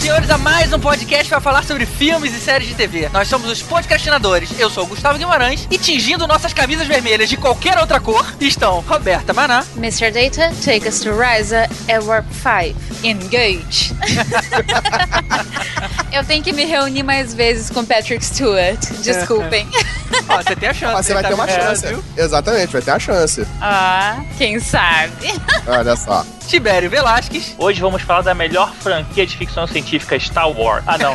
Senhores, a mais um podcast para falar sobre filmes e séries de TV. Nós somos os podcastinadores. Eu sou o Gustavo Guimarães e tingindo nossas camisas vermelhas de qualquer outra cor estão Roberta Maná. Mr. Data, take us to Ryza at Warp 5. Engage. Eu tenho que me reunir mais vezes com Patrick Stewart. Desculpem. Ó, você tem a chance. Mas você vai tá ter uma vendo? chance. viu? Exatamente, vai ter a chance. Ah, quem sabe? Olha só. Tibério Velasquez. Hoje vamos falar da melhor franquia de ficção científica Star Wars. Ah, não.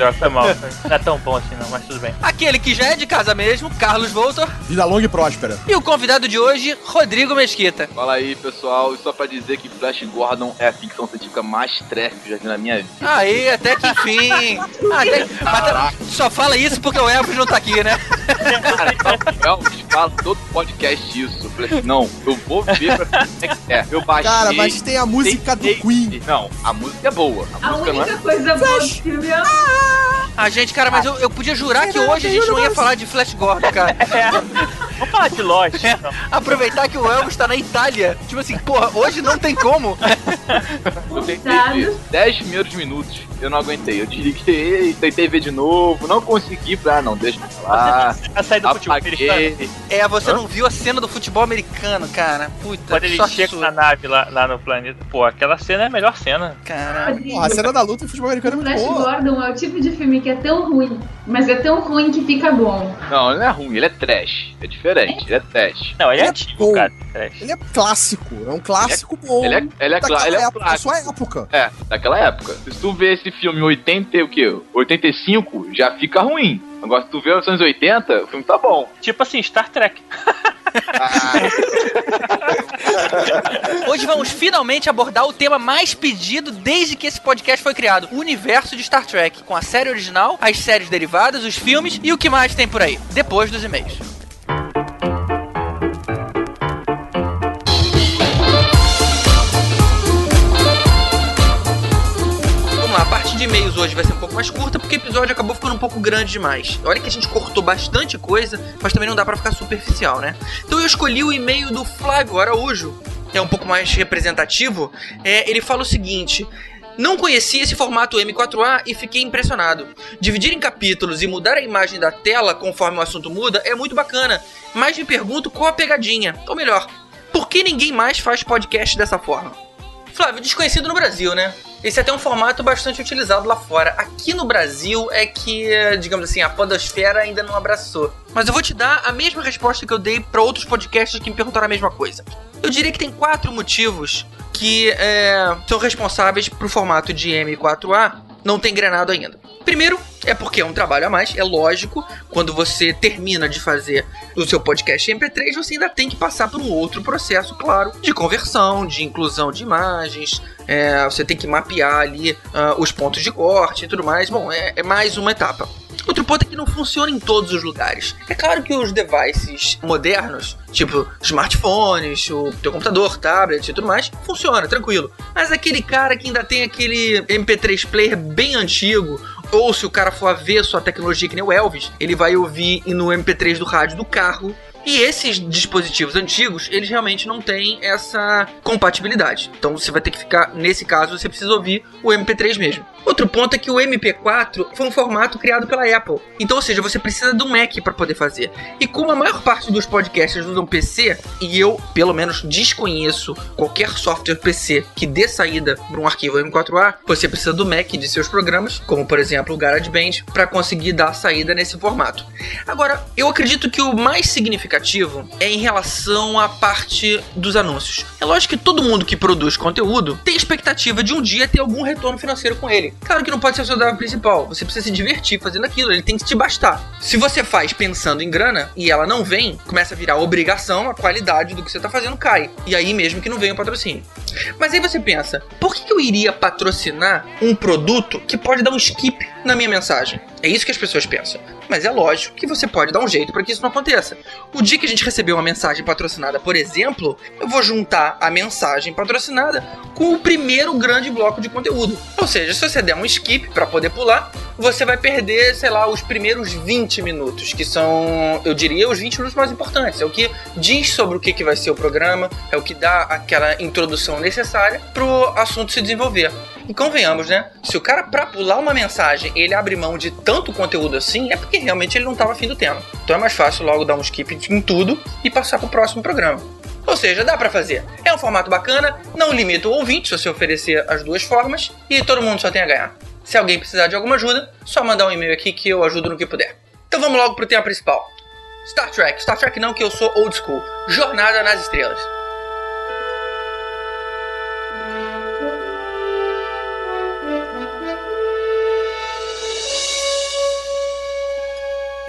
Droga, foi mal. Não é tão bom assim, não, mas tudo bem. Aquele que já é de casa mesmo, Carlos Voltor. Vida longa e próspera. E o convidado de hoje, Rodrigo Mesquita. Fala aí, pessoal. E só pra dizer que Flash Gordon é a ficção científica mais trash que eu já vi na minha vida. Aí, até que enfim. Até- mas só fala isso porque o Elvis não tá aqui, né? Cara, Elvis fala todo podcast isso. Eu falei assim, não, eu vou ver pra ver é que é. Eu baixei. Cara, mas tem a música do tentei- Queen. Não, a música é boa. A, A música não única é. coisa boa do filme é Ah, gente, cara, mas eu, eu podia jurar que hoje a gente não ia falar de Flash Gordon, cara. Vamos falar de Lost. então. Aproveitar que o Elvis tá na Itália. Tipo assim, porra, hoje não tem como. Eu tentei ver 10 primeiros minutos. Eu não aguentei. Eu desliguei, tentei ver de novo. Não consegui. Ah, não, deixa eu falar. A saída do futebol americano. É, você não viu a cena do futebol americano, cara. Puta, Quando ele só chega sua. na nave lá, lá no planeta. Pô, aquela cena é a melhor cena. Caralho. A cena da luta em futebol americano é muito Flash boa. Gordon é o tipo de filme que é tão ruim, mas é tão ruim que fica bom. Não, ele não é ruim, ele é trash. É diferente, ele é trash. Não, ele é Ele é antigo, bom. cara. Trash. Ele é clássico. É um clássico bom. Ele é, ele é, daquela ele é época, da clássico. sua época. É, daquela época. Se tu vê esse filme em 80 e o quê? 85, já fica ruim. Agora, se tu vê os anos 80, o filme tá bom. Tipo assim, Star Trek. Hoje vamos finalmente abordar o tema mais pedido desde que esse podcast foi criado: o universo de Star Trek, com a série original, as séries derivadas, os filmes e o que mais tem por aí. Depois dos e-mails. De e-mails hoje vai ser um pouco mais curta porque o episódio acabou ficando um pouco grande demais. Olha que a gente cortou bastante coisa, mas também não dá pra ficar superficial, né? Então eu escolhi o e-mail do Flávio Araújo, que é um pouco mais representativo. É, ele fala o seguinte. Não conhecia esse formato M4A e fiquei impressionado. Dividir em capítulos e mudar a imagem da tela conforme o assunto muda é muito bacana, mas me pergunto qual a pegadinha. Ou melhor, por que ninguém mais faz podcast dessa forma? Flávio, desconhecido no Brasil, né? Esse é até um formato bastante utilizado lá fora. Aqui no Brasil é que, digamos assim, a podosfera ainda não abraçou. Mas eu vou te dar a mesma resposta que eu dei para outros podcasts que me perguntaram a mesma coisa. Eu diria que tem quatro motivos que eh, são responsáveis pro formato de M4A não ter engrenado ainda. Primeiro, é porque é um trabalho a mais, é lógico. Quando você termina de fazer o seu podcast em MP3, você ainda tem que passar por um outro processo, claro, de conversão, de inclusão de imagens. é, você tem que mapear ali ah, os pontos de corte e tudo mais. Bom, é, é mais uma etapa. Outro ponto é que não funciona em todos os lugares. É claro que os devices modernos, tipo smartphones, o teu computador, tablet e tudo mais, funciona, tranquilo. Mas aquele cara que ainda tem aquele MP3 player bem antigo, ou se o cara for avesso à tecnologia que nem o Elvis, ele vai ouvir no MP3 do rádio do carro. E esses dispositivos antigos, eles realmente não têm essa compatibilidade. Então você vai ter que ficar, nesse caso, você precisa ouvir o MP3 mesmo. Outro ponto é que o MP4 foi um formato criado pela Apple. Então, ou seja, você precisa de um Mac para poder fazer. E como a maior parte dos podcasters usam PC, e eu, pelo menos, desconheço qualquer software PC que dê saída para um arquivo M4A, você precisa do Mac de seus programas, como por exemplo o GarageBand, para conseguir dar saída nesse formato. Agora, eu acredito que o mais significativo é em relação à parte dos anúncios. É lógico que todo mundo que produz conteúdo tem expectativa de um dia ter algum retorno financeiro com ele. Claro que não pode ser o seu drive principal, você precisa se divertir fazendo aquilo, ele tem que te bastar. Se você faz pensando em grana e ela não vem, começa a virar obrigação, a qualidade do que você tá fazendo cai. E aí mesmo que não venha o patrocínio. Mas aí você pensa, por que eu iria patrocinar um produto que pode dar um skip na minha mensagem? É isso que as pessoas pensam. Mas é lógico que você pode dar um jeito para que isso não aconteça. O dia que a gente receber uma mensagem patrocinada, por exemplo, eu vou juntar a mensagem patrocinada com o primeiro grande bloco de conteúdo. Ou seja, se você der um skip para poder pular, você vai perder, sei lá, os primeiros 20 minutos, que são, eu diria, os 20 minutos mais importantes. É o que diz sobre o que, que vai ser o programa, é o que dá aquela introdução necessária pro assunto se desenvolver. E convenhamos, né? Se o cara, pra pular uma mensagem, ele abre mão de tanto conteúdo assim, é porque realmente ele não tava afim do tema. Então é mais fácil logo dar um skip em tudo e passar pro próximo programa. Ou seja, dá pra fazer. É um formato bacana, não limita o ouvinte se você oferecer as duas formas e todo mundo só tem a ganhar. Se alguém precisar de alguma ajuda, só mandar um e-mail aqui que eu ajudo no que puder. Então vamos logo pro tema principal. Star Trek. Star Trek não, que eu sou old school. Jornada nas Estrelas.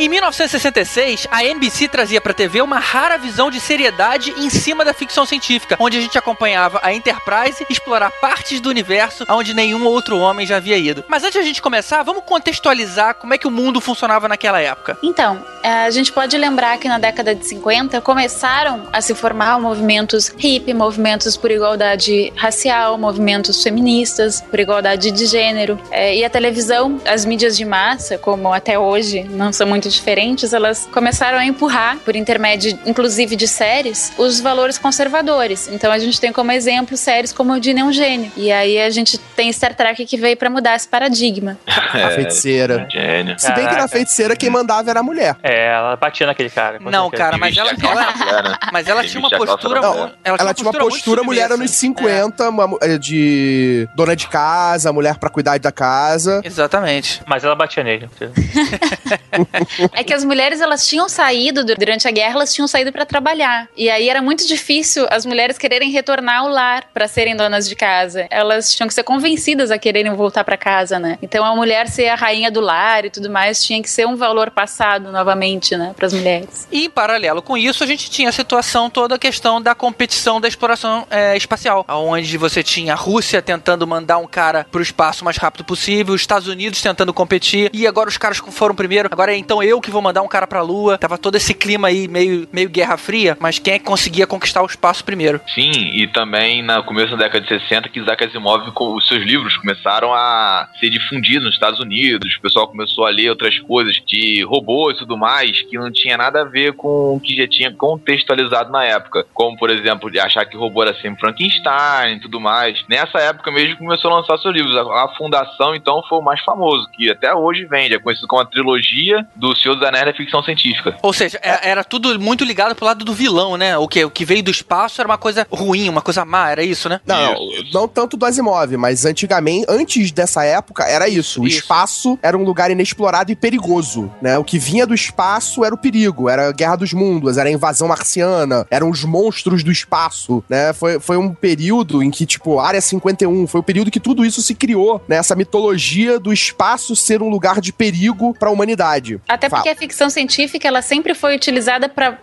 Em 1966, a NBC trazia pra TV uma rara visão de seriedade em cima da ficção científica, onde a gente acompanhava a Enterprise explorar partes do universo onde nenhum outro homem já havia ido. Mas antes de a gente começar, vamos contextualizar como é que o mundo funcionava naquela época. Então, a gente pode lembrar que na década de 50 começaram a se formar movimentos hippie, movimentos por igualdade racial, movimentos feministas, por igualdade de gênero. É, e a televisão, as mídias de massa, como até hoje não são muito diferentes, elas começaram a empurrar, por intermédio inclusive de séries, os valores conservadores. Então a gente tem como exemplo séries como o é um gênio. E aí a gente tem Star Trek que veio pra mudar esse paradigma. A feiticeira. Gênio. Se bem que na feiticeira quem mandava era a mulher. É, ela batia naquele cara. Não, cara, mas ela, ela- né? mas ela tinha uma postura. Não, mulher. Ela, tinha uma postura mulher submissa. anos 50, uma mu- eh, de dona de casa, mulher pra cuidar da casa. É, exatamente. Mas ela batia nele. É que as mulheres elas tinham saído durante a guerra, elas tinham saído para trabalhar. E aí era muito difícil as mulheres quererem retornar ao lar para serem donas de casa. Elas tinham que ser convencidas a quererem voltar para casa, né? Então a mulher ser a rainha do lar e tudo mais tinha que ser um valor passado novamente, né, para as mulheres. E em paralelo com isso, a gente tinha a situação toda a questão da competição da exploração é, espacial, onde você tinha a Rússia tentando mandar um cara pro espaço o mais rápido possível, os Estados Unidos tentando competir, e agora os caras foram primeiro, agora é eu que vou mandar um cara pra Lua. Tava todo esse clima aí meio, meio Guerra Fria, mas quem é que conseguia conquistar o espaço primeiro? Sim, e também no começo da década de 60 que Isaac Asimov, os seus livros começaram a ser difundidos nos Estados Unidos, o pessoal começou a ler outras coisas de robôs e tudo mais, que não tinha nada a ver com o que já tinha contextualizado na época, como por exemplo, achar que robô era sempre Frankenstein e tudo mais. Nessa época mesmo começou a lançar seus livros. A, a Fundação, então, foi o mais famoso, que até hoje vende, é conhecido como a trilogia do Senhor dos Anéis da ficção científica. Ou seja, é- era tudo muito ligado pro lado do vilão, né? O que, o que veio do espaço era uma coisa ruim, uma coisa má, era isso, né? Não, Isso, não tanto do Asimov, mas antigamente, antes dessa época, era isso. O Isso. espaço era um lugar inexplorado e perigoso, né? O que vinha do espaço era o perigo, era a Guerra dos Mundos, era a invasão marciana, eram os monstros do espaço, né? Foi, foi um período em que, tipo, Área 51, foi o período que tudo isso se criou, né? Essa mitologia do espaço ser um lugar de perigo pra humanidade. Até Fala. porque a ficção científica ela sempre foi utilizada para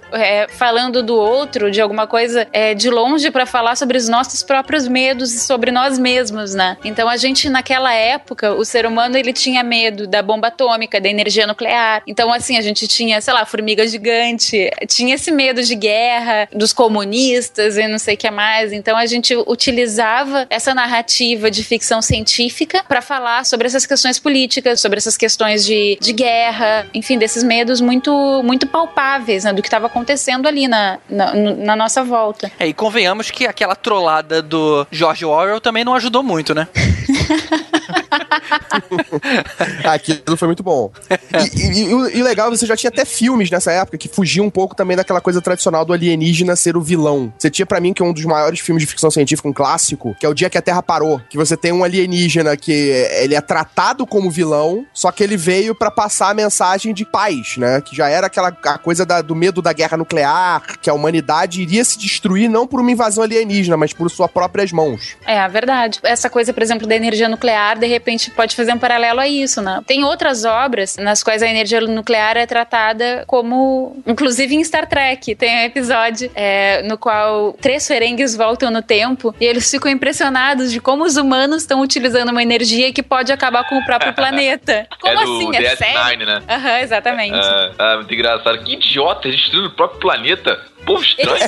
falando do outro, de alguma coisa é, de longe para falar sobre os nossos próprios medos e sobre nós mesmos, né? Então a gente naquela época, o ser humano ele tinha medo da bomba atômica, da energia nuclear. Então assim a gente tinha, sei lá, formiga gigante, tinha esse medo de guerra, dos comunistas e não sei o que mais. Então a gente utilizava essa narrativa de ficção científica para falar sobre essas questões políticas, sobre essas questões de, de guerra, enfim, desses medos muito muito palpáveis né, do que estava acontecendo ali na, na, na nossa volta. É, e convenhamos que aquela trollada do George Orwell também não ajudou muito, né? Aquilo foi muito bom. E, o- legal, você já tinha até filmes nessa época que fugiam um pouco também daquela coisa tradicional do alienígena ser o vilão. Você tinha pra mim que é um dos maiores filmes de ficção científica, um clássico, que é O Dia que a Terra Parou, que você tem um alienígena que ele é tratado como vilão, só que ele veio pra passar a mensagem de paz, né? Que já era aquela a coisa da- do medo da guerra nuclear, que a humanidade iria se destruir não por uma invasão alienígena, mas por suas próprias mãos. É, a verdade. Essa coisa, por exemplo, da energia nuclear, de repente pode fazer um paralelo a isso, né? Tem outras obras nas quais a energia nuclear é tratada como. Inclusive em Star Trek, tem um episódio é, no qual três ferengues voltam no tempo e eles ficam impressionados de como os humanos estão utilizando uma energia que pode acabar com o próprio planeta. Como é assim? É sério? DS9, né? Aham, exatamente. Ah, ah, muito engraçado. Que idiota, destruindo o próprio planeta. Povo estranho.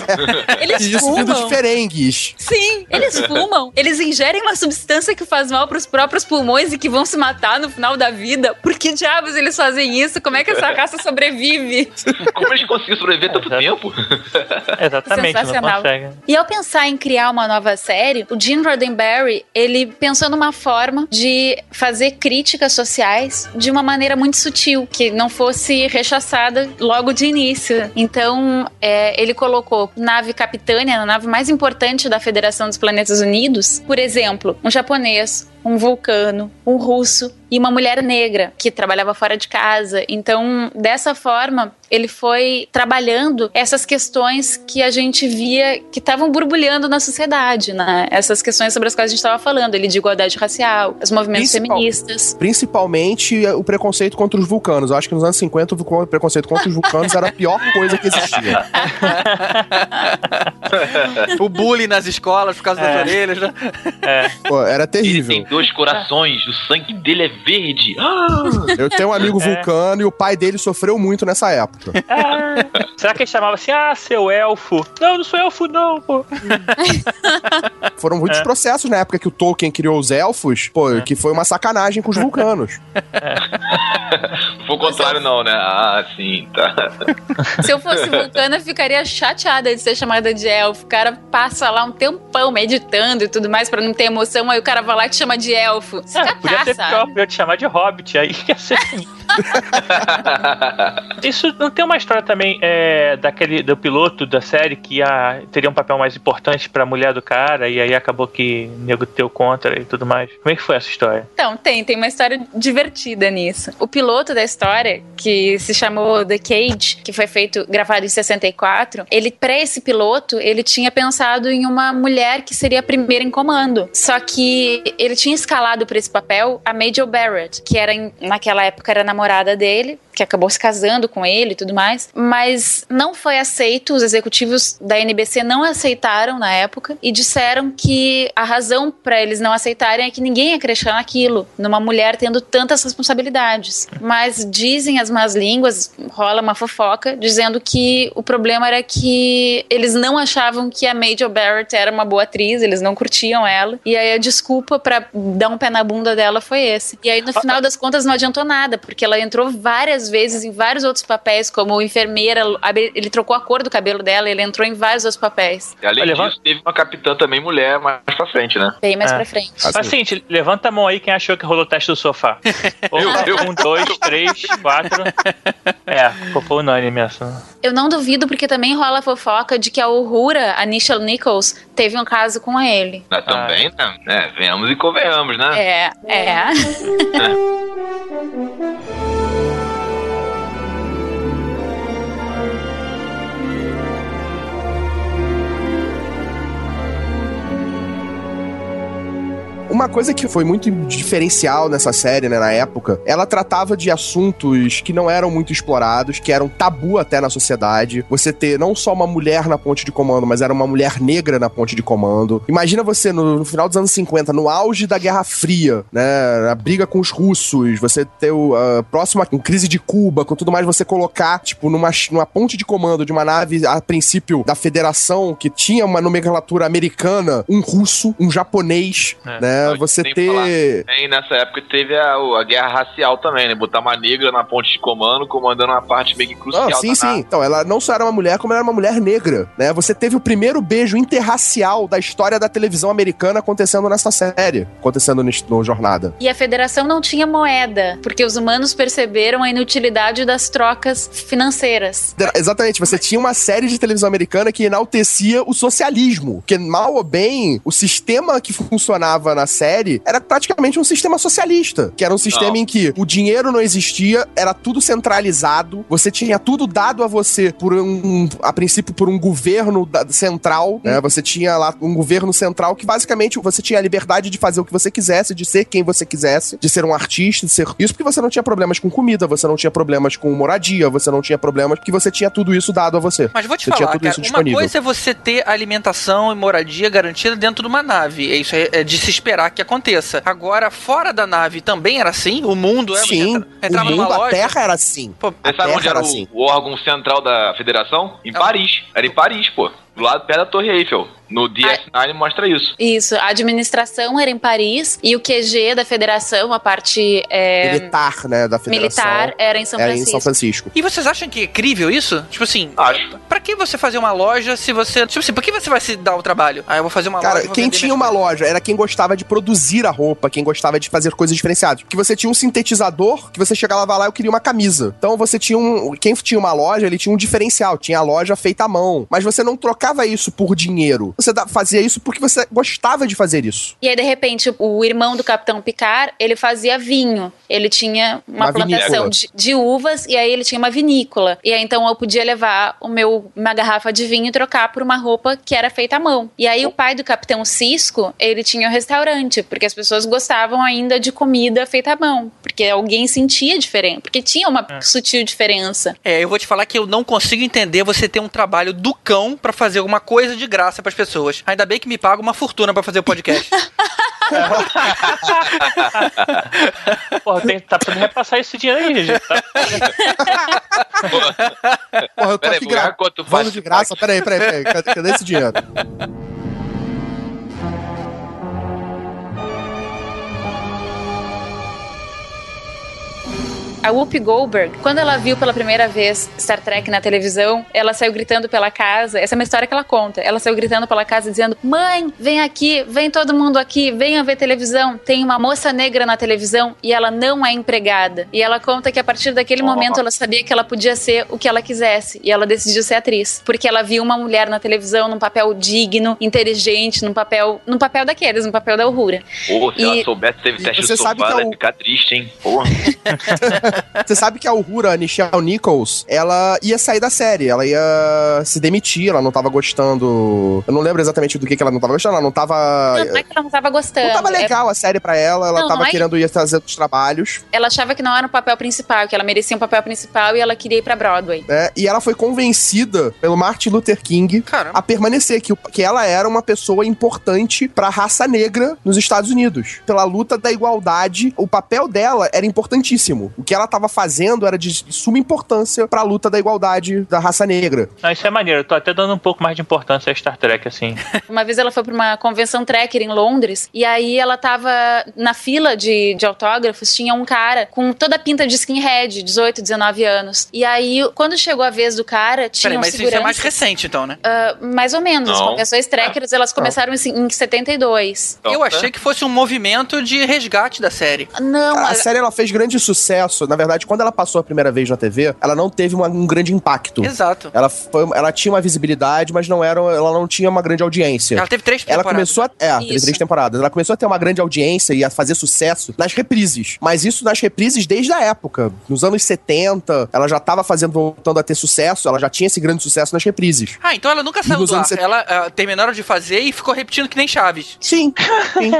Eles Isso vindo de fumam. ferengues. Sim, eles fumam. Eles ingerem uma substância que faz mal pros próprios pulmões e que vão se matar no final da vida. Por que diabos eles fazem isso? Como é que essa raça sobrevive? Como eles conseguiram sobreviver tanto Exato. tempo? Exatamente, Sensacional. E ao pensar em criar uma nova série, o Gene Roddenberry, ele pensou numa forma de fazer críticas sociais de uma maneira muito sutil, que não fosse rechaçada logo de início. Então, é, ele colocou nave capitânia, a nave mais importante da Federação dos Planetas Unidos, por exemplo, um japonês, um vulcano, um russo e uma mulher negra que trabalhava fora de casa. Então, dessa forma, ele foi trabalhando essas questões que a gente via que estavam borbulhando na sociedade, né? Essas questões sobre as quais a gente estava falando, ele de igualdade racial, os movimentos Principal- feministas. Principalmente o preconceito contra os vulcanos. Eu acho que nos anos 50 o preconceito contra os vulcanos era a pior coisa que existia. o bullying nas escolas por causa das É. orelhas, né? Pô, era terrível. Dois corações, o sangue dele é verde. Ah! Eu tenho um amigo vulcano e o pai dele sofreu muito nessa época. Será que ele chamava assim, ah, seu elfo? Não, não sou elfo, não, pô. Foram muitos É. processos na época que o Tolkien criou os elfos, pô, que foi uma sacanagem com os vulcanos. Não foi o contrário, não, né? Ah, sim, tá. Se eu fosse vulcana, eu ficaria chateada de ser chamada de elfo. O cara passa lá um tempão meditando e tudo mais pra não ter emoção, aí o cara vai lá e te chama de elfo. É, podia sabe? pior, podia te chamar de hobbit, aí ia ser. Isso não tem uma história também é, daquele do piloto da série que ia, teria um papel mais importante pra mulher do cara e aí acabou que nego teu contra e tudo mais. Como é que foi essa história? Então, tem, tem uma história divertida nisso. O piloto da história, que se chamou The Cage, que foi feito, gravado em 64, ele, pra esse piloto, ele tinha pensado em uma mulher que seria a primeira em comando. Só que ele tinha escalado pra esse papel a Major Barrett, que era, em- naquela época, era a namorada dele, que acabou se casando com ele e tudo mais, mas não foi aceito, os executivos da NBC não aceitaram na época e disseram que a razão pra eles não aceitarem é que ninguém ia acreditar naquilo, numa mulher tendo tantas responsabilidades. Mas dizem as más línguas, rola uma fofoca, dizendo que o problema era que eles não achavam que a Major Barrett era uma boa atriz, eles não curtiam ela, e aí a desculpa pra dar um pé na bunda dela foi esse. E aí no final das contas não adiantou nada, porque ela entrou várias vezes em vários outros papéis, como enfermeira, ele trocou a cor do cabelo dela, ele entrou em vários outros papéis, E além Olha, disso, teve uma capitã também mulher mais pra frente, né? bem mais É. pra frente. Assim. Mas seguinte, levanta a mão aí quem achou que rolou o teste do sofá. Eu, eu. Um, dois, três, quatro. É, foi unânime essa. Eu não duvido, porque também rola a fofoca de que a Uhura, a Nichelle Nichols, teve um caso com ele. Mas também, né? É, venhamos e convenhamos, né? É, é. Uma coisa que foi muito diferencial nessa série, né, na época, ela tratava de assuntos que não eram muito explorados, que eram tabu até na sociedade. Você ter não só uma mulher na ponte de comando, mas era uma mulher negra na ponte de comando. Imagina você no, no final dos anos 50, no auge da Guerra Fria, né, a briga com os russos, você ter o a próxima crise de Cuba, com tudo mais, você colocar, tipo, numa, numa ponte de comando de uma nave, a princípio, da Federação, que tinha uma nomenclatura americana, um russo, um japonês, É. né? Não, você ter. Tem, nessa época teve a, a guerra racial também, né? Botar uma negra na ponte de comando, comandando uma parte meio que crucial. Não, sim, sim. nave. Então, ela não só era uma mulher, como ela era uma mulher negra, né? Você teve o primeiro beijo interracial da história da televisão americana acontecendo nessa série, acontecendo no, no Jornada. E a federação não tinha moeda, porque os humanos perceberam a inutilidade das trocas financeiras. Exatamente, você tinha uma série de televisão americana que enaltecia o socialismo, que mal ou bem, o sistema que funcionava na série era praticamente um sistema socialista, que era um sistema Não. em que o dinheiro não existia, era tudo centralizado, você tinha tudo dado a você por um, a princípio por um governo da- central, né? Você tinha lá um governo central que basicamente você tinha a liberdade de fazer o que você quisesse, de ser quem você quisesse, de ser um artista, de ser isso porque você não tinha problemas com comida, você não tinha problemas com moradia, você não tinha problemas porque você tinha tudo isso dado a você. Mas vou te Você falar, cara, uma coisa é você ter alimentação e moradia garantida dentro de uma nave. É Isso é é de se esperar que aconteça. Agora, fora da nave também era assim? O mundo é Sim, entra- entrava o mundo, a. Terra era assim. Pô, A Você sabe Terra onde era era o, assim. o órgão central da federação? Em Ah. Paris. Era em Paris, pô. Do lado perto da Torre Eiffel. No DS9 mostra isso. Isso, a administração era em Paris e o QG da federação, a parte é, Militar, né, da federação. militar, era em São era em Francisco. São Francisco. E vocês acham que é crível isso? Tipo assim, Acho. pra que você fazer uma loja se você. Tipo assim, por que você vai se dar o trabalho? Ah, eu vou fazer uma loja. Cara, e vou quem tinha uma coisas. loja era quem gostava de produzir a roupa, quem gostava de fazer coisas diferenciadas. Que você tinha um sintetizador que você chegava lá e eu queria uma camisa. Então você tinha um. Quem tinha uma loja, ele tinha um diferencial, tinha a loja feita à mão. Mas você não trocava isso por dinheiro. Você fazia isso porque você gostava de fazer isso. E aí, de repente, o irmão do Capitão Picard, ele fazia vinho. Ele tinha uma, Uma plantação de, de uvas e aí ele tinha uma vinícola. E aí, então, eu podia levar o meu, uma garrafa de vinho e trocar por uma roupa que era feita à mão. E aí, o pai do Capitão Cisco, ele tinha um restaurante, porque as pessoas gostavam ainda de comida feita à mão. Porque alguém sentia diferença. Porque tinha uma sutil diferença. É, eu vou te falar que eu não consigo entender você ter um trabalho do cão pra fazer alguma coisa de graça pras pessoas. Ainda bem que me paga uma fortuna pra fazer o podcast. Porra, tem, tá precisando repassar esse dinheiro aí, gente. Tá? Porra, eu tô Peraí, aqui gra... quanto faz Falando de graça, peraí, peraí, peraí. Cadê, cadê esse dinheiro? A Whoopi Goldberg, quando ela viu pela primeira vez Star Trek na televisão, ela saiu gritando pela casa. Essa é uma história que ela conta. Ela saiu gritando pela casa dizendo: Mãe, vem aqui, vem todo mundo aqui, venha ver televisão. Tem uma moça negra na televisão e ela não é empregada. E ela conta que a partir daquele Oh. momento ela sabia que ela podia ser o que ela quisesse. E ela decidiu ser atriz. Porque ela viu uma mulher na televisão num papel digno, inteligente, num papel. num papel daqueles, num papel da Uhura. Pô, se E- ela soubesse que teve teste do sofá, que ela ia ficar triste, hein? Porra. Você sabe que a Uhura, a Nichelle Nichols, ela ia sair da série, ela ia se demitir, ela não tava gostando. Eu não lembro exatamente do que, que ela não tava gostando, ela não tava. Não, não é que ela não tava gostando. Não tava é- legal a série pra ela, ela Não, tava não é- querendo ir fazer outros trabalhos, ela achava que não era o papel principal, que ela merecia um papel principal e ela queria ir pra Broadway. né? E ela foi convencida pelo Martin Luther King Caramba. a permanecer, que, que ela era uma pessoa importante pra raça negra nos Estados Unidos. Pela luta da igualdade, o papel dela era importantíssimo. O que ela tava fazendo era de suma importância pra luta da igualdade da raça negra. Não, isso é maneiro. Eu tô até dando um pouco mais de importância a Star Trek, assim. Uma vez ela foi pra uma convenção tracker em Londres e aí ela tava na fila de, de autógrafos, tinha um cara com toda a pinta de skinhead, 18, 19 anos. E aí, quando chegou a vez do cara, tinha Peraí, um mas isso segurança... é mais recente, então, né? Ah, mais ou menos. As convenções trackers, elas começaram em, em 72. Então, eu achei que fosse um movimento de resgate da série. Não, A ela- série ela fez grande sucesso. Na verdade, quando ela passou a primeira vez na TV, ela não teve uma- um grande impacto. Exato. Ela, foi, ela tinha uma visibilidade, mas não era, ela não tinha uma grande audiência. Ela teve três Ela temporadas. começou a. É, teve Isso. três temporadas. Ela começou a ter uma grande audiência e a fazer sucesso nas reprises. Mas isso nas reprises desde a época. Nos anos 70, ela já tava fazendo, voltando a ter sucesso, ela já tinha esse grande sucesso nas reprises. Ah, então ela nunca saiu do ar. anos set- Ela ah, terminaram de fazer e ficou repetindo que nem Chaves. Sim, sim.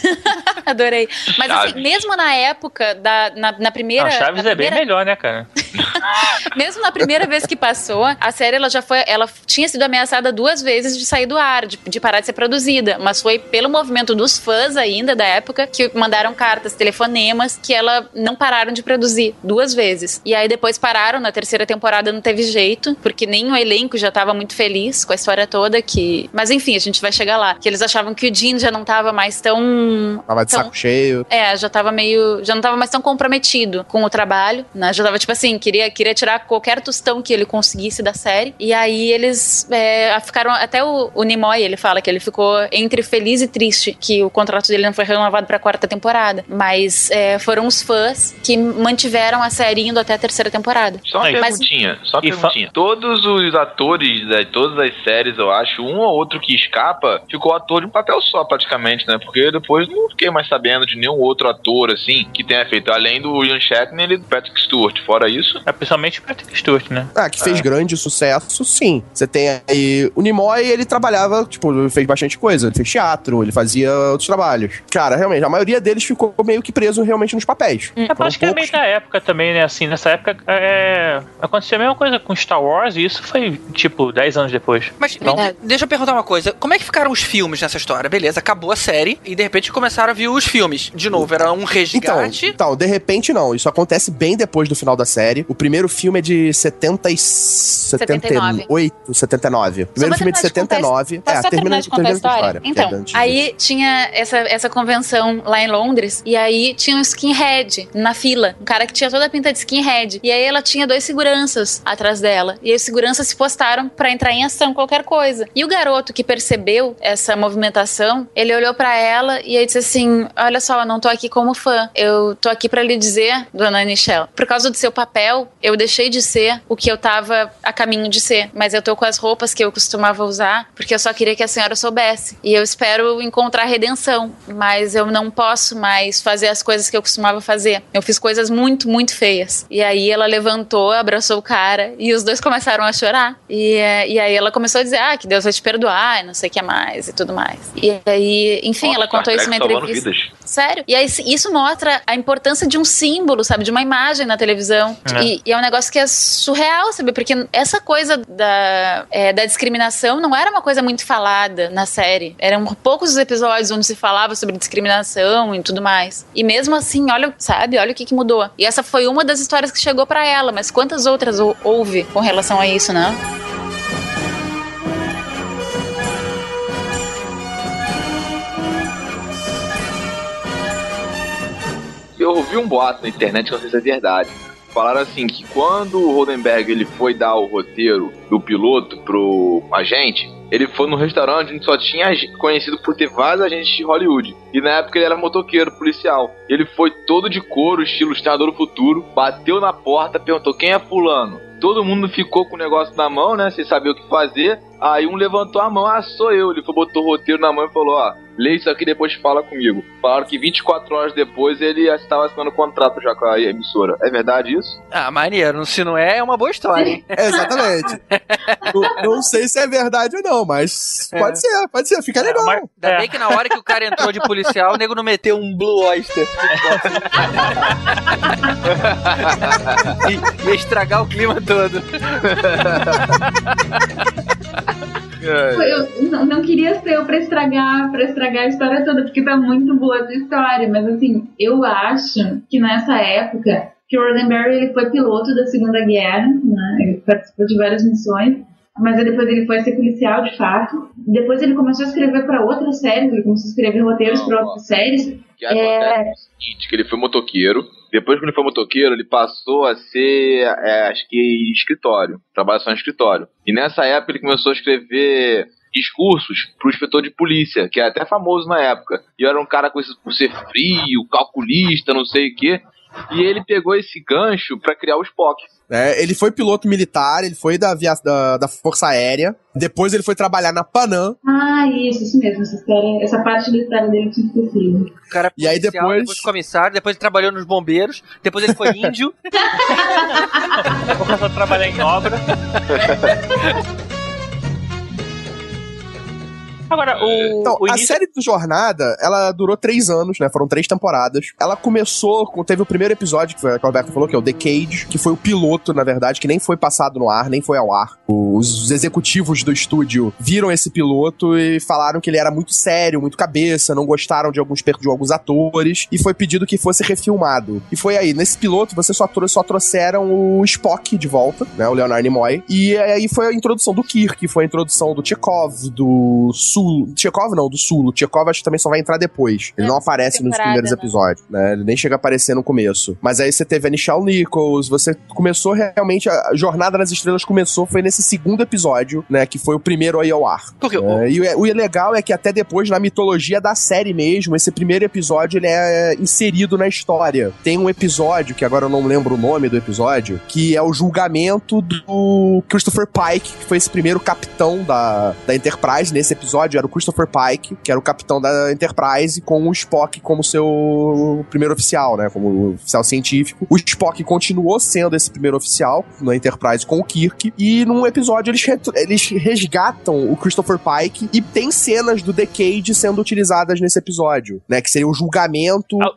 Adorei. Mas assim, mesmo na época, da, na, na primeira Não, Chaves na é bem primeira- melhor, né, cara? Mesmo na primeira vez que passou, a série ela já foi, ela tinha sido ameaçada duas vezes de sair do ar, de, de parar de ser produzida, mas foi pelo movimento dos fãs ainda da época que mandaram cartas, telefonemas que ela não pararam de produzir duas vezes. E aí depois pararam na terceira temporada não teve jeito, porque nem o elenco já tava muito feliz com a história toda que, mas enfim, a gente vai chegar lá, que eles achavam que o Dean já não tava mais tão Tava de Então- saco cheio. é, já tava meio. Já não tava mais tão comprometido com o trabalho, né? Já tava, tipo assim, queria, queria tirar qualquer tostão que ele conseguisse da série. E aí eles é, ficaram. Até o, o Nimoy, ele fala que ele ficou entre feliz e triste que o contrato dele não foi renovado pra quarta temporada. Mas é, foram os fãs que mantiveram a série indo até a terceira temporada. Só uma mas- perguntinha, só uma fa- perguntinha. Todos os atores de todas as séries, eu acho, um ou outro que escapa, ficou ator de um papel só, praticamente, né? Porque depois não fiquei mais sabendo de nenhum outro ator, assim, que tenha feito, além do Ian Shatner e do Patrick Stewart. Fora isso, É, principalmente o Patrick Stewart, né? Ah, que fez grande sucesso, sim. Você tem aí. O Nimoy, ele trabalhava, tipo, ele fez bastante coisa. Ele fez teatro, ele fazia outros trabalhos. Cara, realmente, a maioria deles ficou meio que preso realmente nos papéis. É, que é meio poucos. da época também, né? Assim, nessa época é... aconteceu a mesma coisa com Star Wars e isso foi, tipo, 10 anos depois. Mas Então- de- deixa eu perguntar uma coisa. Como é que ficaram os filmes nessa história? Beleza, acabou a série e de repente começaram a vir os filmes. De novo, era um Então, resgate. então, de repente não. Isso acontece bem depois do final da série. O primeiro filme é de 70 e... 78, 79. O primeiro filme é de terminar de contar 79. Posso é, só termina, terminar de contar a história? é Então, antes aí tinha essa, essa convenção lá em Londres, e aí tinha um skinhead na fila, um cara que tinha toda a pinta de skinhead. E aí ela tinha dois seguranças atrás dela. E aí os seguranças se postaram pra entrar em ação qualquer coisa. E o garoto que percebeu essa movimentação, ele olhou pra ela e aí disse assim: Olha só, eu não tô aqui como fã. Eu tô aqui pra lhe dizer, dona Nichelle, por causa do seu papel, eu deixei de ser o que eu tava a caminho de ser. Mas eu tô com as roupas que eu costumava usar, porque eu só queria que a senhora soubesse. E eu espero encontrar redenção, mas eu não posso mais fazer as coisas que eu costumava fazer. Eu fiz coisas muito, muito feias. E aí ela levantou, abraçou o cara e os dois começaram a chorar. E, eh, e aí ela começou a dizer: Ah, que Deus vai te perdoar, e não sei o que mais e tudo mais. E aí, enfim, Nossa, ela contou isso salvando entrevista. vidas. Sério. E aí, isso mostra a importância de um símbolo, sabe? De uma imagem na televisão. É. E, e é um negócio que é surreal, sabe? Porque essa coisa da, é, da discriminação não era uma coisa muito falada na série. Eram poucos os episódios onde se falava sobre discriminação e tudo mais. E mesmo assim, olha, sabe? Olha o que, que mudou. E essa foi uma das histórias que chegou pra ela, mas quantas outras hou- houve com relação a isso, né? Eu ouvi um boato na internet, que não sei se é verdade. Falaram assim que quando o Rodenberg ele foi dar o roteiro do piloto pro agente, ele foi num restaurante onde só tinha conhecido por ter vários agentes de Hollywood. E na época ele era motoqueiro, policial. Ele foi todo de couro, estilo Exterminador do Futuro, bateu na porta, perguntou quem é fulano. Todo mundo ficou com o negócio na mão, né? Sem saber o que fazer. Aí um levantou a mão, ah, sou eu. Ele foi, botou o roteiro na mão e falou, ó, lê isso aqui e depois fala comigo. Falaram que 24 horas depois ele estava assinando contrato já com a emissora. É verdade isso? Ah, maneiro. Se não é, é uma boa história, hein? É, exatamente. não, não sei se é verdade ou não, mas pode ser, pode ser, fica legal. Mas- Ainda É. bem que na hora que o cara entrou de policial, o nego não meteu um Blue Oyster. Ia estragar o clima todo. Eu não, não queria ser eu pra estragar, pra estragar a história toda, porque tá muito boa essa história. Mas assim, eu acho que nessa época que o Roddenberry ele foi piloto da Segunda Guerra, né? Ele participou de várias missões. Mas aí depois ele foi ser policial de fato. Depois ele começou a escrever para outras séries, ele começou a escrever roteiros para outras séries. que é o seguinte, que ele foi motoqueiro. Depois que ele foi motoqueiro, ele passou a ser, é, acho que, escritório. Trabalha só em escritório. E nessa época ele começou a escrever discursos pro inspetor de polícia, que é até famoso na época. E era um cara conhecido por ser frio, calculista, não sei o quê. E ele pegou esse gancho pra criar o Spock. É, ele foi piloto militar, ele foi da, via, da, da Força Aérea. Depois ele foi trabalhar na Panam. Ah, isso, isso mesmo. Essa, história, essa parte história dele eu tinha. O cara E aí depois- depois comissário, depois ele trabalhou nos bombeiros, depois ele foi índio. Começou a trabalhar em obra. Agora, o, Então, o a início... série do Jornada, ela durou três anos, né? Foram três temporadas. Ela começou, com- teve o primeiro episódio, que, foi, que o Alberto falou, que é o The Cage, que foi o piloto, na verdade, que nem foi passado no ar, nem foi ao ar. Os executivos do estúdio viram esse piloto e falaram que ele era muito sério, muito cabeça, não gostaram de alguns, de alguns atores, e foi pedido que fosse refilmado. E foi aí, nesse piloto, você só, trou- só trouxeram o Spock de volta, né? O Leonard Nimoy. E aí foi a introdução do Kirk, foi a introdução do Chekhov, do Sul. Chekhov não, do Sulo. Chekhov acho que também só vai entrar depois. Ele É, não aparece nos primeiros né? episódios, né? Ele nem chega a aparecer no começo. Mas aí você teve a Nichelle Nichols, você começou realmente. A Jornada nas Estrelas começou, foi nesse segundo episódio, né? Que foi o primeiro aí ao ar. Porque É, e o, o legal é que até depois, na mitologia da série mesmo, esse primeiro episódio ele é inserido na história. Tem um episódio, que agora eu não lembro o nome do episódio, que é o julgamento do Christopher Pike, que foi esse primeiro capitão da, da Enterprise. Nesse episódio era o Christopher Pike, que era o capitão da Enterprise, com o Spock como seu primeiro oficial, né? Como oficial científico. O Spock continuou sendo esse primeiro oficial na Enterprise com o Kirk. E num episódio eles, eles resgatam o Christopher Pike e tem cenas do The Cage sendo utilizadas nesse episódio, né? Que seria o julgamento Ah,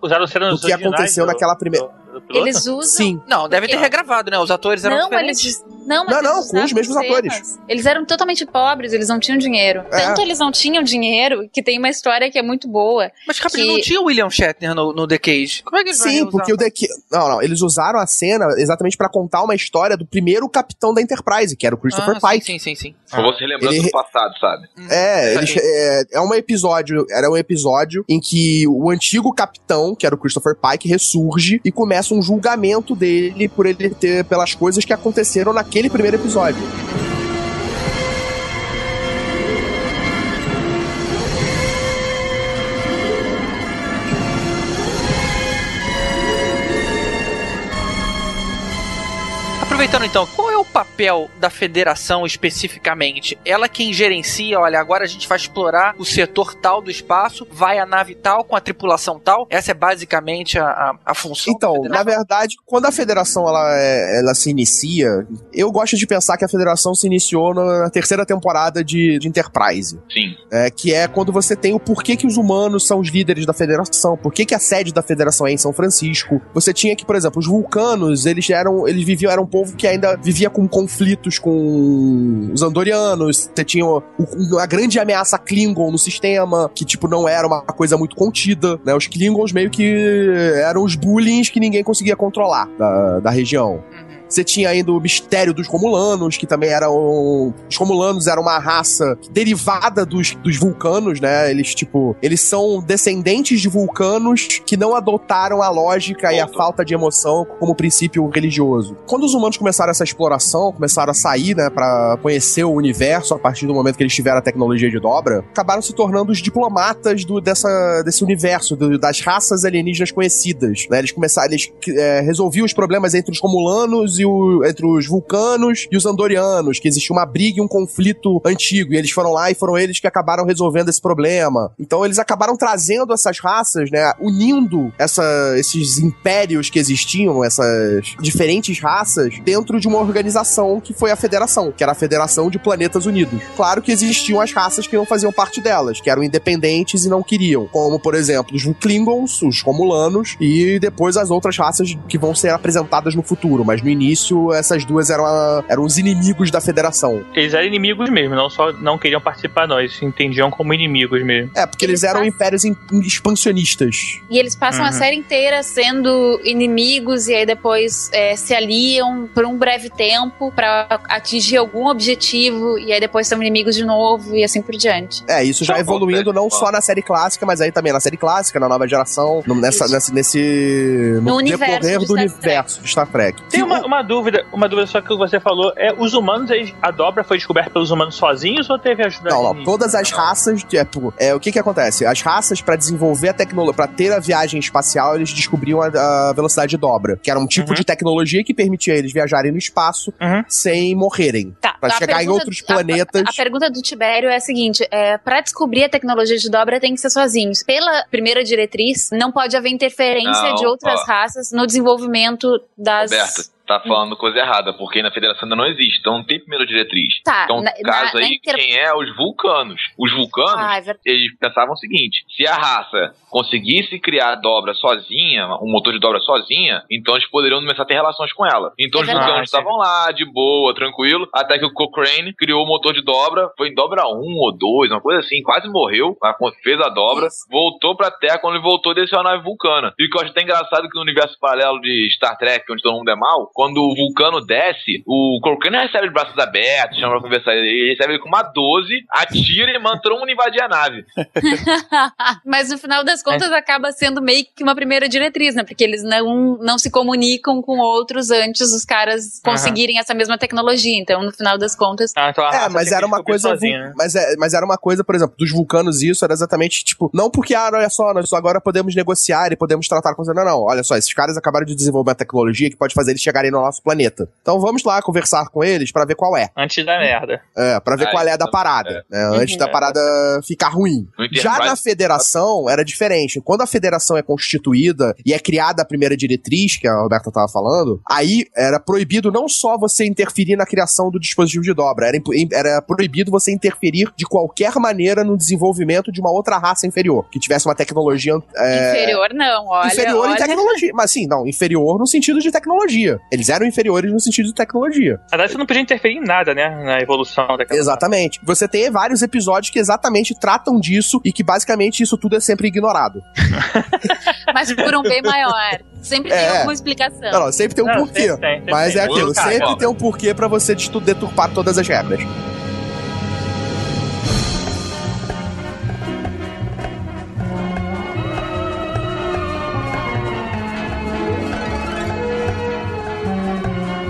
do que aconteceu do- naquela primeira. do piloto? Eles usam. Sim. Não, devem ter regravado, né? Os atores eram Não, diferentes. eles. Não, mas Não, eles não, com os mesmos cenas. atores. Eles eram totalmente pobres, eles não tinham dinheiro. É. Tanto eles não tinham dinheiro que tem uma história que é muito boa. Mas rapidinho, que- não tinha o William Shatner no, no The Cage. Como é que eles Sim, porque o The Cage. Não, não. Eles usaram a cena exatamente pra contar uma história do primeiro capitão da Enterprise, que era o Christopher ah, Pike. Sim, sim, sim. sim. Pra você relembrando Ele- do passado, sabe? É, Isso eles, é, é um episódio, era um episódio em que o antigo capitão, que era o Christopher Pike, ressurge e começa um julgamento dele por ele ter pelas coisas que aconteceram naquele primeiro episódio. Aproveitando então, qual é o papel da federação especificamente? Ela quem gerencia, olha, agora a gente vai explorar o setor tal do espaço, vai a nave tal com a tripulação tal. Essa é basicamente a, a, a função. da Então, federação? na verdade, quando a federação ela, é- ela se inicia, eu gosto de pensar que a federação se iniciou na terceira temporada de, de Enterprise. Sim. é, que é quando você tem o porquê que os humanos são os líderes da federação, por que que a sede da federação é em São Francisco. Você tinha que, por exemplo, os vulcanos, eles eram, eles viviam, era um povo que ainda vivia com conflitos com os andorianos, você tinha o- a grande ameaça Klingon no sistema, que tipo não era uma coisa muito contida, né? Os Klingons meio que eram os bullies que ninguém conseguia controlar da, da região. Você tinha ainda o mistério dos Romulanos, que também eram. Os Romulanos eram uma raça derivada dos, dos vulcanos, né? Eles, tipo, eles são descendentes de vulcanos que não adotaram a lógica e a falta de emoção como princípio religioso. Quando os humanos começaram essa exploração, começaram a sair, né, pra conhecer o universo a partir do momento que eles tiveram a tecnologia de dobra, acabaram se tornando os diplomatas do, dessa, desse universo, do- das raças alienígenas conhecidas, né? Eles começaram, eles é, resolviam os problemas entre os Romulanos e o, entre os Vulcanos e os Andorianos, que existia uma briga e um conflito antigo, e eles foram lá e foram eles que acabaram resolvendo esse problema. Então eles acabaram trazendo essas raças, né, unindo essa, esses impérios que existiam, essas diferentes raças, dentro de uma organização que foi a Federação, que era a Federação de Planetas Unidos. Claro que existiam as raças que não faziam parte delas, que eram independentes e não queriam, como, por exemplo, os Klingons, os Romulanos e depois as outras raças que vão ser apresentadas no futuro, mas no início essas duas eram, a- eram os inimigos da Federação. Eles eram inimigos mesmo, não só não queriam participar, não. Eles se entendiam como inimigos mesmo. É, porque eles, Eles eram passam- impérios expansionistas. E eles passam a Uhum. série inteira sendo inimigos e aí depois é, se aliam por um breve tempo pra atingir algum objetivo e aí depois são inimigos de novo e assim por diante. É, isso já Tá bom, evoluindo velho. não só na série clássica, mas aí também na série clássica, na nova geração, no- nessa, nesse, nesse no, No universo decorrer de do Star universo de Star Trek. Tem uma, o- uma dúvida, uma dúvida só que você falou. É, os humanos, a dobra foi descoberta pelos humanos sozinhos ou teve ajuda Não, não, todas as raças, tipo, é, o que que acontece? As raças, pra desenvolver a tecnologia, pra ter a viagem espacial, eles descobriam a, a velocidade de dobra, que era um tipo Uhum. de tecnologia que permitia eles viajarem no espaço Uhum. sem morrerem. Tá, Pra A chegar em pergunta- outros a- planetas. A pergunta do Tibério é a seguinte: é, para descobrir a tecnologia de dobra tem que ser sozinhos. Pela primeira diretriz, não pode haver interferência Não, de outras ó. raças no desenvolvimento das. Roberto, tá falando coisa errada, porque na federação ainda não existe, então não tem primeira diretriz. Tá, então, na- no caso na- na aí, inter- quem é os vulcanos? Os vulcanos, Ah, é eles pensavam o seguinte: se a raça conseguisse criar a dobra sozinha, um motor de dobra sozinha, então eles poderiam começar a ter relações com ela. Então É os vulcanos estavam lá, de boa, tranquilo, até que o Cochrane criou o motor de dobra, foi em dobra 1 ou 2, uma coisa assim, quase morreu, mas fez a dobra, Isso. voltou pra Terra, quando ele voltou, desceu a nave vulcana. E o que eu acho até engraçado é que no universo paralelo de Star Trek, onde todo mundo é mal, quando o vulcano desce, o Cochrane recebe de braços abertos, chama pra conversar, ele recebe ele com uma 12, atira e manda todo mundo invadir a nave. Mas no final das contas acaba sendo meio que uma primeira diretriz, né? Porque eles não, não se comunicam com outros antes dos caras conseguirem essa mesma tecnologia. Então, no final das contas, Ah, então a É, mas era uma coisa. sozinha, né? mas, é, mas era uma coisa, por exemplo, dos vulcanos, isso era exatamente tipo. Não porque, ah, olha só, nós agora podemos negociar e podemos tratar com. Não, não. Olha só, esses caras acabaram de desenvolver uma tecnologia que pode fazer eles chegarem no nosso planeta. Então vamos lá conversar com eles pra ver qual é. Antes da merda. É, pra ver Ah, qual é a da então, parada. né, antes Uhum. da parada ficar ruim. Já na federação era diferente. Quando a federação é constituída e é criada a primeira diretriz, que a Roberta tava falando, aí era proibido não só você interferir na criação do dispositivo de dobra, era, era proibido você interferir de qualquer maneira no desenvolvimento de uma outra raça inferior, que tivesse uma tecnologia é, inferior não, olha. inferior em olha. tecnologia. Mas sim, não, inferior no sentido de tecnologia. Eles eram inferiores no sentido de tecnologia. Na verdade, você não podia interferir em nada, né? Na evolução daquela. Exatamente. Você tem vários episódios que exatamente tratam disso e que basicamente isso tudo é sempre ignorado. Mas por um bem maior. Sempre tem É. alguma explicação. Não, não, sempre tem um Não, porquê. sempre tem, sempre Mas tem. é aquilo, Cara, sempre tem um porquê pra você deturpar todas as regras.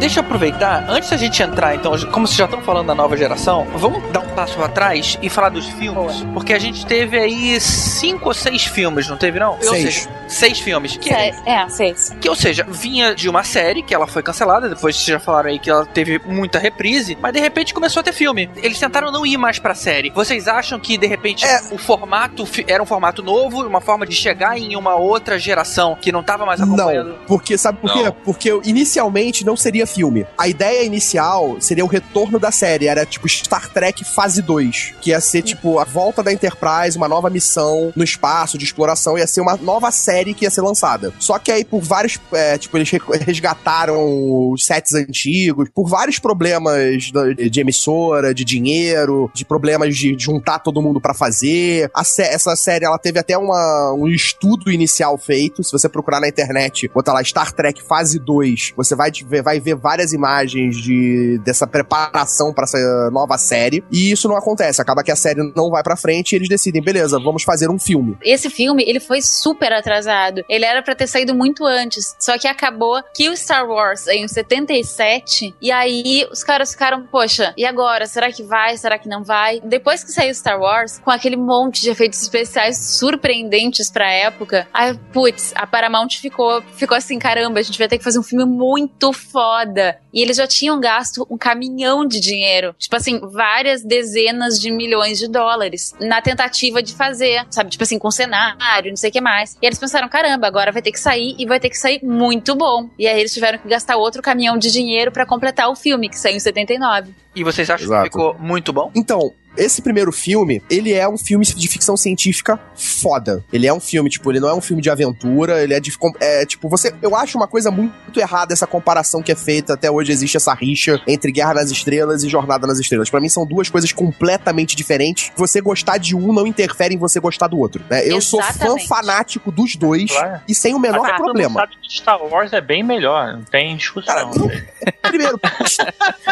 Deixa eu aproveitar, antes da gente entrar, então, como vocês já estão falando da nova geração, vamos dar um passo atrás e falar dos filmes. Porque a gente teve aí cinco ou seis filmes, não teve, não? Ou Seis. seja, seis filmes. Que, Sé- É, seis. que, ou seja, vinha de uma série que ela foi cancelada, depois vocês já falaram aí que ela teve muita reprise, mas de repente começou a ter filme. Eles tentaram não ir mais pra série. Vocês acham que, de repente, É. o formato era um formato novo, uma forma de chegar em uma outra geração que não tava mais acompanhando? Não, porque sabe por quê? Não. Porque inicialmente não seria filme. A ideia inicial seria o retorno da série, era tipo Star Trek fase 2, que ia ser tipo a volta da Enterprise, uma nova missão no espaço de exploração, ia ser uma nova série que ia ser lançada. Só que aí por vários, é, tipo, eles re- resgataram os sets antigos, por vários problemas de emissora, de dinheiro, de problemas de juntar todo mundo pra fazer. Sé- essa série ela teve até uma, um estudo inicial feito. Se você procurar na internet, botar lá Star Trek fase 2, você vai, vai ver várias imagens de, dessa preparação pra essa nova série. E isso não acontece. Acaba que a série não vai pra frente e eles decidem, beleza, vamos fazer um filme. Esse filme, ele foi super atrasado. Ele era pra ter saído muito antes. Só que acabou que o Star Wars em 77. E aí os caras ficaram, poxa, e agora? Será que vai? Será que não vai? Depois que saiu Star Wars, com aquele monte de efeitos especiais surpreendentes pra época, aí, putz, a Paramount ficou, ficou assim, caramba, a gente vai ter que fazer um filme muito foda. E eles já tinham gasto um caminhão de dinheiro. Tipo assim, várias dezenas de milhões de dólares na tentativa de fazer, sabe? Tipo assim, com cenário, não sei o que mais. E eles pensaram, caramba, agora vai ter que sair e vai ter que sair muito bom. E aí eles tiveram que gastar outro caminhão de dinheiro pra completar o filme, que saiu em 79. E vocês acham Exato. que ficou muito bom? Então, esse primeiro filme, ele é um filme de ficção científica foda. Ele é um filme, tipo, ele não é um filme de aventura, ele é de. É, tipo, você. Eu acho uma coisa muito errada essa comparação que é feita. Até hoje existe essa rixa entre Guerra nas Estrelas e Jornada nas Estrelas. Pra mim são duas coisas completamente diferentes. Você gostar de um não interfere em você gostar do outro. Né? Eu sou fã fanático dos dois Claro. e sem o menor Até mundo problema. sabe que Star Wars é bem melhor, não tem discussão. Cara, Primeiro,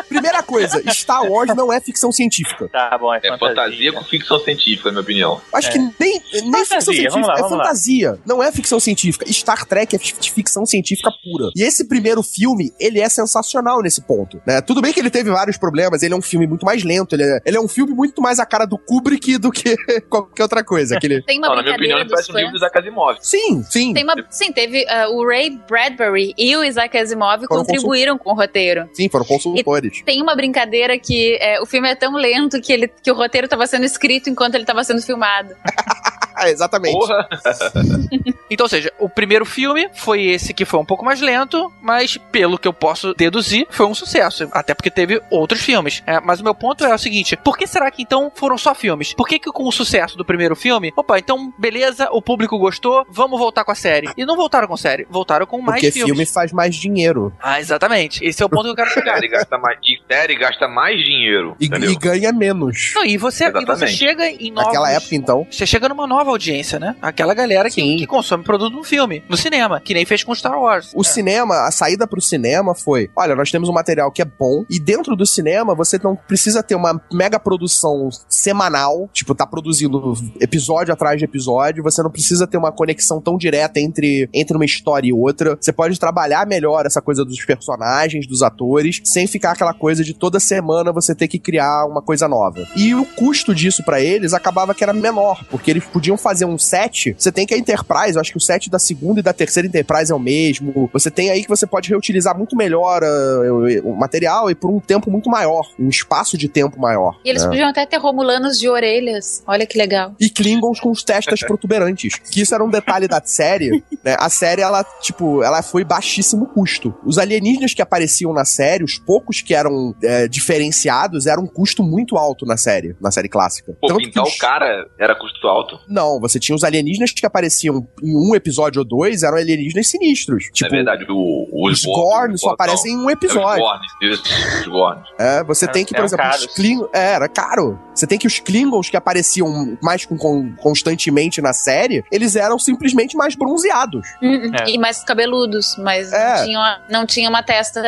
primeira coisa, Star Wars não é ficção científica. Tá bom, bom, é, É fantasia com ficção científica, na minha opinião. Acho É. que nem, nem Fantasia, ficção científica, vamos lá, é vamos lá. fantasia. Não é ficção científica. Star Trek é fi- ficção científica pura. E esse primeiro filme, ele é sensacional nesse ponto. Né? Tudo bem que ele teve vários problemas, ele é um filme muito mais lento, ele é, ele é um filme muito mais a cara do Kubrick do que qualquer outra coisa. Aquele... Tem uma Não, na minha opinião, ele parece um livro do Isaac Asimov. Sim, sim. Tem uma, sim, teve ah, o Ray Bradbury e o Isaac Asimov Foram contribuíram com o roteiro. Sim, foram consultores. Tem uma brincadeira que é, o filme é tão lento que, ele, que o roteiro estava sendo escrito enquanto ele estava sendo filmado. Ah, exatamente. Porra! Então, ou seja, o primeiro filme foi esse que foi um pouco mais lento, mas pelo que eu posso deduzir, foi um sucesso. Até porque teve outros filmes. É, mas o meu ponto é o seguinte: por que será que então foram só filmes? Por que, que com o sucesso do primeiro filme, opa, então beleza, o público gostou, vamos voltar com a série? E não voltaram com a série, voltaram com mais Porque filmes. filme faz mais dinheiro. Ah, exatamente. Esse é o ponto que eu quero chegar. Série gasta mais, e série gasta mais dinheiro. E, e ganha menos. Não, e você, e você chega em novos... Naquela época, então. Você chega numa nova audiência, né? Aquela galera que, que consome produto no filme, no cinema, que nem fez com Star Wars. O cinema, a saída pro cinema foi: olha, nós temos um material que é bom, e dentro do cinema você não precisa ter uma mega produção semanal, tipo, tá produzindo episódio atrás de episódio, você não precisa ter uma conexão tão direta entre, entre uma história e outra. Você pode trabalhar melhor essa coisa dos personagens, dos atores, sem ficar aquela coisa de toda semana você ter que criar uma coisa nova. E o custo disso pra eles acabava que era menor, porque eles podiam fazer um set. Você tem que a Enterprise, eu acho que o set da segunda e da terceira Enterprise é o mesmo. Você tem aí que você pode reutilizar muito melhor ah, o material e por um tempo muito maior, um espaço de tempo maior. E eles né? podiam até ter romulanos de orelhas. Olha que legal. E Klingons com os testas protuberantes. Que isso era um detalhe da série, né? A série, ela, tipo, ela foi baixíssimo custo. Os alienígenas que apareciam na série, os poucos que eram é, diferenciados, eram um custo muito alto na série, na série clássica. Pô, Tanto que pintar os- o cara era custo alto. Não, você tinha os alienígenas que apareciam em um episódio ou dois, eram alienígenas sinistros. é Tipo, verdade. O, o os Gorn só aparecem em um episódio. É os Gorn, isso, os Gorn. É, você É, tem que, por eram exemplo, os. Klingons. É, era caro. Você tem que os Klingons que apareciam mais com, com- constantemente na série, eles eram simplesmente mais bronzeados. Hum, É. E mais cabeludos, mas É. não, tinham, não tinha uma testa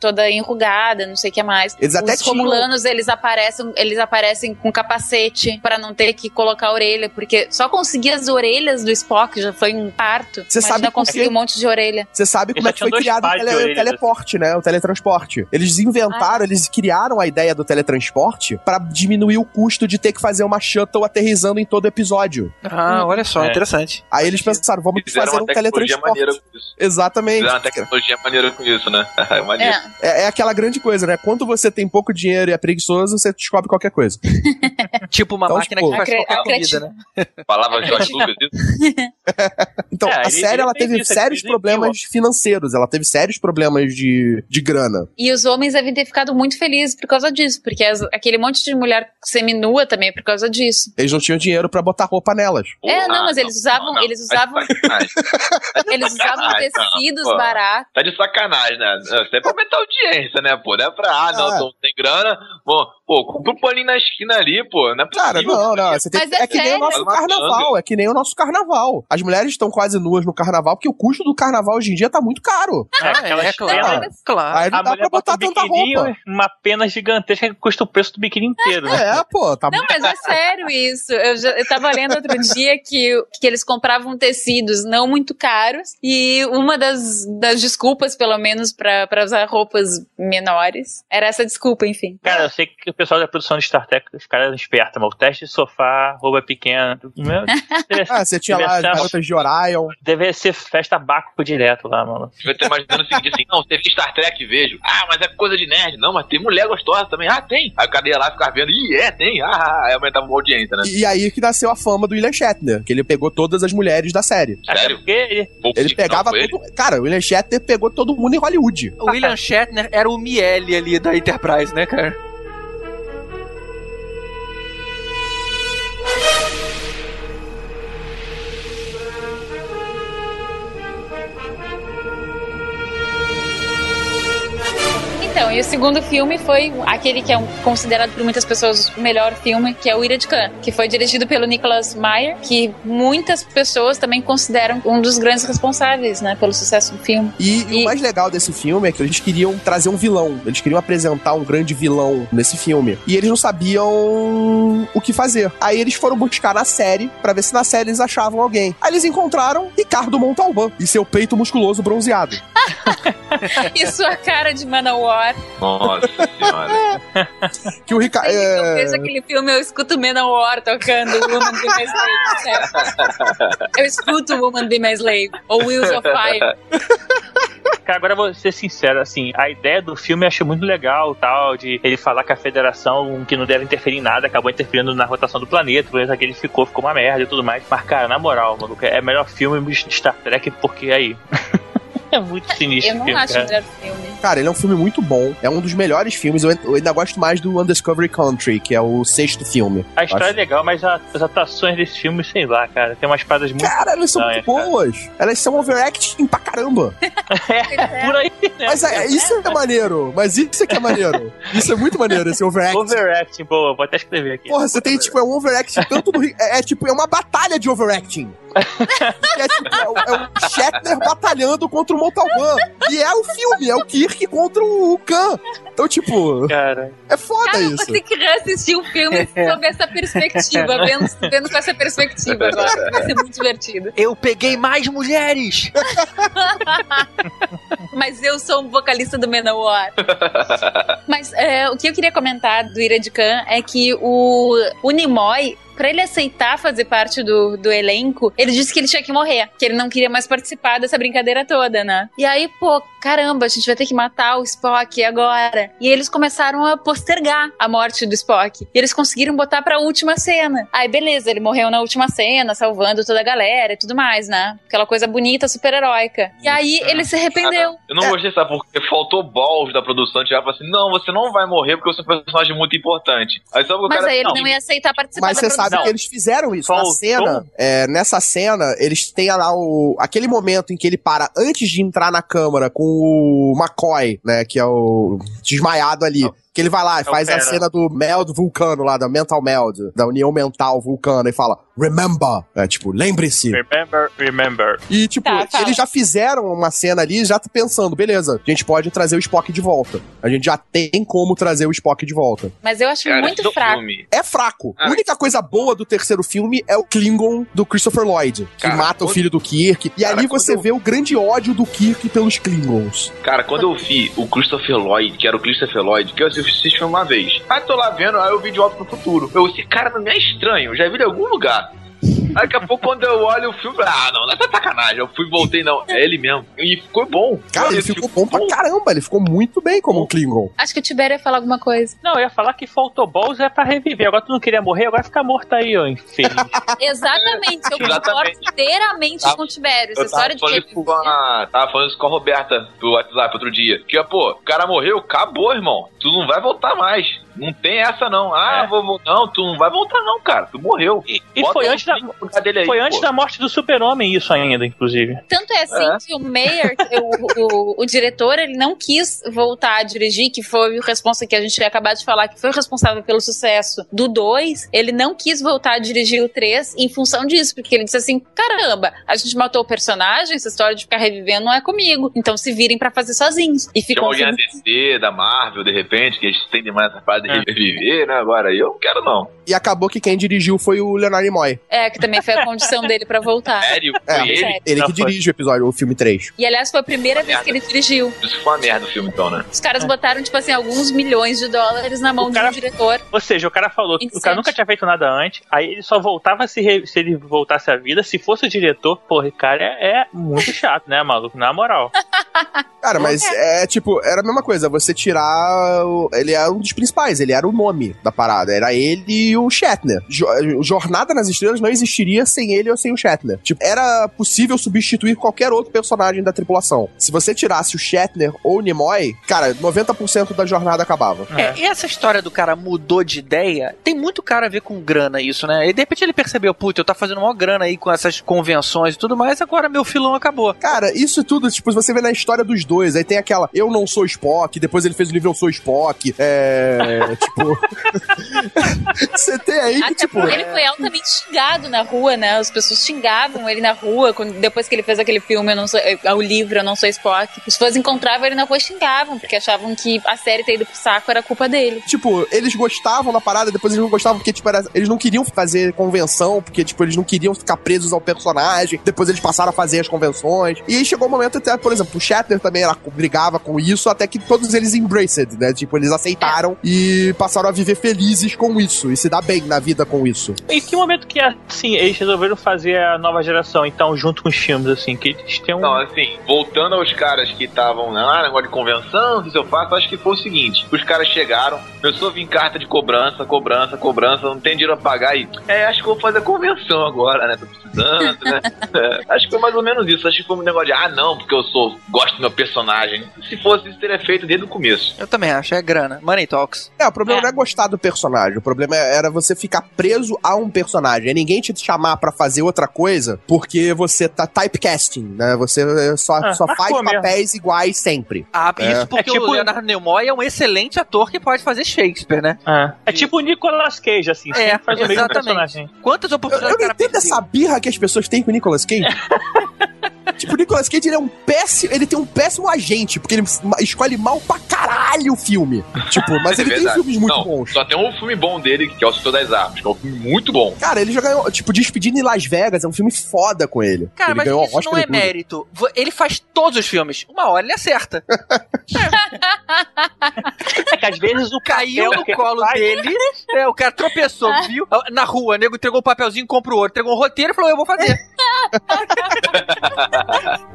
toda enrugada, não sei o que mais. Eles até Os tinham- romulanos, eles aparecem, eles aparecem com capacete pra não ter que colocar a orelha, porque só conseguir as orelhas do Spock já foi um parto. Você sabe conseguir um monte de orelha. Você sabe como é que foi tinham criado o, tele- o orelhas, teleporte, né? O teletransporte. Eles inventaram, eles criaram a ideia do teletransporte pra diminuir o custo de ter que fazer uma shuttle aterrizando em todo episódio. Ah, olha só, É. interessante. Aí eles pensaram, vamos Fizeram fazer uma um tecnologia maneira teletransporte. com isso. Exatamente. Fizeram uma tecnologia maneira com isso, né? É. É. É, é aquela grande coisa, né? Quando você tem pouco dinheiro e é preguiçoso, você descobre qualquer coisa. Tipo uma Então, máquina tipo, que faz qualquer comida, né? Falava George Lucas isso. Então, É, a série ela teve isso, sérios problemas financeiros, ela teve sérios problemas de, de grana. E os homens devem ter ficado muito felizes por causa disso, porque as- aquele monte de mulher seminua também é por causa disso. Eles não tinham dinheiro pra botar roupa nelas. É, não, Ah, mas eles usavam- eles Tá de usavam- sacanagem. Eles usavam não, tecidos pô. baratos. Tá de sacanagem, né? Isso é pra aumentar a audiência, né, pô? Não é pra, ah, não, É. tô sem grana. Bom, pô, compra um paninho na esquina ali, pô. Não é possível. Cara, não, não. Você tem, Mas que- é é, que nem o nosso Tá carnaval. É que nem o nosso carnaval. As mulheres estão quase nuas no carnaval, porque o custo do carnaval hoje em dia tá muito caro. Ah, Aquelas é claro. Claro. Aí não A dá pra botar bota um tanta biquininho, roupa. uma pena gigantesca que custa o preço do biquíni inteiro, né? É, pô, tá Não, mas é sério isso. Eu, já, eu tava lendo outro dia que, que eles compravam tecidos não muito caros e uma das, das desculpas, pelo menos, pra pra usar roupas menores, era essa desculpa, enfim. Cara, eu sei que o pessoal da produção de Star Trek, os caras espertos, mas o teste de sofá, roupa pequena. Meu, deve, Ah, você tinha lá as garotas de Orion. deve ser festa baco direto lá, mano. Eu tô imaginando o seguinte assim, não, você viu Star Trek, vejo. Ah, mas é coisa de nerd. Não, mas tem mulher gostosa também. Ah, tem. Aí o cara ia lá ficar vendo. Ih, é, tem. Ah, ah, aí aumentava uma audiência, né? E aí que nasceu a fama do William Shatner, que ele pegou todas as mulheres da série. Sério? porque ele, Ele pegava foi ele? todo. Cara, o William Shatner pegou todo mundo em Hollywood. O William Shatner era o Miele ali da Enterprise, né, cara? Então, e o segundo filme foi aquele que é um- considerado por muitas pessoas o melhor filme, que é o Ira de Khan, que foi dirigido pelo Nicholas Meyer, que muitas pessoas também consideram um dos grandes responsáveis, né, pelo sucesso do filme. E, e E- o mais legal desse filme é que eles queriam trazer um vilão. Eles queriam apresentar um grande vilão nesse filme. E eles não sabiam o que fazer. Aí eles foram buscar na série pra ver se na série eles achavam alguém. Aí eles encontraram Ricardo Montalban e seu peito musculoso bronzeado. E sua cara de Manowar. Nossa senhora. Que o Ricardo. Eu vejo aquele filme, eu escuto Manowar tocando Woman Be My Slave. Eu escuto Woman Be My Slave. Ou Wheels of Fire. Cara, agora eu vou ser sincero, assim, a ideia do filme eu achei muito legal, tal, de ele falar que a federação, que não deve interferir em nada, acabou interferindo na rotação do planeta, por isso que ele ficou, ficou uma merda e tudo mais. Mas, cara, na moral, maluco, é melhor filme de Star Trek, porque aí. é muito sinistro. Eu não acho cara. filme. Cara, ele é um filme muito bom. É um dos melhores filmes. Eu, ainda gosto mais do Undiscovery Country, que é o sexto filme. A história Acho- é legal, mas a- as atuações desse filme, sei lá, cara, tem umas paradas muito. Cara, elas são muito estranhas, cara. boas. Elas são overacting pra caramba. É, por aí. né? Mas é, isso é maneiro. Mas isso é que é maneiro. Isso é muito maneiro, esse overacting. Overacting, boa, vou até escrever aqui. Porra, você tem, tipo, é um overacting tanto do. É, é, tipo, é uma batalha de overacting. é tipo, é, o- é o Shatner batalhando contra o Montalban. E é o filme, é o Kirk contra o Khan. Então, tipo, Cara, é foda Cara, eu isso. vou ter que reassistir o filme sob essa perspectiva, vendo, vendo com essa perspectiva agora. Vai ser muito divertido. Eu peguei mais mulheres! Mas eu sou um vocalista do Manowar. Mas é, o que eu queria comentar do Ira de Khan é que o, o Nimoy, pra ele aceitar fazer parte do, do elenco, ele disse que ele tinha que morrer, que ele não queria mais participar dessa brincadeira toda, né? E aí, pô, caramba, a gente vai ter que matar o Spock agora. E eles começaram a postergar a morte do Spock. E eles conseguiram botar pra última cena. Aí, beleza, ele morreu na última cena, salvando toda a galera e tudo mais, né? Aquela coisa bonita, super-heróica. E aí, ele se arrependeu. Eu não gostei, sabe? Porque faltou balls da produção. Tirar pra assim, não, você não vai morrer porque você é um personagem muito importante. Aí sabe o Mas cara. aí ele não, não ia aceitar participar Mas da você produção. Sabe que eles fizeram isso. Na cena, é, nessa cena, eles têm lá o, aquele momento em que ele para antes de entrar na câmara com o McCoy, né? Que é o desmaiado ali. Que ele vai lá e faz a cena do meld vulcano lá, da mental meld, da união mental vulcano, e fala, remember. É tipo, lembre-se. remember, remember. E, tipo, Tá, fala. eles já fizeram uma cena ali, já tá pensando, beleza, a gente pode trazer o Spock de volta. A gente já tem como trazer o Spock de volta. Mas eu acho cara, muito fraco. filme. É fraco. Ah. A única coisa boa do terceiro filme é o Klingon do Christopher Lloyd, que Cara, mata o quando- filho do Kirk. E Cara, ali você eu- vê o grande ódio do Kirk pelos Klingons. Cara, quando eu vi o Christopher Lloyd, que era o Christopher Lloyd, que eu assisti uma vez. Aí tô lá vendo, aí eu vi de volta pro futuro. Eu, esse cara não me é estranho, eu já vi em algum lugar. Aí daqui a pouco, quando eu olho o filme, ah, não, não é sacanagem. Eu fui e voltei, não, é ele mesmo. E ficou bom. Cara, ele Esse ficou bom pra caramba, ele ficou muito bem como um Klingon. Acho que o Tibério ia falar alguma coisa. Não, eu ia falar que faltou balls é pra reviver. Agora tu não queria morrer, agora fica morto aí, ó, infeliz. Exatamente, eu concordo inteiramente Tá. com o Tibério. Essa história de falando, isso reviver. com a, tava falando isso com a Roberta do WhatsApp outro dia. Que, pô, o cara morreu, acabou, irmão. Tu não vai voltar mais. Não tem essa, não. Ah, É. vou. Não, tu não vai voltar, não, cara. Tu morreu. E, e foi antes da, aí, foi pô. antes da morte do super-homem isso ainda, inclusive. Tanto é assim É. que o Mayer, o, o, o diretor, ele não quis voltar a dirigir, que foi o responsável que a gente ia acabar de falar, que foi o responsável pelo sucesso do 2. Ele não quis voltar a dirigir o 3 em função disso, porque ele disse assim: caramba, a gente matou o personagem, essa história de ficar revivendo não é comigo. Então se virem pra fazer sozinhos. E ficou um alguém da filme DC, da Marvel, de repente, que eles têm demais essa fase de É. reviver, né? Agora eu não quero, não. E acabou que quem dirigiu foi o Leonard Nimoy. É, que também foi a condição dele pra voltar. Sério? É, Foi ele? sério. Ele que dirige o episódio, o filme 3. E aliás, foi a primeira vez que ele dirigiu. Isso foi uma merda o filme, então, né? Os caras botaram, tipo assim, alguns milhões de dólares na mão O de cara- um diretor. Ou seja, o cara falou que o cara nunca tinha feito nada antes, aí ele só voltava se, re- se ele voltasse à vida. Se fosse o diretor, porra, cara é, é muito chato, né, maluco? Na moral. Cara, mas é tipo, era a mesma coisa, você tirar. o- Ele era um dos principais, ele era o nome da parada. Era ele e o Shatner. Jo- Jornada nas Estrelas não existiria sem ele ou sem o Shatner. Tipo, era possível substituir qualquer outro personagem da tripulação. Se você tirasse o Shatner ou o Nimoy, cara, 90% da jornada acabava. É, e essa história do cara mudou de ideia, tem muito cara a ver com grana isso, né? E de repente ele percebeu, puta, eu tá fazendo uma grana aí com essas convenções e tudo mais, agora meu filão acabou. Cara, isso tudo, tipo, você vê na história dos dois. Aí tem aquela Eu Não Sou Spock, depois ele fez o livro Eu Sou Spock. É. tipo. Você tem aí que, tipo. ele foi altamente xingado na rua, né? As pessoas xingavam ele na rua, depois que ele fez aquele filme, eu não sou, o livro Eu Não Sou Spock. Os fãs encontravam ele na rua e xingavam, porque achavam que a série ter ido pro saco era culpa dele. Tipo, eles gostavam da parada, depois eles não gostavam porque, tipo, era- eles não queriam fazer convenção, porque, tipo, eles não queriam ficar presos ao personagem. Depois eles passaram a fazer as convenções. E aí chegou o momento até, por exemplo, o Shatner também era, brigava com isso, até que todos eles embraced, né? Tipo, eles aceitaram e passaram a viver felizes com isso e se dar bem na vida com isso. Em que momento que, assim, eles resolveram fazer a nova geração, então, junto com os filmes, assim, que eles têm um... Não, assim, voltando aos caras que estavam lá, negócio de convenção, se eu faço, acho que foi o seguinte: os caras chegaram, começou a vir carta de cobrança, cobrança, cobrança, não tem dinheiro pra pagar e. É, acho que vou fazer a convenção agora, né? Tô precisando, né? É, acho que foi mais ou menos isso. Acho que foi um negócio de, ah, não, porque eu sou, gosto do meu personagem. Se fosse isso, teria feito desde o começo. Eu também acho, é grana. Money Talks. É, o problema É. não é gostar do personagem, o problema é- era você ficar preso a um personagem. É ninguém te chamar pra fazer outra coisa porque você tá typecasting, né? Você só, Ah, só faz mesmo. papéis iguais sempre. Ah, É. isso porque É tipo- o Leonardo Nimoy é um excelente ator que pode fazer Shakespeare, né? É, é tipo o Nicolas Cage, assim, É, faz o mesmo exatamente. personagem. Quantas Eu, oportunidades eu o não entendo essa birra que as pessoas têm com o Nicolas Cage. tipo, o Nicolas Cage ele é um péssimo. Ele tem um péssimo agente, porque ele escolhe mal pra caralho o filme. Tipo, mas É ele tem filmes muito não, bons. Só tem um filme bom dele, que é O Senhor das Armas, que é um filme muito bom. Cara, ele já ganhou, tipo, Despedindo em Las Vegas, é um filme foda com ele. Cara, ele mas ganhou isso Oscar não é mérito. Ele faz todos os filmes. Uma hora ele acerta. É que às vezes o Caiu no colo faz- dele. É, o cara tropeçou, viu? Na rua, o nego entregou um papelzinho, comprou outro. Entregou um roteiro e falou, eu vou fazer.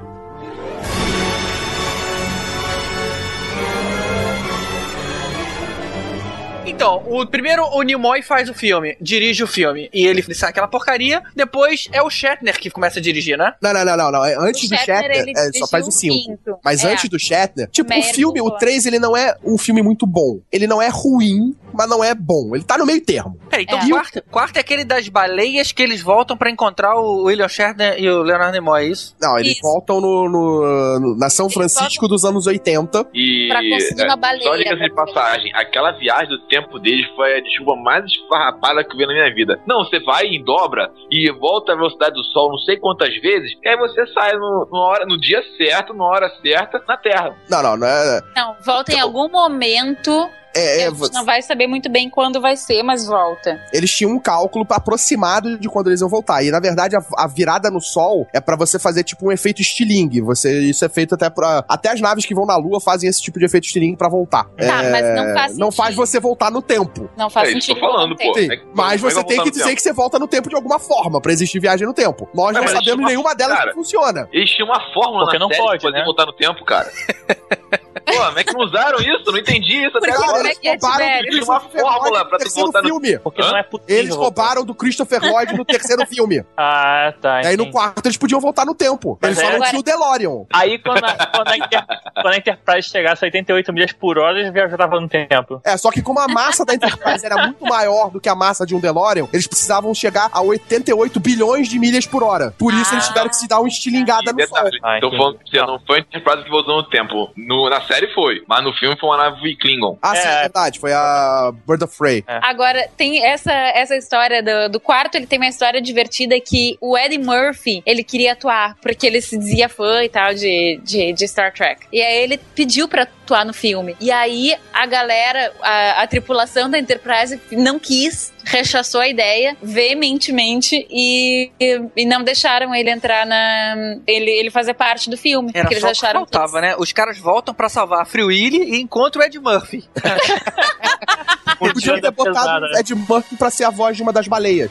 Então, o primeiro o Nimoy faz o filme, dirige o filme, e ele sai aquela porcaria. Depois é o Shatner que começa a dirigir, né? Não, não, não, não, não. É Antes do Shatner, ele é, só faz o o 5. quinto. Mas É. antes do Shatner, tipo, o filme, o pô. 3, ele não é um filme muito bom. Ele não é ruim, mas não é bom. Ele tá no meio termo. Pera, então É. o quarto, quarto é aquele das baleias que eles voltam pra encontrar o William Shatner e o Leonardo Nimoy, é isso? Não, eles Isso. voltam no, no- no- na São Eles Francisco dos anos 80. E. Pra conseguir é, uma baleia. Só dica de passagem, aquela viagem do tempo deles foi a desculpa mais esfarrapada que eu vi na minha vida. Não, você vai em dobra e volta à velocidade do sol não sei quantas vezes, e aí você sai no, no hora, no dia certo, na hora certa, na Terra. Não, não, não é. Não, volta em algum momento. É- é- a gente não vai saber muito bem quando vai ser, mas volta. eles tinham um cálculo aproximado de quando eles iam voltar. E na verdade, a, a virada no sol é pra você fazer tipo um efeito estilingue. Você, isso é feito até pra. Até as naves que vão na Lua fazem esse tipo de efeito estilingue pra voltar. Tá, É, mas não faz Não faz sentido. você voltar no tempo. Não faz É isso que eu sentido. tô falando, pô. Sim, É que- mas você tem que dizer tempo? que você volta no tempo de alguma forma pra existir viagem no tempo. Nós não sabemos nenhuma uma- delas cara, que funciona. Eles tinham uma fórmula Porque na não série pode, né? voltar no tempo, cara. Pô, como é que não usaram isso? Não entendi isso até Porque agora. como é que é, roubaram do Eles tinham uma Christopher fórmula no pra tu voltar no- filme. Porque Hã? não é possível. Eles roubaram do Christopher Lloyd no terceiro filme. Ah, tá. E aí no quarto eles podiam voltar no tempo. Mas Eles só é- não tinham o DeLorean. Aí quando a, quando, a Enter- quando a Enterprise chegasse a 88 milhas por hora, eles tava no tempo. É, só que como a massa da Enterprise era muito maior do que a massa de um DeLorean, eles precisavam chegar a 88 bilhões de milhas por hora. Por isso Ah. eles tiveram que se dar uma estilingada E no sol. detalhe, Ah, falando que você não foi a Enterprise que voltou no tempo. No, na série foi, mas no filme foi uma nave Klingon. Ah, sim, É. é verdade. Foi a Bird of Prey. Agora, tem essa, essa história do, do quarto, ele tem uma história divertida que o Eddie Murphy, ele queria atuar, porque ele se dizia fã e tal de, de, de Star Trek. E aí ele pediu pra atuar no filme. E aí a galera, a, a tripulação da Enterprise não quis, rechaçou a ideia veementemente e, e, e não deixaram ele entrar na... ele, ele fazer parte do filme. Era porque eles só o que acharam faltava, né? Os caras voltam pra salvar a Free Willy e encontram o Ed Murphy. Podiam ter botado pesada, né? Ed Murphy pra ser a voz de uma das baleias.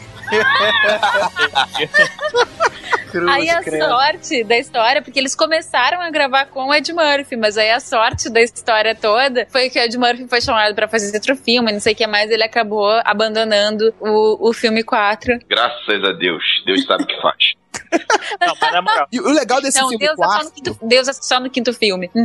Aí a sorte da história, porque eles começaram a gravar com o Ed Murphy, mas aí a sorte da história toda foi que o Ed Murphy foi chamado pra fazer outro filme, não sei o que mais, ele acabou abandonando o, o filme 4. Graças a Deus. Deus sabe o que faz. Não, mas na moral. E o legal desse Não, filme Deus é, só no 4... quinto, Deus é só no quinto filme.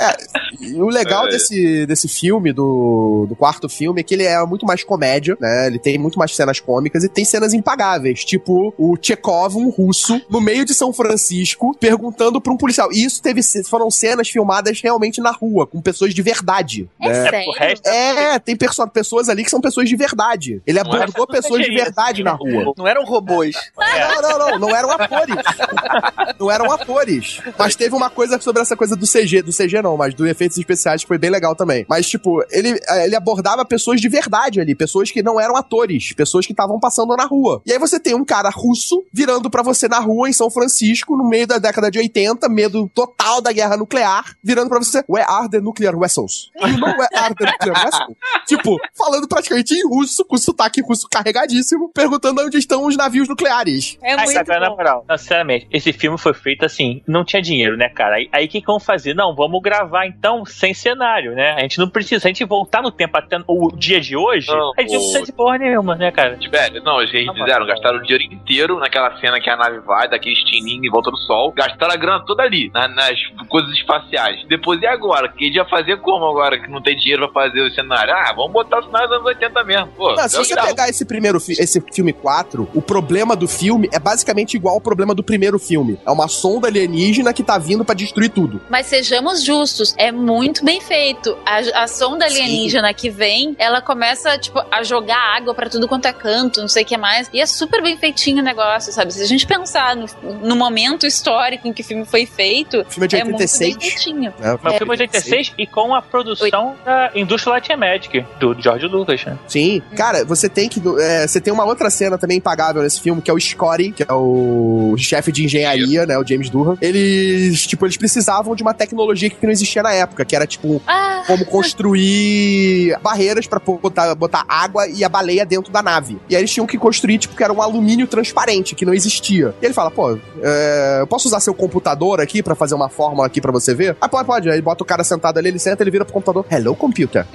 Hum. E o legal É. desse, desse filme, do, do quarto filme, é que ele é muito mais comédia, né? Ele tem muito mais cenas cômicas e tem cenas impagáveis. Tipo, o Chekhov, um russo, no meio de São Francisco, perguntando pra um policial. E isso teve, foram cenas filmadas realmente na rua, com pessoas de verdade. É né? sério? É, tem perso pessoas ali que são pessoas de verdade. Ele Não é abordou pessoas de verdade na rua. Não eram robôs. Não, não, não, não eram atores. Não eram atores. Mas teve uma coisa sobre essa coisa do CG, do CG não, mas do efeitos especiais que foi bem legal também. Mas, tipo, ele, ele abordava pessoas de verdade ali, pessoas que não eram atores, pessoas que estavam passando na rua. E aí você tem um cara russo virando pra você na rua em São Francisco, no meio da década de 80, medo total da guerra nuclear, virando pra você, where are the nuclear vessels? You know where are the nuclear vessels? Tipo, falando praticamente em russo, com sotaque russo carregadíssimo, perguntando onde estão os navios nucleares. É Ai, muito agora, na bom. moral, não, sinceramente, esse filme foi feito assim, não tinha dinheiro, né, cara? Aí o que, que vamos fazer? Não, vamos gravar então sem cenário, né? A gente não precisa, a gente voltar no tempo até o dia de hoje, Não, a gente não precisa de porra nenhuma, né, cara? Velho, não, eles Tá bom. fizeram, gastaram o dinheiro inteiro naquela cena que a nave vai, daquele estininho em volta do sol, gastaram a grana toda ali, na- nas coisas espaciais. Depois e agora? Que a gente ia fazer como agora que não tem dinheiro pra fazer o cenário? Ah, vamos botar o dos anos 80 mesmo. Pô, Não, se você gravo. pegar esse primeiro fi- esse filme 4, o problema do filme é basicamente igual ao problema do primeiro filme. É uma sonda alienígena que tá vindo pra destruir tudo. Mas sejamos justos, é muito bem feito. A, a sonda alienígena que vem, ela começa, tipo, a jogar água pra tudo quanto é canto, não sei o que mais. E é super bem feitinho o negócio, sabe? Se a gente pensar no, no momento histórico em que o filme foi feito, O filme é de é muito 86. bem feitinho. né? Mas o filme é de 86 e com a produção da Industrial Light Magic, do George Lucas, né? Sim. Cara, você tem que. é, você tem uma outra cena também impagável nesse filme, que é o Scotty, que é o chefe de engenharia, né? O James Durham. Eles, tipo, eles precisavam de uma tecnologia que não existia na época, que era, tipo, Ah, como construir barreiras pra botar, botar água e a baleia dentro da nave. E aí eles tinham que construir, tipo, que era um alumínio transparente, que não existia. E ele fala, pô, é, eu posso usar seu computador aqui pra fazer uma fórmula aqui pra você ver? Ah, pode, pode. Aí bota o cara sentado ali, ele senta, ele vira pro computador. Hello, computer.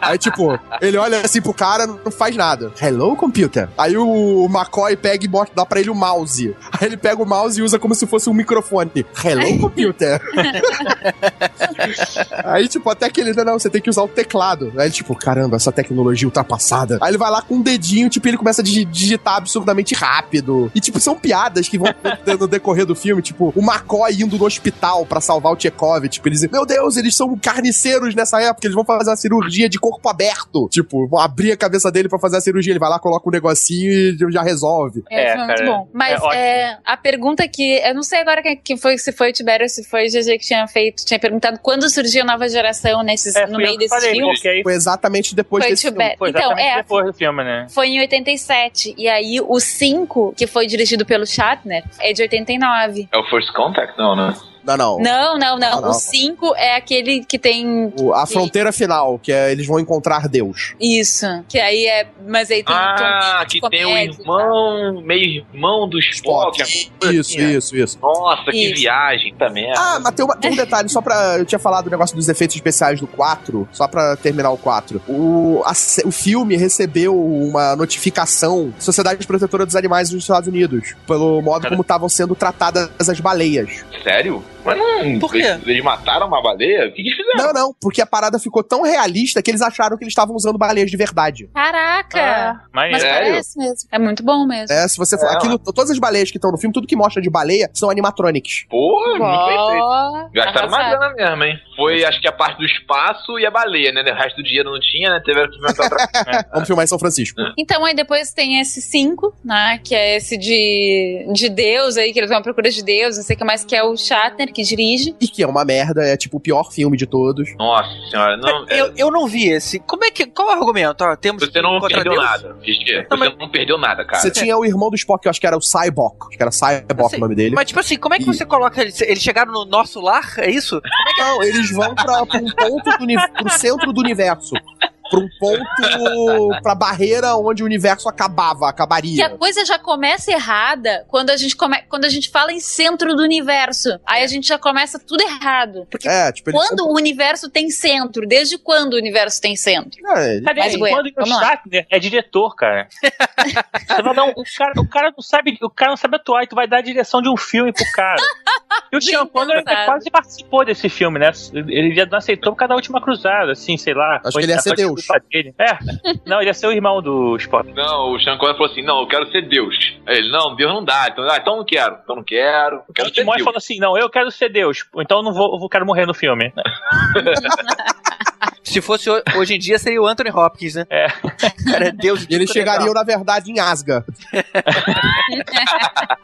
Aí, tipo, ele olha assim pro cara, não faz nada. Hello, computer. Aí o McCoy pega e bota, dá pra ele o mouse. Aí ele pega o mouse e usa como se fosse um microfone. Hello, computer. Aí, tipo, até que ele, não, não, você tem que usar o teclado. Aí, ele, tipo, caramba, essa tecnologia ultrapassada. Aí ele vai lá com um dedinho, tipo, ele começa a digi- digitar absurdamente rápido. E, tipo, são piadas que vão no decorrer do filme, tipo, o McCoy indo no hospital pra salvar o Chekhov. Tipo, eles dizem, meu Deus, eles são carniceiros nessa época, eles vão fazer uma cirurgia de corpo aberto. Tipo, vão abrir a cabeça dele pra fazer a cirurgia. Ele vai lá, coloca um negocinho e já resolve. É, É, foi muito bom. Mas é é, a pergunta que. Eu não sei agora quem, quem foi, se foi o Tibério, se foi o GG que tinha feito, tinha perguntado quando surgiu a nova geração nesses, É, no meio que desses falei, filmes. aí Foi exatamente depois Foi desse filme. Foi Então, exatamente é, depois do filme, né? Foi em 87. E aí, o 5, que foi dirigido pelo Shatner, é de 89. É o First Contact? Não, né? Não, não. Não, não, não. Não. O 5 é aquele que tem. O- a fronteira final, que é eles vão encontrar Deus. Isso. Que aí é. Mas aí tem um Ah, tom de que tem o comédia, tá? irmão, meio irmão do Spock. Isso, isso, isso. Nossa, que Isso. viagem também. Ah, mas tem, uma- tem um detalhe, só pra. Eu tinha falado do negócio dos efeitos especiais do 4, só pra terminar o 4. O, a o filme recebeu uma notificação da Sociedade Protetora dos Animais dos Estados Unidos, pelo modo Cara. como estavam sendo tratadas as baleias. Sério? Mas não. Por quê? Eles, eles mataram uma baleia? O que, que eles fizeram? Não, não, porque a parada ficou tão realista que eles acharam que eles estavam usando baleias de verdade. Caraca! Ah, Mas. Sério? parece mesmo. É muito bom mesmo. É, se você for. É, Aquilo, todas as baleias que estão no filme, tudo que mostra de baleia são animatronics. Porra, muito bem feito. Ó, Gastaram uma grana mesmo, hein? Foi, acho que a parte do espaço e a baleia, né? O resto do dinheiro não tinha, né? Tiveram que inventar outra Vamos filmar em São Francisco. Então aí depois tem esse 5, né? Que é esse de, de Deus aí, que eles vão à procura de Deus, não sei o que mais, que é o Shatner que dirige. E que é uma merda, é tipo o pior filme de todos. Nossa senhora, não. é, Eu, eu não vi esse. Como é que. Qual é o argumento? Ó, temos Você não perdeu Deus? nada. Não, Você mas- não perdeu nada, cara. Você tinha o irmão do Spock, eu acho que era o Cyborg. Acho que era Cyborg Assim, o nome dele. Mas, tipo assim, como é que você coloca eles? Eles chegaram no nosso lar? É isso? Não, eles vão pra, pra um ponto do uni- pro centro do universo. Pra um ponto, pra barreira onde o universo acabava, Que a acabaria. coisa já começa errada quando a gente come... quando a gente fala em centro do universo. Aí a gente já começa tudo errado. Porque É, tipo, quando o universo tem centro? Desde quando o universo tem centro? É, ele- Mas, Quando o. Shatner é diretor, cara. Você vai dar um, o, cara, o cara não sabe, o cara não sabe atuar e tu vai dar a direção de um filme pro cara. E o Sean Connery quase participou desse filme, né? Ele já não aceitou por causa da última cruzada, assim, sei lá. Acho Foi- que ele ia ser foi Deus. dele. É. Não, ele ia ser o irmão do Spock. Não, o Sean Connery falou assim: não, eu quero ser Deus. Aí ele, não, Deus não dá. Então, ah, então não quero. Então não quero. Eu O quero ser Timóteo falou assim: não, eu quero ser Deus, então eu não vou, eu quero morrer no filme. Se fosse ho- hoje em dia, seria o Anthony Hopkins, né? É. Cara, Deus E eles é chegariam, na verdade, em Asga.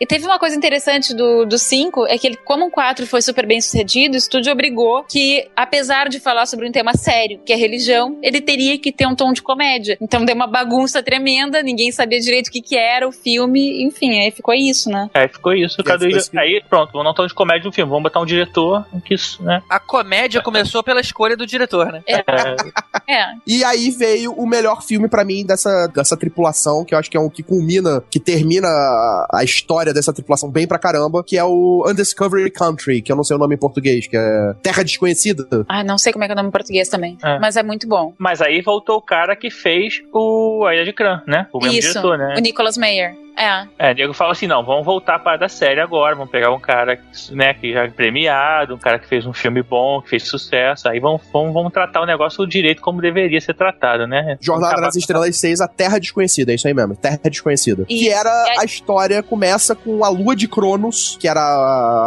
E teve uma coisa interessante do 5, é que ele, como o 4 foi super bem sucedido, o estúdio obrigou que, apesar de falar sobre um tema sério, que é religião, ele teria que ter um tom de comédia. Então deu uma bagunça tremenda, ninguém sabia direito o que, que era o filme, enfim, aí ficou isso, né? Aí ficou isso. E Cada. Aí pronto, vamos dar um tom de comédia no filme. Vamos botar um diretor que isso, né? A comédia começou pela escolha do diretor, né? É, É. E aí veio o melhor filme pra mim dessa, dessa tripulação, que eu acho que é um que culmina, que termina a, a história dessa tripulação bem pra caramba, que é o Undiscovery Country, que eu não sei o nome em português, que é Terra Desconhecida. Ah, não sei como é que é o nome em português também, É. mas é muito bom. Mas aí voltou o cara que fez o A Ilha de Kran, né? O mesmo Isso, diretor, né? o Nicholas Meyer. É. É, o Diego fala assim: não, vamos voltar para da série agora, vamos pegar um cara né, que já é premiado, um cara que fez um filme bom, que fez sucesso, aí vamos, vamos, vamos tratar o negócio direito como deveria ser tratado, né? Jornada nas com- Estrelas 6, A Terra Desconhecida, é isso aí mesmo, Terra Desconhecida. Que Isso. era E a história, começa com a lua de Cronos, que era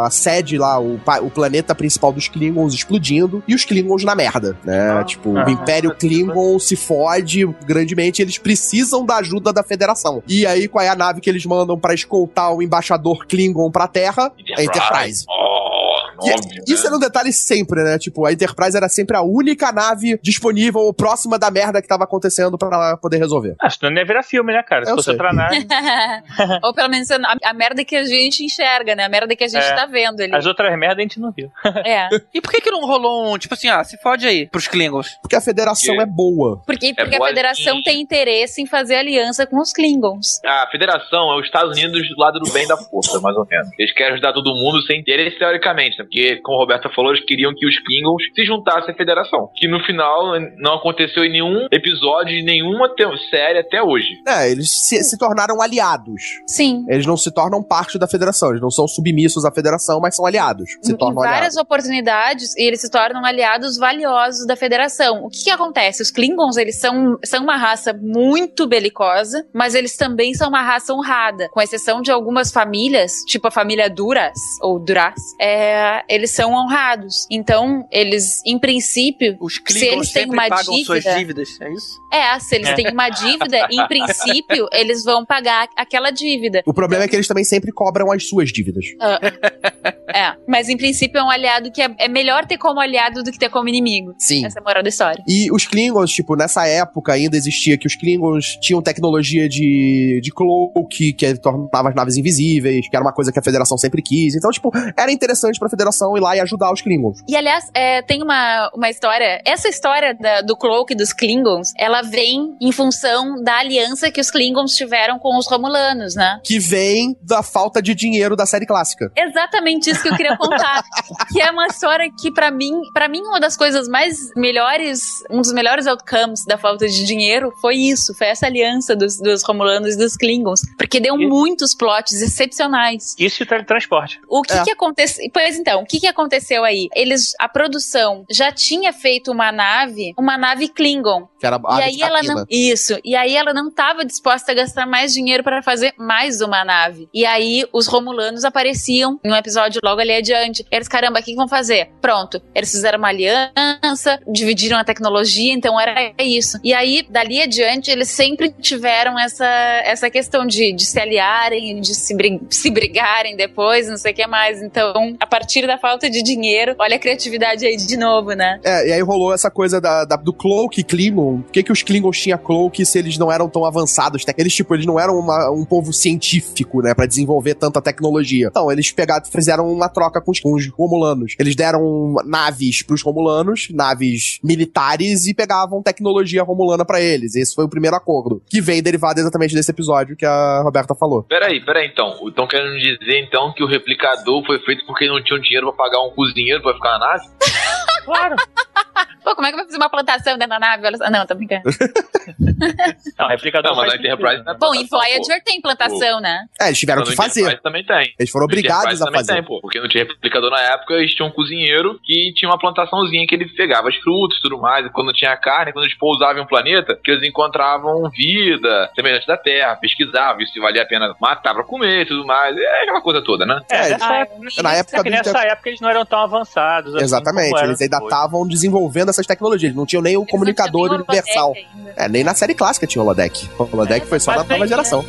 a sede lá, o, o planeta principal dos Klingons explodindo, e os Klingons na merda, né? Ah, tipo, ah. o Império Klingon se fode grandemente, eles precisam da ajuda da Federação. E aí, qual é a nave que eles mandam pra escoltar o embaixador Klingon pra Terra? É a Enterprise. Oh, óbvio. Isso né? era um detalhe sempre, né? Tipo, a Enterprise era sempre a única nave disponível ou próxima da merda que tava acontecendo pra ela poder resolver. Ah, senão não ia virar filme, né, cara? Se Eu fosse sei. outra nave. Ou pelo menos a, a merda que a gente enxerga, né? A merda que a gente É. tá vendo ali. As outras merdas a gente não viu. É. E por que que não rolou um, tipo assim, ah, se fode aí, pros Klingons? Porque a Federação Que- é boa. Porque, porque a boa federação sim. tem interesse em fazer aliança com os Klingons. A federação é os Estados Unidos do lado do bem da força, mais ou menos. Eles querem ajudar todo mundo sem interesse, teoricamente, né? Porque, como a Roberta falou, eles queriam que os Klingons se juntassem à federação. Que no final não aconteceu em nenhum episódio de nenhuma série até hoje. É, eles se, se tornaram aliados. Sim. Eles não se tornam parte da Federação. Eles não são submissos à Federação, mas são aliados. Se em tornam várias aliados. oportunidades, eles se tornam aliados valiosos da Federação. O que, que acontece? Os Klingons, eles são, são uma raça muito belicosa, mas eles também são uma raça honrada. Com exceção de algumas famílias, tipo a família Duras, ou Duras, é, eles são honrados. Então, eles, em princípio, Os Se eles têm uma pagam suas dívida- dívidas, é isso? é, se eles têm uma dívida, em princípio, eles vão pagar aquela dívida. O problema é que eles também sempre cobram as suas dívidas. É, mas em princípio é um aliado que é, é melhor ter como aliado do que ter como inimigo. Sim. Essa é a moral da história. E os Klingons, tipo, nessa época ainda existia que os Klingons tinham tecnologia de, de cloak, que tornava as naves invisíveis, que era uma coisa que a Federação sempre quis. Então, tipo, era interessante pra Federação ir lá e ajudar os Klingons. E aliás, é, tem uma, uma história. Essa história da- do Cloak e dos Klingons, ela vem em função da aliança que os Klingons tiveram com os Romulanos, né? Que vem da falta de dinheiro da série clássica. Exatamente isso que eu queria contar. que é uma história que, pra mim, para mim, uma das coisas mais melhores, um dos melhores outcomes da falta de dinheiro foi isso. Foi essa aliança dos, dos Romulanos e dos Klingons. Porque deu E- muitos plots excepcionais. Isso e o teletransporte. O que É. que aconteceu? Pois então, o que que aconteceu aí? Eles, a produção já tinha feito uma nave, uma nave Klingon. Que era a e aí ela não, isso. E aí ela não estava disposta a gastar mais dinheiro para fazer mais uma nave. E aí os Romulanos apareciam em um episódio logo ali adiante. Eles, caramba, o que, que vão fazer? Pronto. Eles fizeram uma aliança, dividiram a tecnologia, então era isso. E aí, dali adiante, eles sempre tiveram essa, essa questão de, de se aliarem, de se, bri- se brigarem depois, não sei o que mais. Então, a partir da falta de dinheiro. Olha a criatividade aí de novo, né? É, e aí rolou essa coisa da, da- do Cloak Klingon. Por que, que os Klingons tinham Cloak se eles não eram tão avançados? Eles, tipo, eles não eram uma- um povo científico, né, pra desenvolver tanta tecnologia. Então, eles pegaram, fizeram uma troca com os, com os Romulanos. Eles deram naves pros Romulanos, naves militares, e pegavam tecnologia romulana pra eles. Esse foi o primeiro acordo, que vem derivado exatamente desse episódio que a Roberta falou. Peraí, peraí então. Então querendo dizer então que o replicador foi feito porque não tinham dinheiro pra pagar um cozinheiro pra ficar na nave? Claro. Pô, como é que vai fazer uma plantação dentro da nave? Olha só. Não, tô brincando. Não, replicador Não, mas faz a Enterprise né? Bom, em Voyager tem plantação, né? É, eles tiveram que fazer. Enterprise também tem. Eles foram obrigados a fazer. Tem, pô, porque não tinha replicador na época, eles tinham um cozinheiro que tinha uma plantaçãozinha que ele pegava as frutas e tudo mais. E quando tinha carne, quando eles pousavam em um planeta, que eles encontravam vida semelhante da Terra, pesquisavam se valia a pena matar pra comer e tudo mais. É aquela coisa toda, né? É, É, nessa, Ah, época, Na época é que nessa época eles não eram tão avançados. assim Exatamente, eles ainda estavam desenvolvendo essas tecnologias, não tinham nem o Eles comunicador universal. É, nem na série clássica tinha o holodeck. O holodeck É, foi só na nova tem, geração.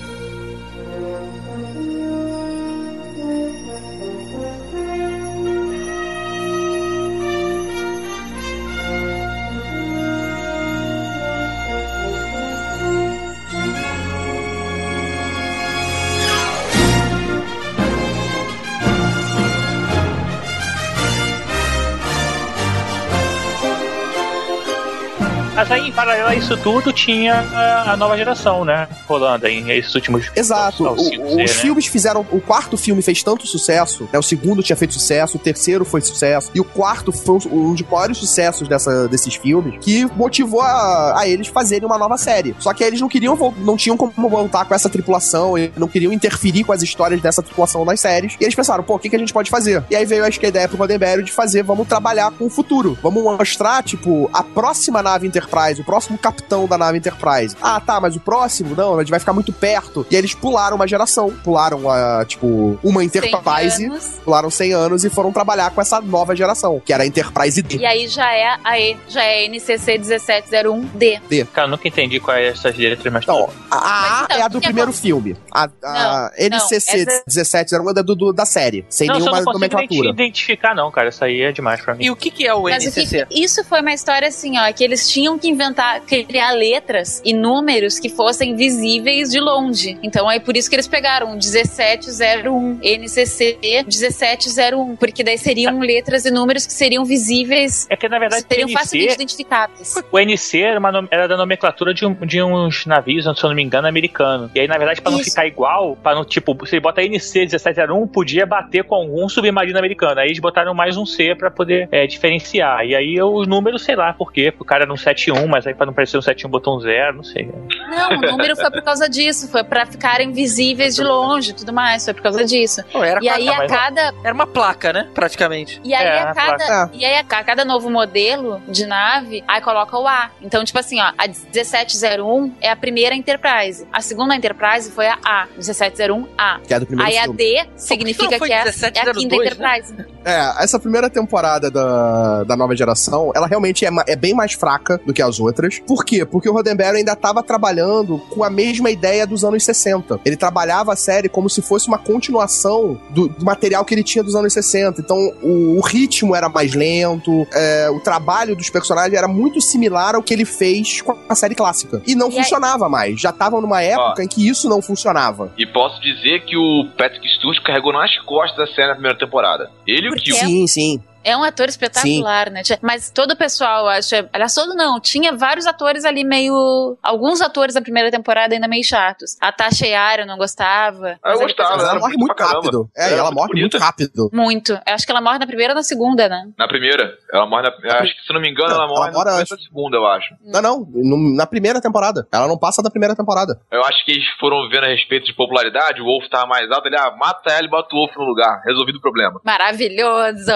Paralelo a isso tudo, tinha a, nova geração, né? Rolando aí, esses últimos. Exato. O- os né? filmes fizeram. O quarto filme fez tanto sucesso, né? O segundo tinha feito sucesso, o terceiro foi sucesso, e o quarto foi um dos maiores sucessos dessa, desses filmes, que motivou a, a eles fazerem uma nova série. Só que eles não queriam não tinham como voltar com essa tripulação, e não queriam interferir com as histórias dessa tripulação nas séries. E eles pensaram, pô, o que, que a gente pode fazer? E aí veio acho que a ideia pro Roddenberry de fazer, vamos trabalhar com o futuro. Vamos mostrar, tipo, a próxima nave Enterprise, o próximo capitão da nave Enterprise. Ah, tá, mas o próximo, não, a gente vai ficar muito perto. E aí eles pularam uma geração, pularam a, tipo, uma 100 Enterprise, anos. pularam 100 anos e foram trabalhar com essa nova geração, que era a Enterprise D. E aí já é a E, já é NCC 1701D. Cara, eu nunca entendi quais essas letras, mas. Então, a A então, é a do primeiro filme. A, a Não, NCC não, essa- 1701 é da, do- do- da série, sem não, nenhuma não nomenclatura. identificar, não, cara. Isso aí é demais pra mim. E o que, que é o Mas NCC? que- isso foi uma história assim, ó, que eles tinham que inventar, criar letras e números que fossem visíveis de longe. Então aí por isso que eles pegaram 1701, NCC 1701, porque daí seriam letras e números que seriam visíveis, É que na verdade seriam o facilmente NC, identificáveis. o NC era, uma era da nomenclatura de, um- de uns navios, se eu não me engano, americano. E aí, na verdade, pra não ficar igual, para não, tipo, você bota NC 1701, podia bater com algum submarino americano. Aí eles botaram mais um C pra poder é, diferenciar. E aí os números, sei lá por quê. O cara era um 71, mas aí pra não parecer um 71 botou um 0, não sei. Não, o número foi por causa disso, foi pra ficarem visíveis de longe, tudo mais, foi por causa disso. Pô, era, E aí não, a cada era uma placa, né? Praticamente. E aí, É, a cada, placa. e aí a ca- cada novo modelo de nave, aí coloca o A. Então, tipo assim, ó, a 1701 é a primeira Enterprise. A segunda Enterprise foi a A, 1701A. Que é do primeiro Aí a filme. D significa foi que é, é a 1702, quinta né? Enterprise. É, essa primeira temporada da, da nova geração, ela realmente é, é bem mais fraca do que as outras. Por quê? Porque o Roddenberry ainda estava trabalhando com a mesma ideia dos anos 60. Ele trabalhava a série como se fosse uma continuação do, do material que ele tinha dos anos 60. Então, o, o ritmo era mais lento, é, o trabalho dos personagens era muito similar ao que ele fez com a série clássica. E não E aí- funcionava mais. Já estavam numa época em que isso não funcionava. E posso dizer que o Patrick Stewart carregou nas costas a série na primeira temporada. Ele e o Kill. Sim, sim. É um ator espetacular, né? Tinha- Mas todo o pessoal, acho. Aliás, todo não. Tinha vários atores ali meio. Alguns atores da primeira temporada ainda meio chatos. A Tasha eu não gostava. Ah, eu gostava, ela era morre muito rápido. É, ela muito morre bonita. muito rápido. Muito. Eu acho que ela morre na primeira ou na segunda, né? Na primeira. Ela morre na. Acho que, se não me engano, ela Não, morre ela na da segunda, eu acho. Não, não, no- na primeira temporada. Ela não passa da primeira temporada. Eu acho que eles foram vendo a respeito de popularidade, o Wolf tava mais alto, ele, ah, mata ela e bota o Wolf no lugar. Resolvido o problema. Maravilhoso!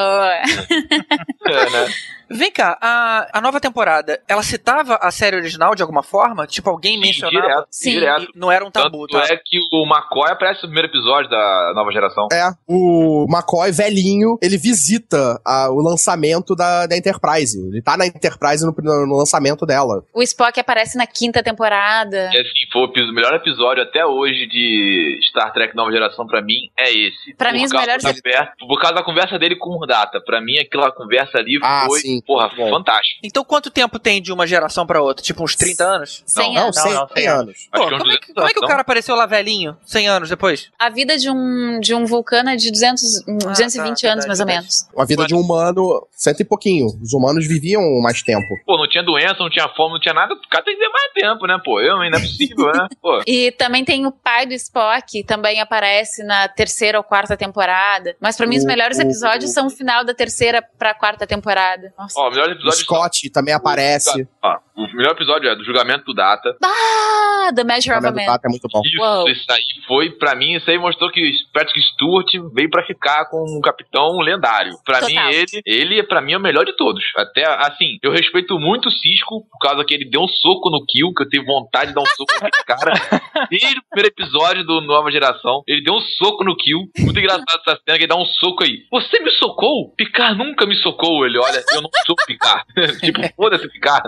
É, né? Vem cá, a, a nova temporada, ela citava a série original de alguma forma? Tipo, alguém mencionava? Direto, Sim. direto. Não era um tabu, Tanto tá? é que o McCoy aparece no primeiro episódio da nova geração. É, o McCoy, velhinho, ele visita a- o lançamento da, da Enterprise. Ele tá na Enterprise no, no lançamento dela. O Spock aparece na quinta temporada. E assim, foi o melhor episódio até hoje de Star Trek Nova Geração pra mim é esse. Pra Por mim, os causa melhores- da conversa- por causa da conversa dele com o Data. Pra mim, aquela conversa ali Ah, foi, sim. Porra, Bom. fantástico. Então quanto tempo tem de uma geração pra outra? Tipo uns 30 anos? 100 Não, anos. 100, não, 100 100 anos. Pô, uns como, é que, 200 como é que o cara apareceu lá velhinho, 100 anos depois? A vida de um, de um vulcano é de 200, hum, 220 tá, anos, mais ou verdade, menos. A vida de um humano, cento e pouquinho. Os humanos viviam mais tempo. Pô, não tinha doença, não tinha fome, não tinha nada. O cara tem que ter mais tempo, né, pô? Eu? Não é possível, né? Pô. E também tem o pai do Spock, que também aparece na terceira ou quarta temporada. Mas pra mim, os melhores o- episódios são o final da terceira pra quarta temporada. Nossa. Ó, o melhor O episódio. Scott também aparece. Ó, o melhor episódio é do julgamento do Data. Ah, The Measure of a Man. Data é muito bom. Isso, isso aí foi, pra mim, isso aí mostrou que Patrick Stewart veio pra ficar com um capitão lendário. Pra Total. mim, ele, ele, pra mim, é o melhor de todos. Até, assim, eu respeito muito o Cisco, por causa que ele deu um soco no Kill, que eu tive vontade de dar um soco naquele cara. Desde o primeiro episódio do Nova Geração, ele deu um soco no Kill. Muito engraçado essa cena, que ele dá um soco aí. Você me socou? Picar nunca me socou. Ele, olha, eu não sou Picar. tipo, foda-se Picar.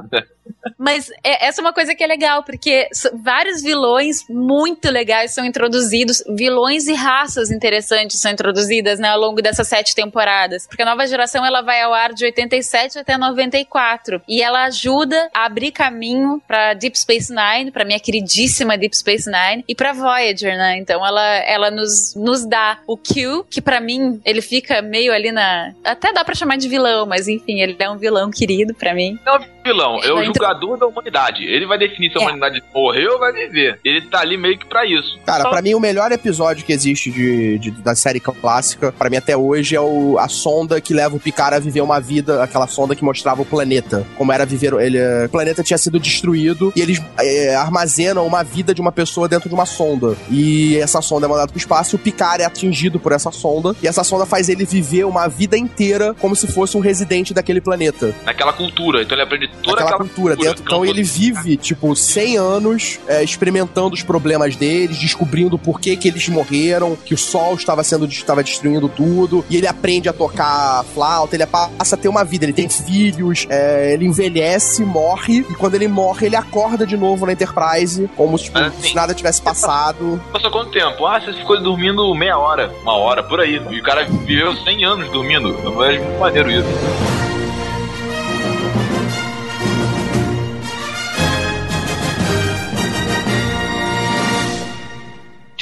Mas é- essa é uma coisa que é legal, porque vários vilões muito legais são introduzidos, vilões e raças interessantes são introduzidas né, ao longo dessas sete temporadas. Porque a nova geração ela vai ao ar de 87 até 94 e ela ajuda a abrir caminho pra Deep Space Nine, pra minha queridíssima Deep Space Nine e pra Voyager, né? Então ela, ela nos, nos dá o Q, que pra mim ele fica meio ali na. Até dá pra chamar de vilão, mas enfim, ele é um vilão querido pra mim. Não vilão, é o julgador da humanidade. Ele vai definir se a É. humanidade morreu ou vai viver. Ele tá ali meio que pra isso. Cara, Só- pra mim o melhor episódio que existe de, de- da série clássica, pra mim até hoje, é o, a sonda que leva o Picard a viver uma vida, aquela sonda que mostrava o planeta. Como era viver. Ele, o planeta tinha sido destruído e eles é, armazenam uma vida de uma pessoa dentro de uma sonda. E essa sonda é mandada pro espaço e o Picard é atingido por essa sonda. E essa sonda faz ele viver uma vida inteira como se fosse um residente daquele planeta. Naquela cultura. Então ele aprende toda Aquela cultura dentro. Então ele vive, tipo, 100 anos é, experimentando os problemas deles, descobrindo por que, que eles morreram, que o sol estava sendo estava destruindo tudo. E ele aprende a tocar flauta, ele passa a ter uma vida, ele tem filhos, é, ele envelhece, morre, e quando ele morre, ele acorda de novo na Enterprise, como tipo, Ah, se nada tivesse passado. Passou quanto tempo? Ah, você ficou dormindo meia hora, uma hora, por aí. E o cara viveu 100 anos dormindo. Eu acho muito maneiro isso.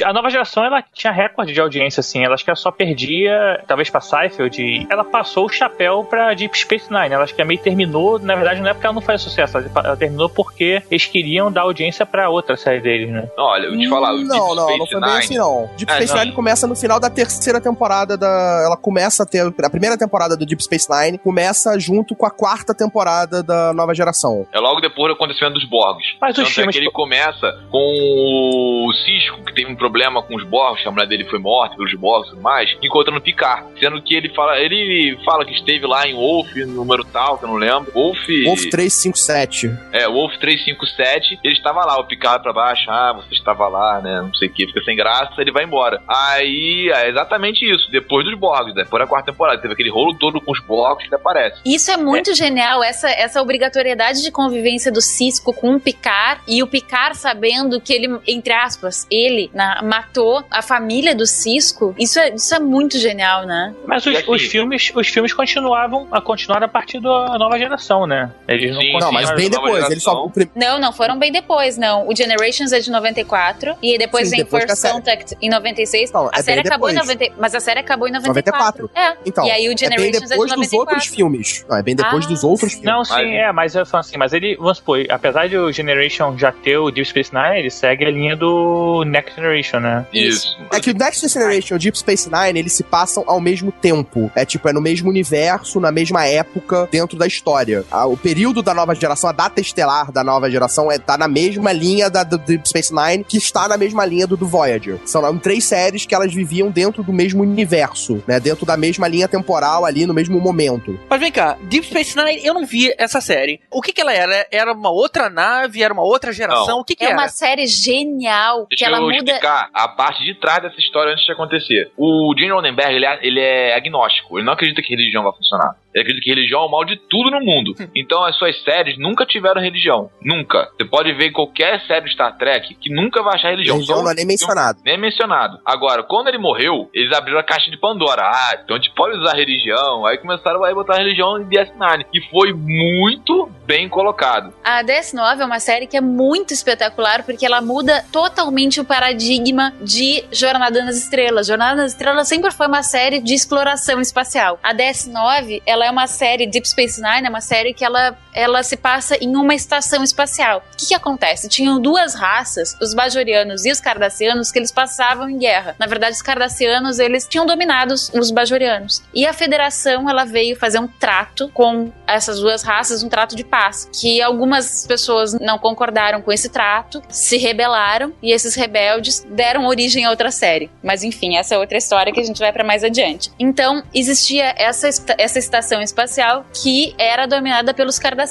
A nova geração, ela tinha recorde de audiência, assim. Ela acho que ela só perdia, talvez pra Seinfeld, e ela passou o chapéu pra Deep Space Nine. Ela acho que meio terminou, na verdade, não é porque ela não faz sucesso, ela ela terminou porque eles queriam dar audiência pra outra série deles, né? Não, olha, eu vou te falar, o Deep não, não, Space não foi bem Nine- assim, não. Deep É, Space não. Nine começa no final da terceira temporada da. Ela começa a ter. A primeira temporada do Deep Space Nine começa junto com a quarta temporada da nova geração. É logo depois do acontecimento dos Borgs. Mas os Tanto é que ele começa com o Cisco, que teve um problema com os Borgs, que a mulher dele foi morta pelos Borgs e tudo mais, encontrando Picard. Sendo que ele fala, ele fala que esteve lá em Wolf, número tal, que eu não lembro. Wolf. Wolf 357. É, Wolf 357, ele estava lá, o Picard pra baixo, ah, você estava lá, né, não sei o que, fica sem graça, ele vai embora. Aí, é exatamente isso, depois dos Borgs, depois da quarta temporada, teve aquele rolo todo com os Borgs que aparece. Isso é muito genial, essa, essa obrigatoriedade de convivência do Cisco com o Picard e o Picard sabendo que ele, entre aspas, ele na- matou a família do Cisco. Isso é, isso é muito genial, né? Mas os, os filmes, os filmes continuavam a continuar a partir da nova geração, né? Eles não Sim, Não, mas Sim, bem depois. Ele só. Não, não foram bem depois, não. O Generations é de 94 e depois Sim, vem depois First série- Contact em 96. Não, a é série bem acabou em depois. 90, mas a série acabou em 94. É. Então, e aí o é bem Generations é, de depois dos 94. outros filmes. Não, é bem depois Ah, dos outros filmes. Não, sim, Mas- é, mas eu falo assim, mas ele, vamos supor, apesar de o Generation já ter o Deep Space Nine, ele segue a linha do Next Generation. Generation, né? Isso. É que o Next Generation e o Deep Space Nine, eles se passam ao mesmo tempo. É tipo, é no mesmo universo, na mesma época, dentro da história. O período da nova geração, a data estelar da nova geração, é, tá na mesma linha da, do Deep Space Nine, que está na mesma linha do, do Voyager. São três séries que elas viviam dentro do mesmo universo, né? Dentro da mesma linha temporal ali, no mesmo momento. Mas vem cá, Deep Space Nine, eu não vi essa série. O que que ela era? Era uma outra nave? Era uma outra geração? Não. O que que É era? uma série genial que Deixa ela eu muda. explicar a parte de trás dessa história antes de acontecer. O Gene Roddenberry, ele é, ele é agnóstico. Ele não acredita que religião vai funcionar. Ele acredita que religião é o mal de tudo no mundo. Então as suas séries nunca tiveram religião. Nunca. Você pode ver em qualquer série de Star Trek que nunca vai achar religião. Religião Só- não é nem mencionado. Nem mencionado. Agora, quando ele morreu, eles abriram a caixa de Pandora. Ah, então a gente pode usar religião. Aí começaram a botar religião em DS9. E foi muito bem colocado. A DS9 é uma série que é muito espetacular porque ela muda totalmente o paradigma de Jornada nas Estrelas. Jornada nas Estrelas sempre foi uma série de exploração espacial. A DS9, ela é uma série, Deep Space Nine é uma série que ela, ela se passa em uma estação espacial. O que que acontece? Tinham duas raças, os Bajorianos e os Cardassianos, que eles passavam em guerra. Na verdade, os Cardassianos, eles tinham dominado os- os Bajorianos. E a Federação, ela veio fazer um trato com essas duas raças, um trato de paz, que algumas pessoas não concordaram com esse trato, se rebelaram e esses rebeldes deram origem a outra série. Mas enfim, essa é outra história que a gente vai pra mais adiante. Então, existia essa, esta- essa estação espacial que era dominada pelos cardassianos.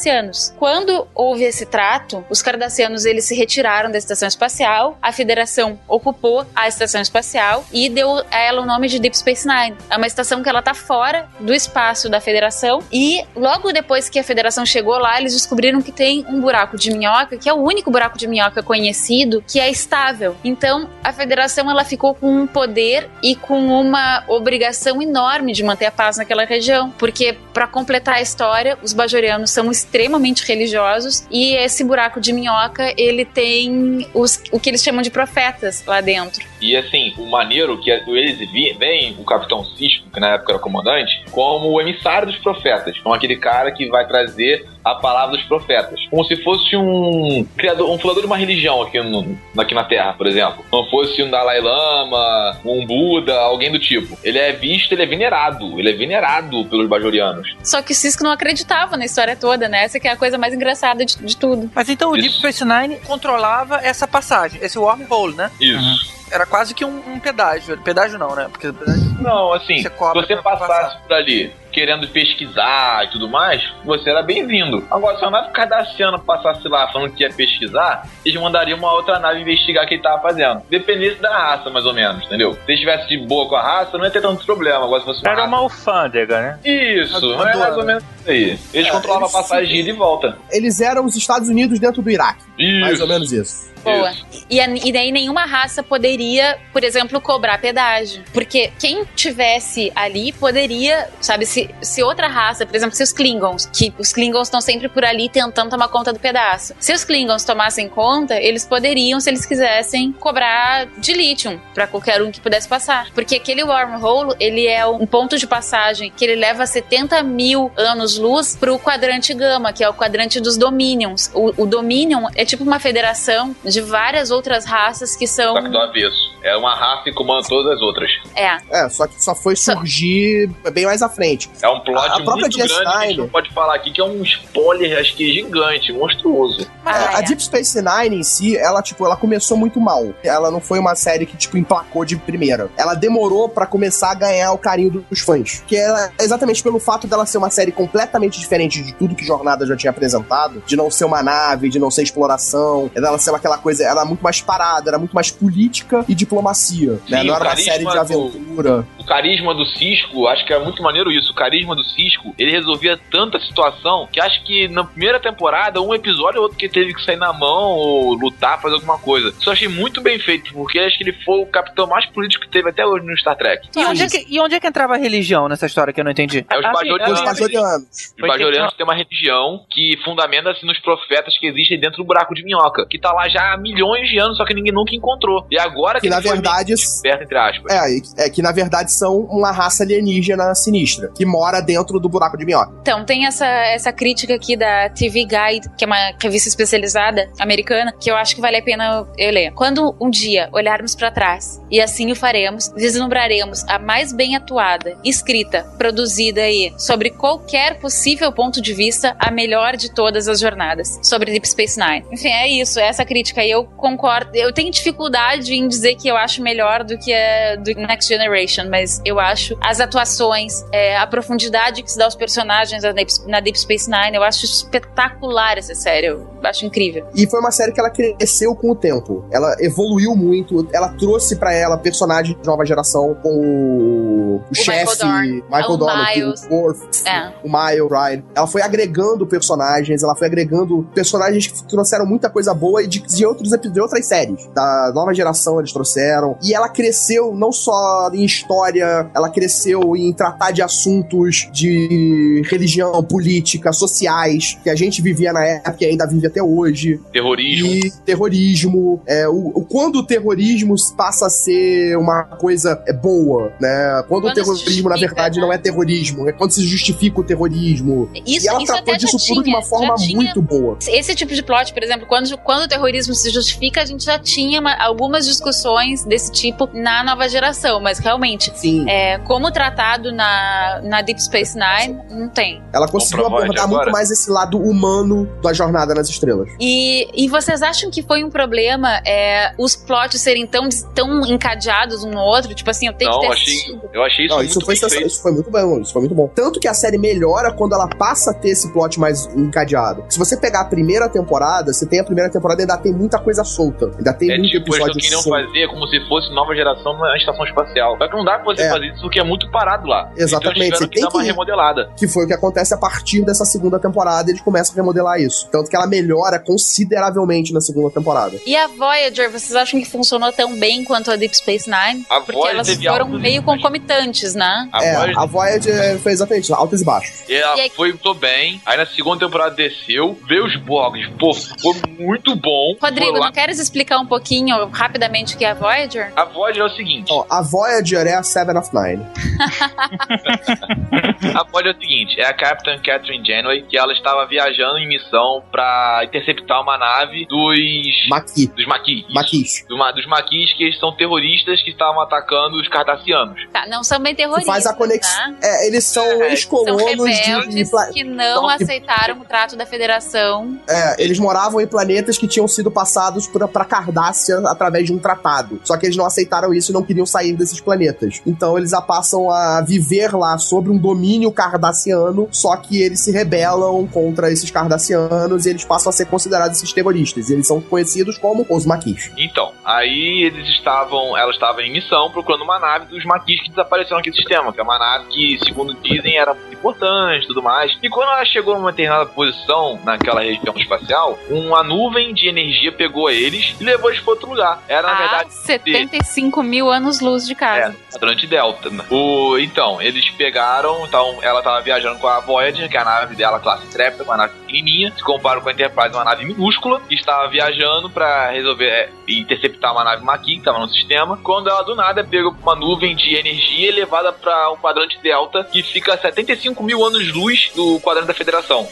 Quando houve esse trato, os cardassianos eles se retiraram da estação espacial, a Federação ocupou a estação espacial e deu a ela o nome de Deep Space Nine. É uma estação que ela tá fora do espaço da Federação e logo depois que a Federação chegou lá, eles descobriram que tem um buraco de minhoca, que é o único buraco de minhoca conhecido que é estável. Então, a Federação ela ficou com um poder e com uma obrigação enorme de manter a paz naquela região, porque para completar a história, os bajorianos são extremamente religiosos e esse buraco de minhoca, ele tem os, o que eles chamam de profetas lá dentro. E assim, o maneiro que eles vi- veem o Capitão Cisco, que na época era comandante, como o emissário dos profetas. Como aquele cara que vai trazer a palavra dos profetas. Como se fosse um criador, um fundador de uma religião aqui, no- aqui na Terra, por exemplo. Não fosse um Dalai Lama, um Buda, alguém do tipo. Ele é visto, ele é venerado. Ele é venerado pelos bajorianos. Só que o Cisco não acreditava na história toda, né? Essa que é a coisa mais engraçada de, de tudo. Mas então o Isso. Deep Space Nine controlava essa passagem, esse wormhole, né? Isso. Era quase que um, um pedágio. Pedágio não, né? Porque pedágio- Não, assim, se você passasse passar. por ali querendo pesquisar e tudo mais, você era bem-vindo. Agora, se a nave cardassiana passasse lá falando que ia pesquisar, eles mandariam uma outra nave investigar o que ele tava fazendo. Dependesse da raça, mais ou menos, entendeu? Se estivesse de boa com a raça, não ia ter tanto problema. Agora, se fosse uma Era raça- uma alfândega, né? Isso, Adoro. é mais ou menos isso aí. Eles É, controlavam eles a passagem de ida e volta. Eles eram os Estados Unidos dentro do Iraque. Isso. Mais ou menos isso. Boa. E, a- e daí nenhuma raça poderia, por exemplo, cobrar pedágio. Porque quem tivesse ali poderia, sabe, se, se outra raça, por exemplo, se os Klingons, que os Klingons estão sempre por ali tentando tomar conta do pedaço. Se os Klingons tomassem conta, eles poderiam, se eles quisessem, cobrar de lítio pra qualquer um que pudesse passar. Porque aquele wormhole, ele é um ponto de passagem que ele leva 70 mil anos-luz pro quadrante gama, que é o quadrante dos Dominions. O, o Dominion é tipo uma federação de várias outras raças que são. Só que do avesso. É uma raça que comanda todas as outras. É. É, só que só foi Só- surgir bem mais à frente. É um plot A- a própria muito grande que a gente DS9. não pode falar aqui, que é um spoiler, acho que gigante, monstruoso. Ah, É, a é. Deep Space Nine em si, ela, tipo, ela começou muito mal. Ela não foi uma série que, tipo, emplacou de primeira. Ela demorou pra começar a ganhar o carinho dos fãs. Que é exatamente pelo fato dela ser uma série completamente diferente de tudo que Jornada já tinha apresentado. De não ser uma nave, de não ser exploração. Dela ser aquela coisa, ela era muito mais parada, era muito mais política e diplomacia. né? Sim, Não o era uma carisma série de do- aventura. O carisma do Cisco, acho que é muito maneiro isso. O carisma do Cisco, ele resolvia tanta situação que acho que na primeira temporada, um episódio ou outro que teve que sair na mão ou lutar, fazer alguma coisa. Isso eu achei muito bem feito, porque acho que ele foi o capitão mais político que teve até hoje no Star Trek. E onde, é que, e onde é que entrava a religião nessa história que eu não entendi? É os Assim, bajorianos. Os Bajorianos. Os bajorianos têm uma religião que fundamenta-se nos profetas que existem dentro do buraco de minhoca, que tá lá já há milhões de anos, só que ninguém nunca encontrou. E agora que, Que na ele foi verdade. descoberto, entre aspas. É, é que na verdade são uma raça alienígena sinistra, que mora dentro do buraco de minhoca. Então, tem essa, essa crítica aqui da TV Guide, que é uma revista especializada americana, que eu acho que vale a pena eu ler. Quando um dia olharmos para trás, e assim o faremos, vislumbraremos a mais bem atuada, escrita, produzida aí, sobre qualquer possível ponto de vista, a melhor de todas as jornadas, sobre Deep Space Nine. Enfim, é isso, é essa crítica aí eu concordo. Eu tenho dificuldade em dizer que eu acho melhor do que a do Next Generation, mas eu acho as atuações, é, a profundidade que se dá aos personagens na Deep, na Deep Space Nine, eu acho espetacular essa série. Eu acho incrível. E foi uma série que ela cresceu com o tempo. Ela evoluiu muito, ela trouxe para ela personagens de nova geração, com o, o, chefe, Michael Dorn, o Worf, é. o Miles Ryan. Ela foi agregando personagens, ela foi agregando personagens que trouxeram muita coisa boa e de, de, outros, de outras séries. Da nova geração eles trouxeram. E ela cresceu não só em história, ela cresceu em tratar de assuntos de religião, política, sociais, que a gente vivia na época e ainda vive até hoje. Terrorismo. E terrorismo. É, o, o, quando o terrorismo passa a ser uma coisa é, boa, né? Quando, quando o terrorismo, na verdade, né? não é terrorismo. É quando se justifica o terrorismo. Isso, e ela isso tratou disso tudo de uma forma muito boa. Esse tipo de plot, por exemplo, quando, quando o terrorismo se justifica, a gente já tinha uma, algumas discussões desse tipo na nova geração, mas realmente, Sim. É, como tratado na, na Deep Space Nine, não tem. Ela conseguiu abordar muito mais esse lado humano da jornada nas estrelas. E, e vocês acham que foi um problema é, os plots serem tão, tão encadeados um no outro? Tipo assim, eu tenho não, que ter achei, assistido. Eu achei isso não, muito isso foi, isso foi muito bom, isso foi muito bom. Tanto que a série melhora quando ela passa a ter esse plot mais encadeado. Se você pegar a primeira temporada, você tem a primeira temporada e ainda tem muita coisa solta. Ainda tem é muito tipo, episódio eles fazer como se fosse nova geração na estação espacial. Só que não dá pra você É. fazer isso porque é muito parado lá. Exatamente, Então você que tem dar uma que- remodelada. Que foi o que acontece a partir dessa segunda temporada, eles começam a remodelar isso. Tanto que ela melhora consideravelmente na segunda temporada. E a Voyager, vocês acham que funcionou tão bem quanto a Deep Space Nine? A Porque Voyager elas foram meio concomitantes, né? A é, Voyager a Voyager fez exatamente isso, altos e baixos. E ela E aí- foi muito bem. Aí na segunda temporada desceu, veio os blogs. Pô, ficou muito bom. Rodrigo, não queres explicar um pouquinho, rapidamente, o que é a Voyager? A Voyager é o seguinte: Ó, a Voyager é a Seven of Nine. a Voyager é o seguinte, é a Captain Catherine Janeway, que ela estava viajando em missão pra interceptar uma nave dos. Maqui. dos Maquis. Maquis. Do dos Maquis, que eles são terroristas que estavam atacando os cardassianos. Tá, não são bem terroristas, faz a conexão. né? É, eles são É, ex-colonos de, de que não Então, que- aceitaram o trato da federação. É, eles moravam em planetas que tinham sido passados pra Cardássia através de um tratado. Só que eles não aceitaram isso e não queriam sair desses planetas. Então eles passam a viver lá sobre um domínio cardassiano, só que eles se rebelam contra esses cardassianos e eles passam a ser considerados esses terroristas. E eles são conhecidos como os Maquis. Então, aí eles estavam, ela estava em missão procurando uma nave dos Maquis que desapareceram aqui do sistema, que é uma nave que, segundo dizem, era importante e tudo mais. E quando ela chegou numa determinada posição naquela região espacial, uma nuvem de energia pegou eles e levou eles para outro lugar. Era, na a verdade, 75 mil anos-luz de casa. é, Atlante Delta. né? O, então, eles pegaram, então ela tava viajando com a Voyager, que é a nave dela, classe Intrepida, uma nave pequenininha, se compara com a Enterprise, uma nave minúscula, que estava viajando pra resolver é, interceptar uma nave Maquis, que tava no sistema, quando ela do nada pegou uma nuvem de energia e levada pra um quadrante Delta, que fica a 75 mil anos-luz do quadrante da Federação.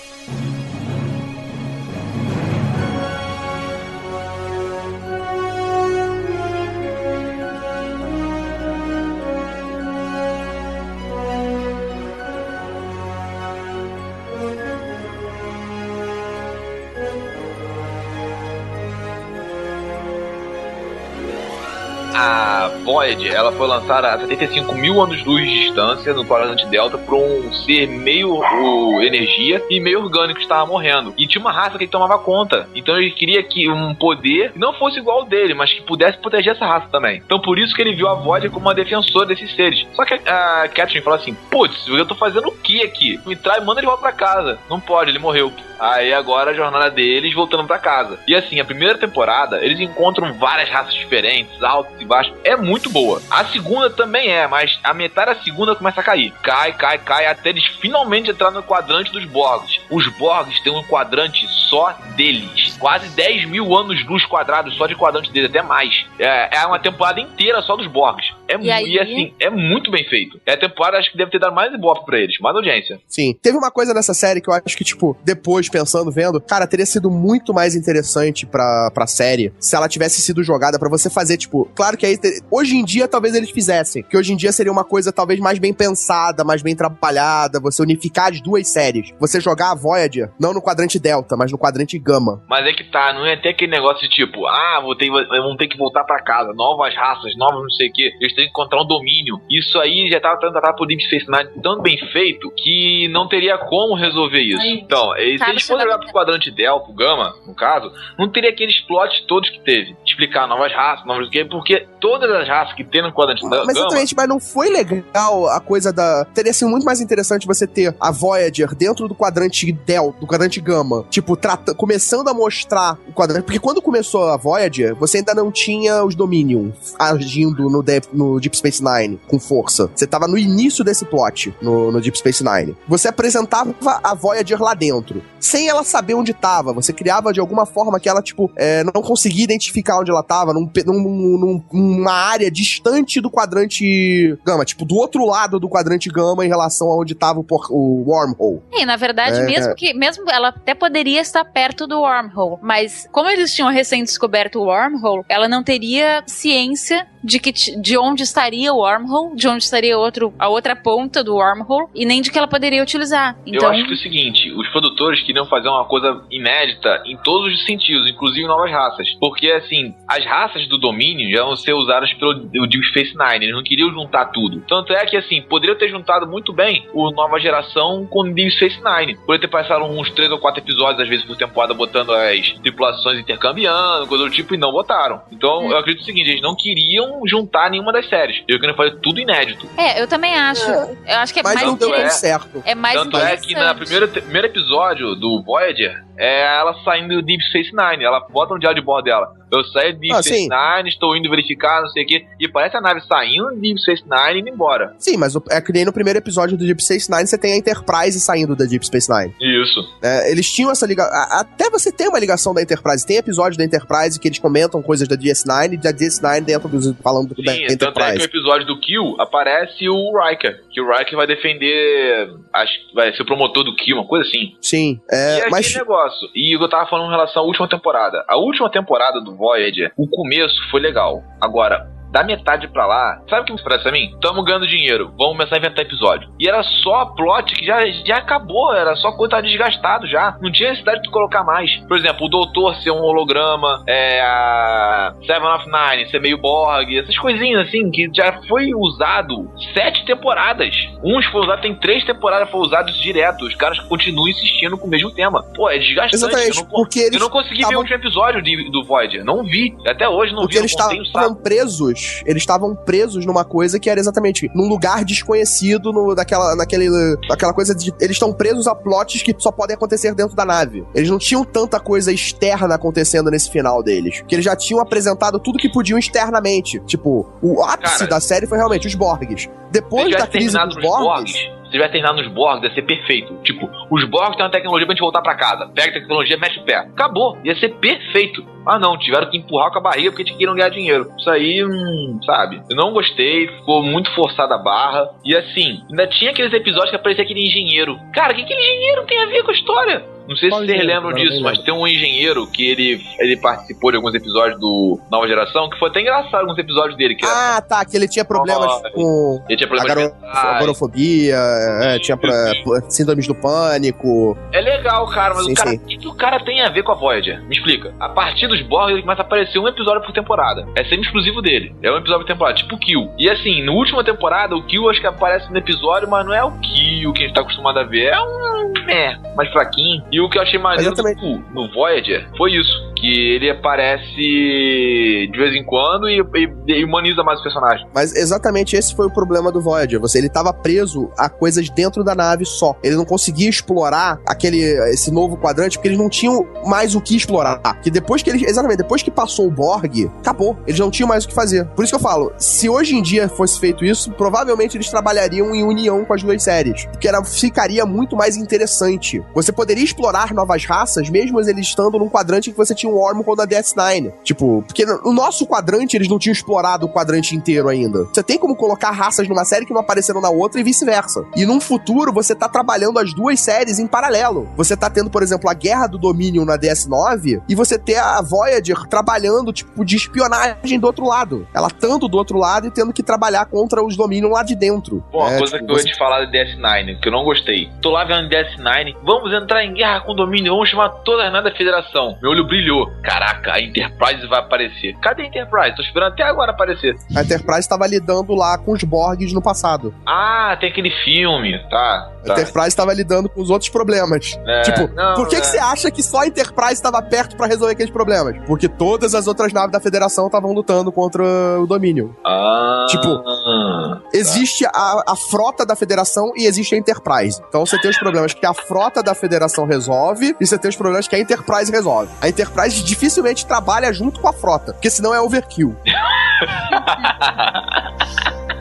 A Voyager, ela foi lançada a 75 mil anos-luz de distância no quadrante Delta por um ser meio o, energia e meio orgânico que estava morrendo. E tinha uma raça que ele tomava conta. Então ele queria que um poder não fosse igual ao dele, mas que pudesse proteger essa raça também. Então por isso que ele viu a Voyager como uma defensora desses seres. Só que a, Catherine falou assim: Putz, eu tô fazendo o que aqui? Me traz, manda ele volta pra casa. Não pode, ele morreu. Aí agora a jornada deles voltando pra casa. E assim, a primeira temporada, eles encontram várias raças diferentes, altos e baixos. É muito boa. A segunda também é, mas a metade da segunda começa a cair. Cai, cai, cai, até eles finalmente entrar no quadrante dos Borgs. Os Borgs têm um quadrante só deles. Quase 10 mil anos-luz quadrados só de quadrante dele, até mais. É, é uma temporada inteira só dos Borgs. É, E aí? e assim, é muito bem feito. É a temporada, acho que deve ter dado mais ibope pra eles, mais audiência. Sim. Teve uma coisa nessa série que eu acho que, tipo, depois, pensando, vendo, cara, teria sido muito mais interessante pra, pra série se ela tivesse sido jogada pra você fazer, tipo, claro que aí, hoje em dia, talvez eles fizessem, que hoje em dia seria uma coisa talvez mais bem pensada, mais bem trabalhada, você unificar as duas séries. Você jogar a Voyager, não no quadrante Delta, mas no quadrante Gama. Mas é que tá, não ia ter aquele negócio de tipo, ah, vou ter, vão ter que voltar pra casa, novas raças, novos não sei o que, eles têm que encontrar um domínio. Isso aí já tava tratado por Deep Space Nine tão bem feito que não teria como resolver isso. Aí, Então, se eles vai- jogar pro quadrante Delta, pro Gama, no caso, não teria aqueles plots todos que teve. Explicar novas raças, novos o que, porque todas as raças que tem no quadrante Mas Gama. exatamente, mas não foi legal a coisa da. Teria sido muito mais interessante você ter a Voyager dentro do quadrante Delta, do quadrante Gama. Tipo, trata... começando a mostrar o quadrante. Porque quando começou a Voyager, você ainda não tinha os Dominion agindo no, Deep- no Deep Space Nine com força. Você tava no início desse plot no, no Deep Space Nine. Você apresentava a Voyager lá dentro, sem ela saber onde tava. Você criava de alguma forma que ela, tipo, é, não conseguia identificar onde ela tava, num, num- num- numa área distante do quadrante Gama, tipo, do outro lado do quadrante Gama em relação a onde tava o, o wormhole. E, na verdade, É, mesmo é. que mesmo ela até poderia estar perto do wormhole, mas como eles tinham recém descoberto o wormhole, ela não teria ciência de que de onde estaria o wormhole, de onde estaria outro, a outra ponta do wormhole e nem de que ela poderia utilizar. Então, Eu acho que é o seguinte, os produtores queriam fazer uma coisa inédita em todos os sentidos, inclusive novas raças. Porque, assim, as raças do domínio já vão ser usadas pelo o Deep Space Nine, eles não queriam juntar tudo. Tanto é que, assim, poderiam ter juntado muito bem o Nova Geração com o Deep Space Nine. Poderia ter passado uns três ou quatro episódios, às vezes, por temporada, botando as tripulações intercambiando, coisa do tipo, e não botaram. Então, eu acredito o seguinte, eles não queriam juntar nenhuma das séries. Eles queriam fazer tudo inédito. é, eu também acho. Eu acho que é Mas mais não deu é. certo. é mais Tanto é que no primeiro, primeiro episódio do Voyager, é ela saindo do Deep Space Nine. Ela bota um diário de bordo dela. Eu saí do Deep Ah, Space sim. Nine, estou indo verificar, não sei o quê. E parece a nave saindo do Deep Space Nine e indo embora. Sim, mas é que nem no primeiro episódio do Deep Space Nine você tem a Enterprise saindo da Deep Space Nine. Isso. É, eles tinham essa ligação. Até você tem uma ligação da Enterprise. Tem episódio da Enterprise que eles comentam coisas da DS9 e da DS9 dentro dos. falando da Sim, tanto é que no Enterprise. episódio do Kill aparece o Riker. Que o Riker vai defender. Acho que vai ser o promotor do Kill, uma coisa assim. Sim, e é, é mas. aquele negócio. E eu tava falando em relação à última temporada. A última temporada do Voyager, o começo foi legal. Agora, da metade pra lá, sabe o que me parece a mim? Tamo ganhando dinheiro, vamos começar a inventar episódio. E era só plot que já, já acabou, era só coisa tá desgastado já. Não tinha necessidade de colocar mais. Por exemplo, o Doutor ser um holograma, é, a Seven of Nine ser meio Borg, essas coisinhas assim, que já foi usado sete temporadas. Uns foi usado, tem três temporadas foi usados direto. Os caras continuam insistindo com o mesmo tema. Pô, é desgastante. Exatamente, eu não, porque eles eu não consegui ver tavam- o último episódio de- do Voyager. Não vi. Até hoje não Porque vi. eles não tenho estavam saco. Eles estavam presos numa coisa que era exatamente num lugar desconhecido, no, naquela, naquele, naquela coisa de. Eles estão presos a plots que só podem acontecer dentro da nave. Eles não tinham tanta coisa externa acontecendo nesse final deles. Que eles já tinham apresentado tudo que podiam externamente. Tipo, o ápice Cara, da série foi realmente os Borgs. Depois da crise dos Borgs. Borgs, se tivesse terminado nos Borgs, ia ser perfeito. Tipo, os Borgs têm uma tecnologia pra gente voltar pra casa. Pega a tecnologia, mete o pé. Acabou. Ia ser perfeito. Ah, não. Tiveram que empurrar com a barriga porque queriam ganhar dinheiro. Isso aí, hum, sabe? Eu não gostei. Ficou muito forçada a barra. E assim, ainda tinha aqueles episódios que aparecia aquele engenheiro. Cara, o que aquele engenheiro tem a ver com a história? Não sei Qual se vocês lembram disso, mas tem um engenheiro que ele, ele participou de alguns episódios do Nova Geração, que foi até engraçado alguns episódios dele. Que era- Ah, tá, que ele tinha problemas Oh, com ele tinha a problemas garo- mentais. agorafobia, é, tinha pra- síndromes do pânico. É legal, cara, mas Sim, o cara, sim. o que, que o cara tem a ver com a Voyager? Me explica. A partir dos Borg, ele começa a aparecer um episódio por temporada. É sempre exclusivo dele. É um episódio por temporada, tipo o Kill. E assim, na última temporada, o Kill acho que aparece no episódio, mas não é o Kill que a gente tá acostumado a ver. É um. É, mais fraquinho. E o que eu achei maneiro do no Voyager foi isso. Que ele aparece de vez em quando e, e- e humaniza mais o personagem. Mas exatamente esse foi o problema do Voyager. Você, ele tava preso a coisas dentro da nave só. Ele não conseguia explorar aquele esse novo quadrante porque eles não tinham mais o que explorar. Que depois que eles, exatamente, depois que passou o Borg, acabou. Eles não tinham mais o que fazer. Por isso que eu falo, se hoje em dia fosse feito isso, provavelmente eles trabalhariam em união com as duas séries, porque era, ficaria muito mais interessante. Você poderia explorar novas raças mesmo eles estando num quadrante que você tinha um Wormhole da DS9. Tipo, porque no no nosso quadrante eles não tinham explorado o quadrante inteiro ainda. Você tem como colocar raças numa série que não apareceram na outra e vice-versa. E num futuro você tá trabalhando as duas séries em paralelo. Você tá tendo, por exemplo, a Guerra do Dominion na DS9 e você ter a Voyager trabalhando, tipo, de espionagem do outro lado. Ela estando do outro lado e tendo que trabalhar contra os Dominion lá de dentro. Bom, uma É, coisa tipo, que eu ia você- te falar de DS9, que eu não gostei. Tô lá vendo DS9, vamos entrar em guerra com o domínio, vamos chamar as naves da federação. Meu olho brilhou. Caraca, a Enterprise vai aparecer. Cadê a Enterprise? Tô esperando até agora aparecer. A Enterprise estava lidando lá com os Borgs no passado. Ah, tem aquele filme. Tá, A tá. Enterprise estava lidando com os outros problemas. É, tipo, não, por que, que é. você acha que só a Enterprise estava perto pra resolver aqueles problemas? Porque todas as outras naves da Federação estavam lutando contra o Domínio. Ah, Tipo, Existe a, a frota da Federação e existe a Enterprise. Então você tem os problemas que a frota da Federação resolve e você tem os problemas que a Enterprise resolve. A Enterprise dificilmente trabalha junto com a frota, porque senão é overkill.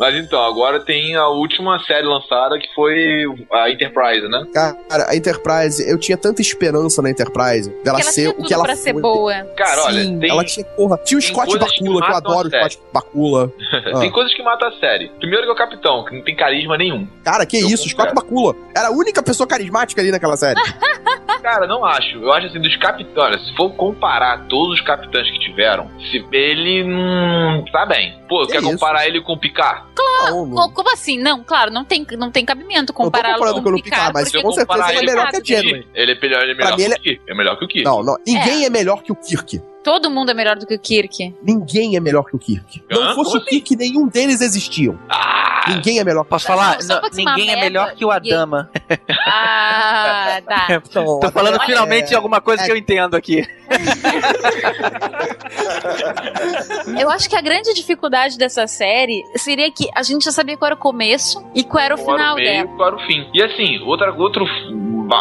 Mas então, agora tem a última série lançada que foi a Enterprise, né? Cara, a Enterprise, eu tinha tanta esperança na Enterprise dela ela ser tinha o que ela pra ser foi. boa. Cara, olha, Sim, tem, ela tinha, porra, tinha o Scott coisas que Bakula, que eu adoro o. Scott Bakula. Ah. tem coisas que matam a série. Primeiro que é o Capitão, que não tem carisma nenhum. Cara, que Eu isso, Scott. Bakula. Era a única pessoa carismática ali naquela série. Cara, não acho. Eu acho assim, dos capitães, olha, se for comparar todos os capitães que tiveram, se ele não tá bem. Pô, Que quer isso? comparar ele com o Picard? Não. Co- Como assim? Não, claro, não tem, não tem cabimento comparando com o Picard, mas com certeza comparar ele é ele melhor que a Janeway. Ele é melhor, ele é melhor que ele o Kirk. É melhor que o Kirk. Não, não. Ninguém é. melhor que o Kirk. Todo mundo é melhor do que o Kirk. Ninguém é melhor que o Kirk. Hã? Não fosse o Kirk, nenhum deles existiam. Ah, Ninguém é melhor que Posso Não, falar? Não, desmar ninguém é merda, melhor que o ninguém. Adama. Ah, tá. Tô falando Olha, finalmente de alguma coisa é- que eu entendo aqui. Eu acho que a grande dificuldade dessa série seria que a gente já sabia qual era o começo e qual era o qual era final o meio, dela. qual era o fim. E assim, outra, outro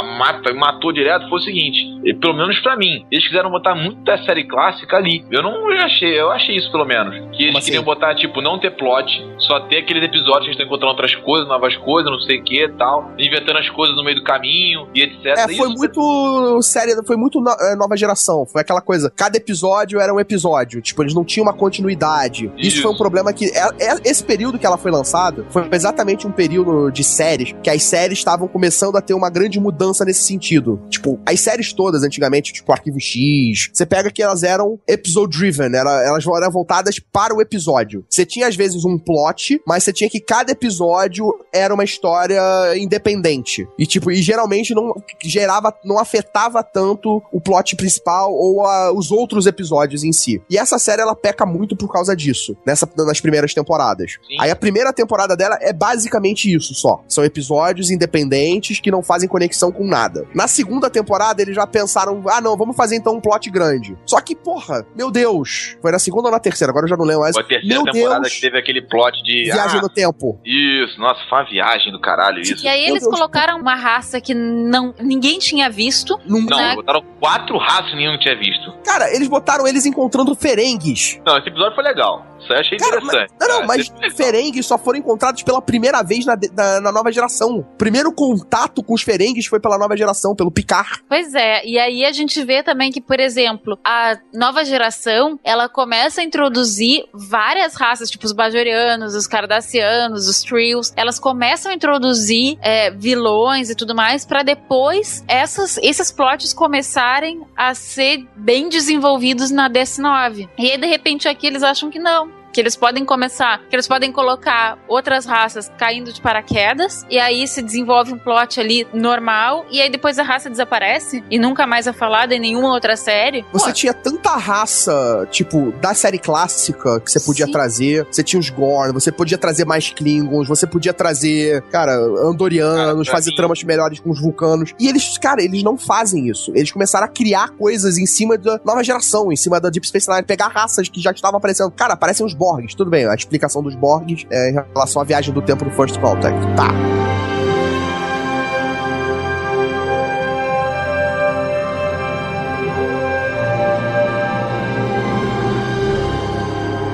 mata, matou direto foi o seguinte, e pelo menos pra mim, eles quiseram botar muito da série clássica ali. Eu não achei, eu achei isso pelo menos. Que eles Como queriam assim? botar, tipo, não ter plot, só ter aqueles episódios que eles estão encontrando outras coisas, novas coisas, não sei o que e tal, inventando as coisas no meio do caminho e etc. É, foi Isso- muito série, foi muito no- é, nova geração. Foi aquela coisa, cada episódio era um episódio. Tipo, eles não tinham uma continuidade. Isso, Isso. foi um problema que. é- é- esse período que ela foi lançada foi exatamente um período de séries que as séries estavam começando a ter uma grande mudança nesse sentido. Tipo, as séries todas, antigamente, tipo Arquivo X, você pega que elas eram episode driven, era, elas eram voltadas para o episódio. Você tinha, às vezes, um plot, mas você tinha que cada episódio era uma história independente. E, tipo, e geralmente não gerava, não afetava tanto o plot principal ou a- os outros episódios em si. E essa série, ela peca muito por causa disso, nessa, nas primeiras temporadas. Sim. Aí a primeira temporada dela é basicamente isso só. São episódios independentes que não fazem conexão com nada. Na segunda temporada, eles já pensaram, ah, não, vamos fazer então um plot grande. Só que, porra, meu Deus. Foi na segunda ou na terceira? Agora eu já não lembro mais. Foi a terceira Meu temporada Deus. que teve aquele plot de. Viagem ah, no tempo. Isso, nossa, foi uma viagem do caralho isso. E aí eles Deus. colocaram uma raça que não ninguém tinha visto. Não, né? botaram quatro raças que nenhum tinha visto. Cara, eles botaram eles encontrando ferengues. Não, esse episódio foi legal. Isso aí eu achei Cara, interessante. Não, não, Cara, mas legal. ferengues só foram encontrados pela primeira vez na, na, na nova geração. Primeiro contato com os ferengues foi pela nova geração, pelo Picard. Pois é, e aí a gente vê também que, por exemplo, a nova geração, ela começa a introduzir várias raças, tipo os bajorianos, os cardassianos, os trills, elas começam a introduzir é, vilões e tudo mais, pra depois essas, esses plots começarem a ser bem desenvolvidos na DS9. E aí, de repente, aqui eles acham que não. Que eles podem começar, que eles podem colocar outras raças caindo de paraquedas, e aí se desenvolve um plot ali normal, e aí depois a raça desaparece e nunca mais é falada em nenhuma outra série. Você Pô, tinha tanta raça, tipo, da série clássica que você podia Sim. trazer. Você tinha os Gorn, você podia trazer mais Klingons, você podia trazer, cara, Andorianos, Cara, fazer mim- tramas melhores com os Vulcanos. E eles, cara, eles não fazem isso. Eles começaram a criar coisas em cima da nova geração, em cima da Deep Space Nine, pegar raças que já estavam aparecendo. Cara, aparecem os Borgs, tudo bem, a explicação dos Borgs é em relação à viagem do tempo do First Contact. Tá.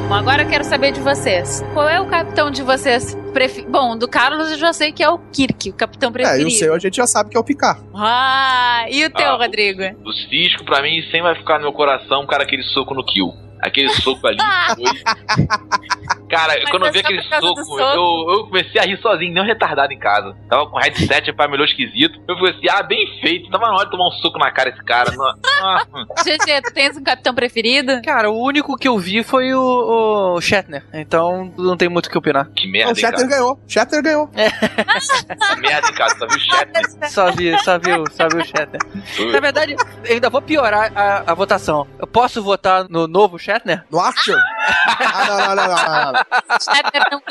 Bom, agora eu quero saber de vocês. Qual é o capitão de vocês? Prefi... Bom, do Carlos eu já sei que é o Kirk, o capitão É, preferido. e o seu a gente já sabe que é o Picard. Ah, e o teu, Ah, Rodrigo? O Cisco, pra mim, sempre vai ficar no meu coração, cara, aquele soco no kill. Aquele soco ali foi. Cara, Mas quando eu é vi só aquele soco, eu, eu comecei a rir sozinho, nem um retardado em casa. Tava com headset pra melhor esquisito. Eu falei assim, ah, bem feito. Tava na hora de tomar um soco na cara esse cara. Não- ah, hum. GG, tu tens um capitão preferido? Cara, o único que eu vi foi o, o Shatner. Então não tem muito o que opinar. que Não, merda, o cara. ganhou. Shatter ganhou. Que merda, hein, cara. Só viu o chat. Só vi, só viu, só viu o Shatner. Na verdade, eu ainda vou piorar a, a votação. Eu posso votar no novo Shatner? No Archer? Ah, não, não, não, não, não, não.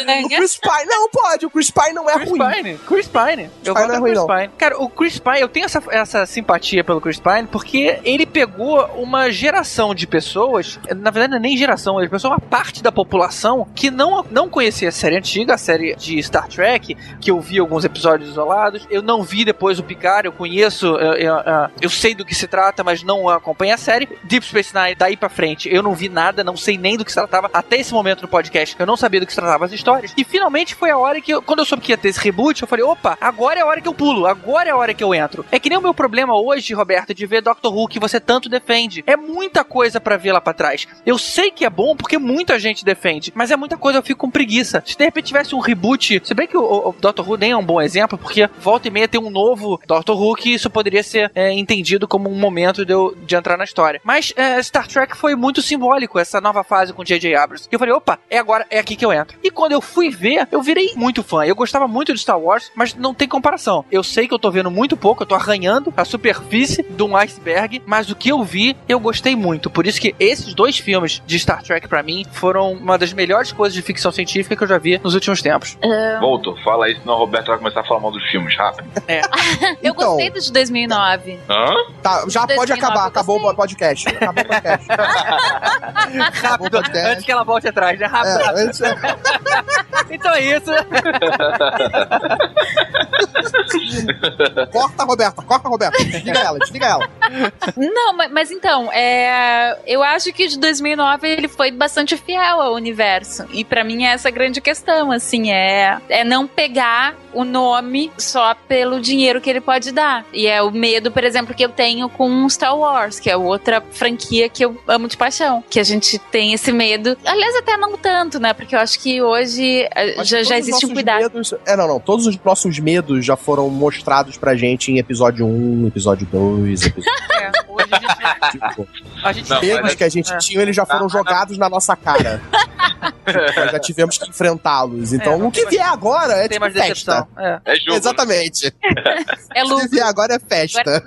Não O? Chris Pine, não pode, o Chris Pine não é Chris ruim. Pine, Chris Pine. Eu Pine não é ruim, Chris não. Pine. Cara, o Chris Pine, eu tenho essa, essa simpatia pelo Chris Pine porque ele pegou uma geração de pessoas, na verdade não é nem geração, ele pegou uma parte da população que não, não conhecia a série antiga, a série de Star Trek, que eu vi alguns episódios isolados. Eu não vi depois o Picard, eu conheço, eu, eu, eu- eu sei do que se trata, mas não acompanho a série. Deep Space Nine, daí pra frente, eu não vi nada, não sei nem do que se tratava. Até esse momento no podcast, eu não sabia do que se tratava as histórias. E finalmente foi a hora que, quando eu soube que ia ter esse reboot, eu falei: opa, agora é a hora que eu pulo, agora é a hora que eu entro. É que nem o meu problema hoje, Roberto, de ver Doctor Who que você tanto defende. É muita coisa pra ver lá pra trás. Eu sei que é bom porque muita gente defende, mas é muita coisa, eu fico com preguiça. Se de repente tivesse um reboot, se bem que o, o- Doctor Who nem é um bom exemplo, porque volta e meia tem um novo Doctor Who que isso poderia ser é, entendido como um momento de, eu, de entrar na história. Mas é, Star Trek foi muito simbólico, essa nova fase com J.J. Abrams. E eu falei, opa, é agora, é aqui que eu entro. E quando eu fui ver, eu virei muito fã. Eu gostava muito de Star Wars, mas não tem comparação. Eu sei que eu tô vendo muito pouco, eu tô arranhando a superfície de um iceberg, mas o que eu vi, eu gostei muito. Por isso que esses dois filmes de Star Trek, pra mim, foram uma das melhores coisas de ficção científica que eu já vi nos últimos tempos. Volto, fala aí, senão o Roberto vai começar a falar mal dos filmes, rápido. Eu Então. gostei do de 2009. Hã? Tá, já pode 2009 acabar, acabou o podcast. Acabou o podcast. Rápido, podcast. Antes que ela volte atrás, né? Rápido. É, antes- Então é isso. corta, Roberta, corta, Roberta. Desliga ela, desliga ela. Não, ma- mas, então, é, eu acho que de 2009 ele foi bastante fiel ao universo. E pra mim é essa a grande questão, assim, é, é não pegar o nome só pelo dinheiro que ele pode dar. E é o medo, por exemplo, que eu tenho com Star Wars, que é outra franquia que eu amo de paixão. Que a gente tem esse medo. Aliás, até não tanto, né? Porque eu acho que hoje eh, Mas já, já existe um cuidado. medos- é, não, não. Todos os nossos medos já foram mostrados pra gente em episódio 1, episódio 2, episódio É, hoje a gente, tipo, a gente Não, medos mas- que a gente é. tinha, eles já foram Não, jogados na nossa cara. Tipo, nós já tivemos que enfrentá-los. Então, É, não o que vier agora é tem tipo mais festa. decepção. É. É jogo. Exatamente. É O lucro. que vier agora é festa.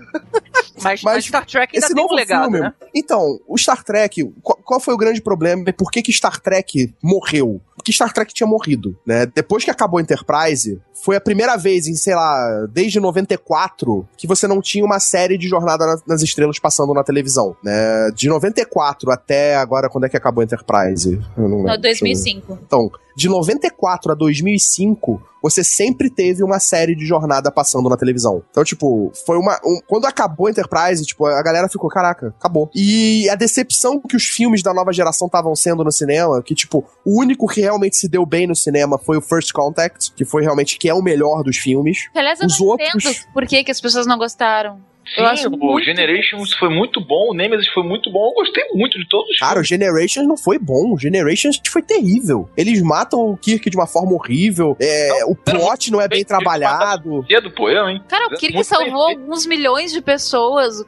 Mas, Mas mas Star Trek ainda Esse tem um novo legado, filme. né? Então, o Star Trek, qual, qual foi o grande problema e por que que Star Trek morreu? Porque Star Trek tinha morrido, né? Depois que acabou a Enterprise, foi a primeira vez em, sei lá, desde 94, que você não tinha uma série de Jornada na- nas Estrelas passando na televisão, né? De 94 até agora, quando é que acabou Enterprise? Eu não lembro. No 2005. Então, de 94 a 2005, você sempre teve uma série de jornada passando na televisão. Então, tipo, foi uma. um- quando acabou a Enterprise, tipo, a galera ficou, caraca, acabou. E a decepção que os filmes da nova geração estavam sendo no cinema, que, tipo, o único que realmente se deu bem no cinema foi o First Contact, que foi realmente que é o melhor dos filmes. Aliás, eu Os não outros- entendo por que, que as pessoas não gostaram. Sim, Eu acho o muito- Generations foi muito bom, o Nemesis foi muito bom, eu gostei muito de todos os Cara, o Generations não foi bom. O Generations foi terrível. Eles matam o Kirk de uma forma horrível. é, o plot não é bem bem trabalhado. cedo, pô, eu, hein? Cara, o Kirk Muito salvou bem alguns milhões de pessoas.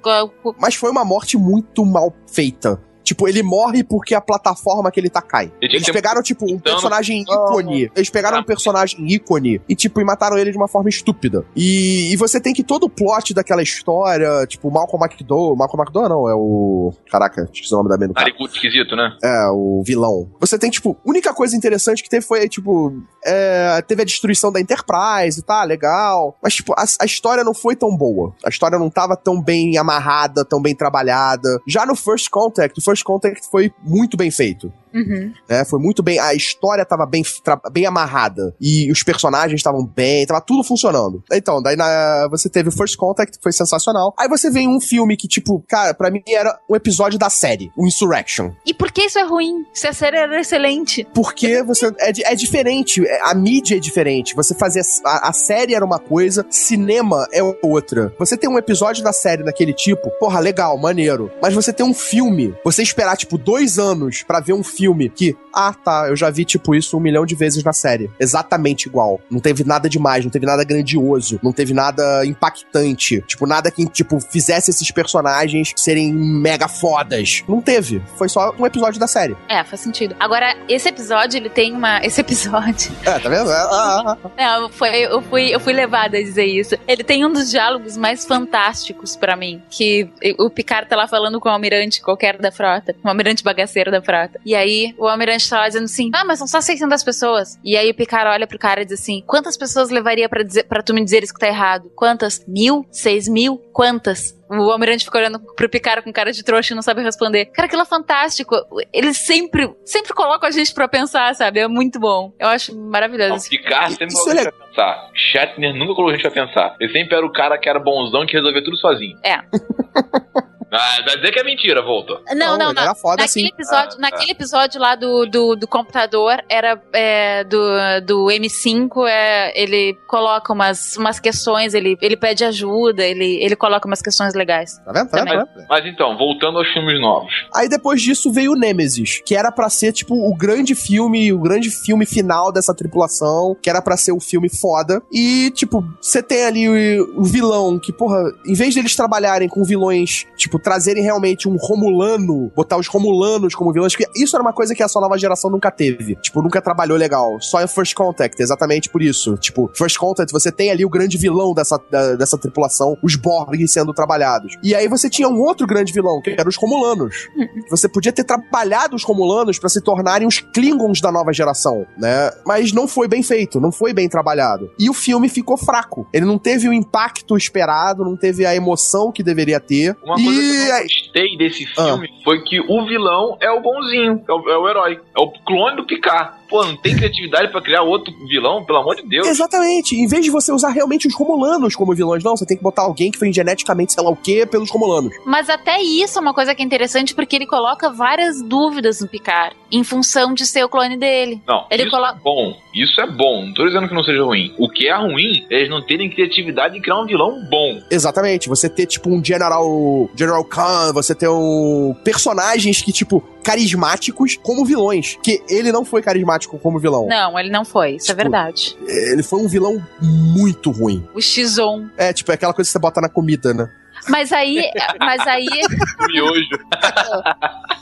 Mas foi uma morte muito mal feita. Tipo, ele morre porque a plataforma que ele tá cai. Ele tinha Eles pegaram, tipo, um personagem ícone. Eles pegaram um Ah. personagem ícone e, tipo, e mataram ele de uma forma estúpida. E, e você tem que todo o plot daquela história, tipo, Malcolm McDowell. Malcolm McDowell não, é o. Caraca, esqueci o nome da menina. Narigudo esquisito, né? É, o vilão. Você tem, tipo, a única coisa interessante que teve foi, tipo, é, teve a destruição da Enterprise, tá, legal. Mas, tipo, a, a história não foi tão boa. A história não tava tão bem amarrada, tão bem trabalhada. Já no First Contact, o First Contact foi muito bem feito. Uhum. Né, foi muito bem. A história tava bem, bem amarrada. E os personagens estavam bem, tava tudo funcionando. Então, daí na- você teve o First Contact, que foi sensacional. Aí você vem um filme que, tipo, cara, pra mim era um episódio da série, o Insurrection. E por que isso é ruim? Se a série era excelente. Porque você. É, é diferente, é- a mídia é diferente. Você fazia. A, a série era uma coisa, cinema é outra. Você tem um episódio da série daquele tipo, porra, legal, maneiro. Mas você tem um filme, você esperar, tipo, dois anos pra ver um filme que, ah, tá, eu já vi, tipo, isso um milhão de vezes na série. Exatamente igual. Não teve nada demais, não teve nada grandioso, não teve nada impactante. Tipo, nada que, tipo, fizesse esses personagens serem mega fodas. Não teve. Foi só um episódio da série. É, faz sentido. Agora, esse episódio, ele tem uma. Esse episódio. É, tá vendo? É, ah, ah, ah. Não, foi, eu, fui, eu fui levada a dizer isso. Ele tem um dos diálogos mais fantásticos pra mim. Que o Picard tá lá falando com o almirante qualquer da frota. O almirante bagaceiro da frota. E aí o almirante tá lá dizendo assim: Ah, mas são só 600 pessoas. E aí o Picard olha pro cara e diz assim: Quantas pessoas levaria pra, dizer, pra tu me dizeres que tá errado? Quantas? Mil? Seis mil? Quantas? O almirante fica olhando pro Picard com cara de trouxa e não sabe responder. Cara, aquilo é fantástico. Eles sempre, sempre colocam a gente pra pensar, sabe? É muito bom. Eu acho maravilhoso. Não, Picard sempre Isso colocou é a gente pra pensar. Shatner nunca colocou a gente pra pensar. Ele sempre era o cara que era bonzão que resolvia tudo sozinho. É. Ah, vai dizer que é mentira, volta. Não, não, não. era foda Naquele assim. episódio, Ah, naquele episódio lá do, do, do computador, era é, do, do M5, é, ele coloca umas, umas questões, ele, ele pede ajuda, ele, ele coloca umas questões legais. Tá vendo? Tá vendo? Tá vendo? Mas então, voltando aos filmes novos. Aí depois disso veio o Nemesis, que era pra ser tipo o grande filme, o grande filme final dessa tripulação, que era pra ser o filme foda. E tipo, você tem ali o, o vilão que, porra, em vez deles trabalharem com vilões, tipo, trazerem realmente um Romulano, botar os Romulanos como vilões, que isso era uma coisa que essa nova geração nunca teve. Tipo, nunca trabalhou legal. Só em First Contact, exatamente por isso. Tipo, First Contact, você tem ali o grande vilão dessa, da- dessa tripulação, os Borg sendo trabalhados. E aí você tinha um outro grande vilão, que era os Romulanos. Você podia ter trabalhado os Romulanos pra se tornarem os Klingons da nova geração, né? Mas não foi bem feito, não foi bem trabalhado. E o filme ficou fraco. Ele não teve o impacto esperado, não teve a emoção que deveria ter. Uma coisa que eu não gostei desse Ah. filme foi que o vilão é o bonzinho, é o, é o herói. É o clone do Picard. Pô, não tem criatividade pra criar outro vilão, pelo amor de Deus. Exatamente. Em vez de você usar realmente os Romulanos como vilões, não, você tem que botar alguém que foi geneticamente sei lá o quê pelos Romulanos. Mas até isso é uma coisa que é interessante, porque ele coloca várias dúvidas no Picard, em função de ser o clone dele. Não, Ele isso coloca- é bom. Isso é bom. Não tô dizendo que não seja ruim. O que é ruim é eles não terem criatividade de criar um vilão bom. Exatamente. Você ter, tipo, um General. General Khan, você ter um. personagens que, tipo, carismáticos como vilões. Que ele não foi carismático como vilão. Não, ele não foi, isso é Tipo, verdade. Ele foi um vilão muito ruim. O X-On. É, tipo, é aquela coisa que você bota na comida, né? Mas aí, mas aí, miojo.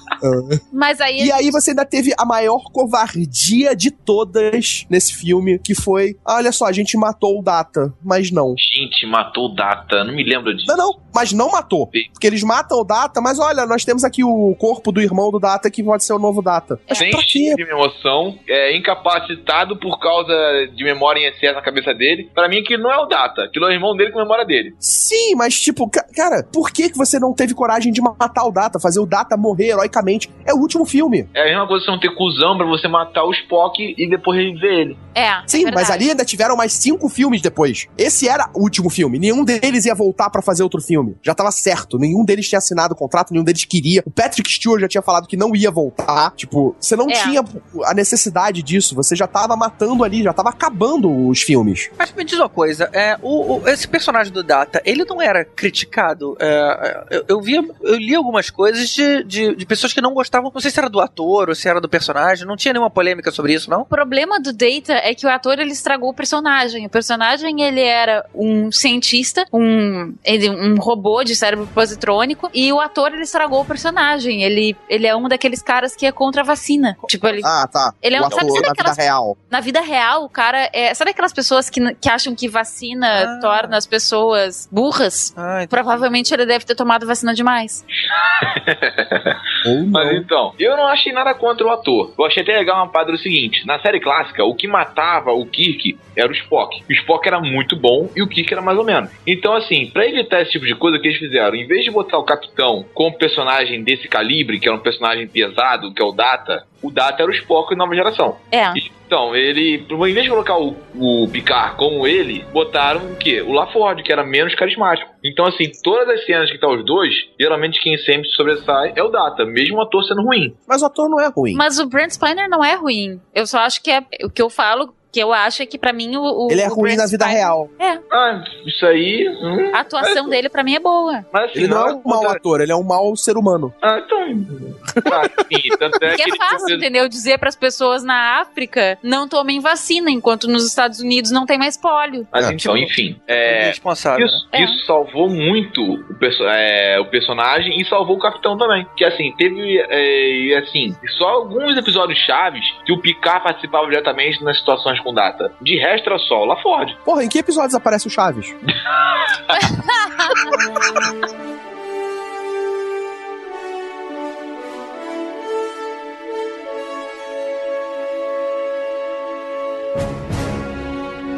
mas aí E aí você ainda teve a maior covardia de todas nesse filme, que foi, olha só, a gente matou o Data, mas não. Gente, matou o Data. Não me lembro disso. Não, não, mas não matou. Porque eles matam o Data, mas olha, nós temos aqui o corpo do irmão do Data que pode ser o novo Data. Mas Sem pra quê? instinto de emoção, é incapacitado por causa de memória em excesso na cabeça dele. Pra mim, aquilo não é o Data. Aquilo é o irmão dele com memória dele. Sim, mas tipo, ca- cara, por que, que você não teve coragem de matar o Data, fazer o Data morrer heroicamente? É o último filme. É a mesma coisa você não ter cuzão pra você matar o Spock e depois reviver ele. é. Sim, é mas ali ainda tiveram mais cinco filmes depois. Esse era o último filme. Nenhum deles ia voltar pra fazer outro filme. Já tava certo. Nenhum deles tinha assinado o contrato, nenhum deles queria. O Patrick Stewart já tinha falado que não ia voltar. Tipo, você não É. tinha a necessidade disso. Você já tava matando ali, já tava acabando os filmes. Mas me diz uma coisa, é, o, o- esse personagem do Data, ele não era criticado? É, eu, eu, via, eu li algumas coisas de, de, de pessoas que não gostavam, não sei se era do ator ou se era do personagem, não tinha nenhuma polêmica sobre isso, não? O problema do Data é que o ator ele estragou o personagem. O personagem ele era um cientista, um, ele, um robô de cérebro positrônico, e o ator ele estragou o personagem. Ele, ele é um daqueles caras que é contra a vacina. Tipo, ele. Ah, tá. Ele é o um- sabe- ator sabe na aquelas- vida real. Na vida real, o cara é. Sabe aquelas pessoas que, que acham que vacina Ah. torna as pessoas burras? Ah. Provavelmente ele deve ter tomado vacina demais. Ou. Mas então, eu não achei nada contra o ator. Eu achei até legal uma parada do seguinte: na série clássica, o que matava o Kirk era o Spock. O Spock era muito bom e o Kirk era mais ou menos. Então, assim, pra evitar esse tipo de coisa que eles fizeram, em vez de botar o Capitão como personagem desse calibre, que era um personagem pesado, que é o Data, o Data era o Spock nova geração. É. Então, ele, em vez de colocar o, o Picard como ele, botaram o quê? O LaForge, que era menos carismático. Então, assim, todas as cenas que tá os dois, geralmente quem sempre sobressai é o Data, mesmo o ator sendo ruim. Mas o ator não é ruim. Mas o Brent Spiner não é ruim. Eu só acho que é. O que eu falo, que eu acho é que pra mim o. o- Ele é o ruim Brent na vida Spiner- real. É. Ah, isso aí. hum, A atuação dele pra mim é boa. mas assim, Ele não é um mau ator, ele é um mau ser humano. Ah, então. Ah, enfim, tanto é Porque que é fácil, fez- entendeu? Dizer pras pessoas na África não tomem vacina, enquanto nos Estados Unidos não tem mais pólio. Mas É, então, enfim. É, É, responsável. Isso, É. isso salvou muito o, perso é, o personagem e salvou o capitão também. Que assim, teve. É, assim, só alguns episódios chaves que o Picard participava diretamente nas situações com data. De resto era só o LaForge. Porra, em que episódios aparece o Chaves?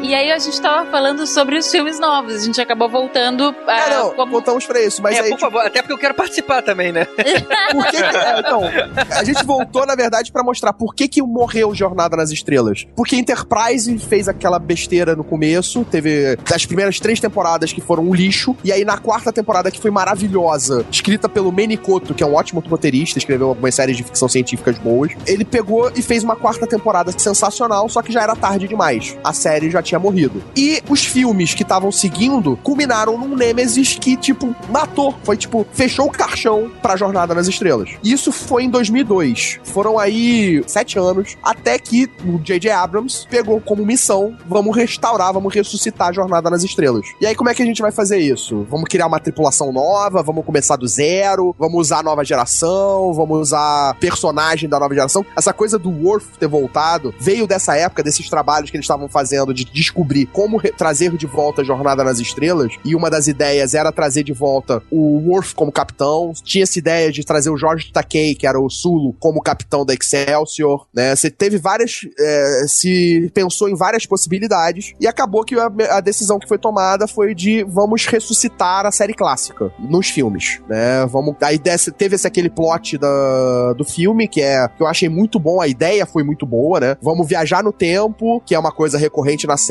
E aí a gente tava falando sobre os filmes novos. A gente acabou voltando a. é, não, como- voltamos pra isso. Mas é, aí, por favor, até porque eu quero participar também, né? por que, que- é, então, a gente voltou, na verdade, pra mostrar por que que morreu Jornada nas Estrelas. Porque Enterprise fez aquela besteira no começo, teve as primeiras três temporadas que foram um lixo, e aí na quarta temporada, que foi maravilhosa, escrita pelo Menicoto, que é um ótimo roteirista, escreveu algumas séries de ficção científicas boas, ele pegou e fez uma quarta temporada sensacional, só que já era tarde demais. A série já tinha morrido. E os filmes que estavam seguindo culminaram num Nemesis que, tipo, matou. Foi, tipo, fechou o caixão pra Jornada nas Estrelas. Isso foi em 2002. Foram aí sete anos, até que o J.J. Abrams pegou como missão, vamos restaurar, vamos ressuscitar a Jornada nas Estrelas. E aí, como é que a gente vai fazer isso? Vamos criar uma tripulação nova, vamos começar do zero, vamos usar a nova geração, vamos usar personagem da nova geração. Essa coisa do Worf ter voltado veio dessa época, desses trabalhos que eles estavam fazendo de descobrir como trazer de volta a Jornada nas Estrelas. E uma das ideias era trazer de volta o Worf como capitão. Tinha essa ideia de trazer o Jorge Takei, que era o Sulu, como capitão da Excelsior, né? Você teve várias. é, se pensou em várias possibilidades e acabou que a, a decisão que foi tomada foi de vamos ressuscitar a série clássica nos filmes, né? Vamos. Aí desse, teve esse aquele plot da, do filme que é que eu achei muito bom, a ideia foi muito boa, né? Vamos viajar no tempo, que é uma coisa recorrente na série.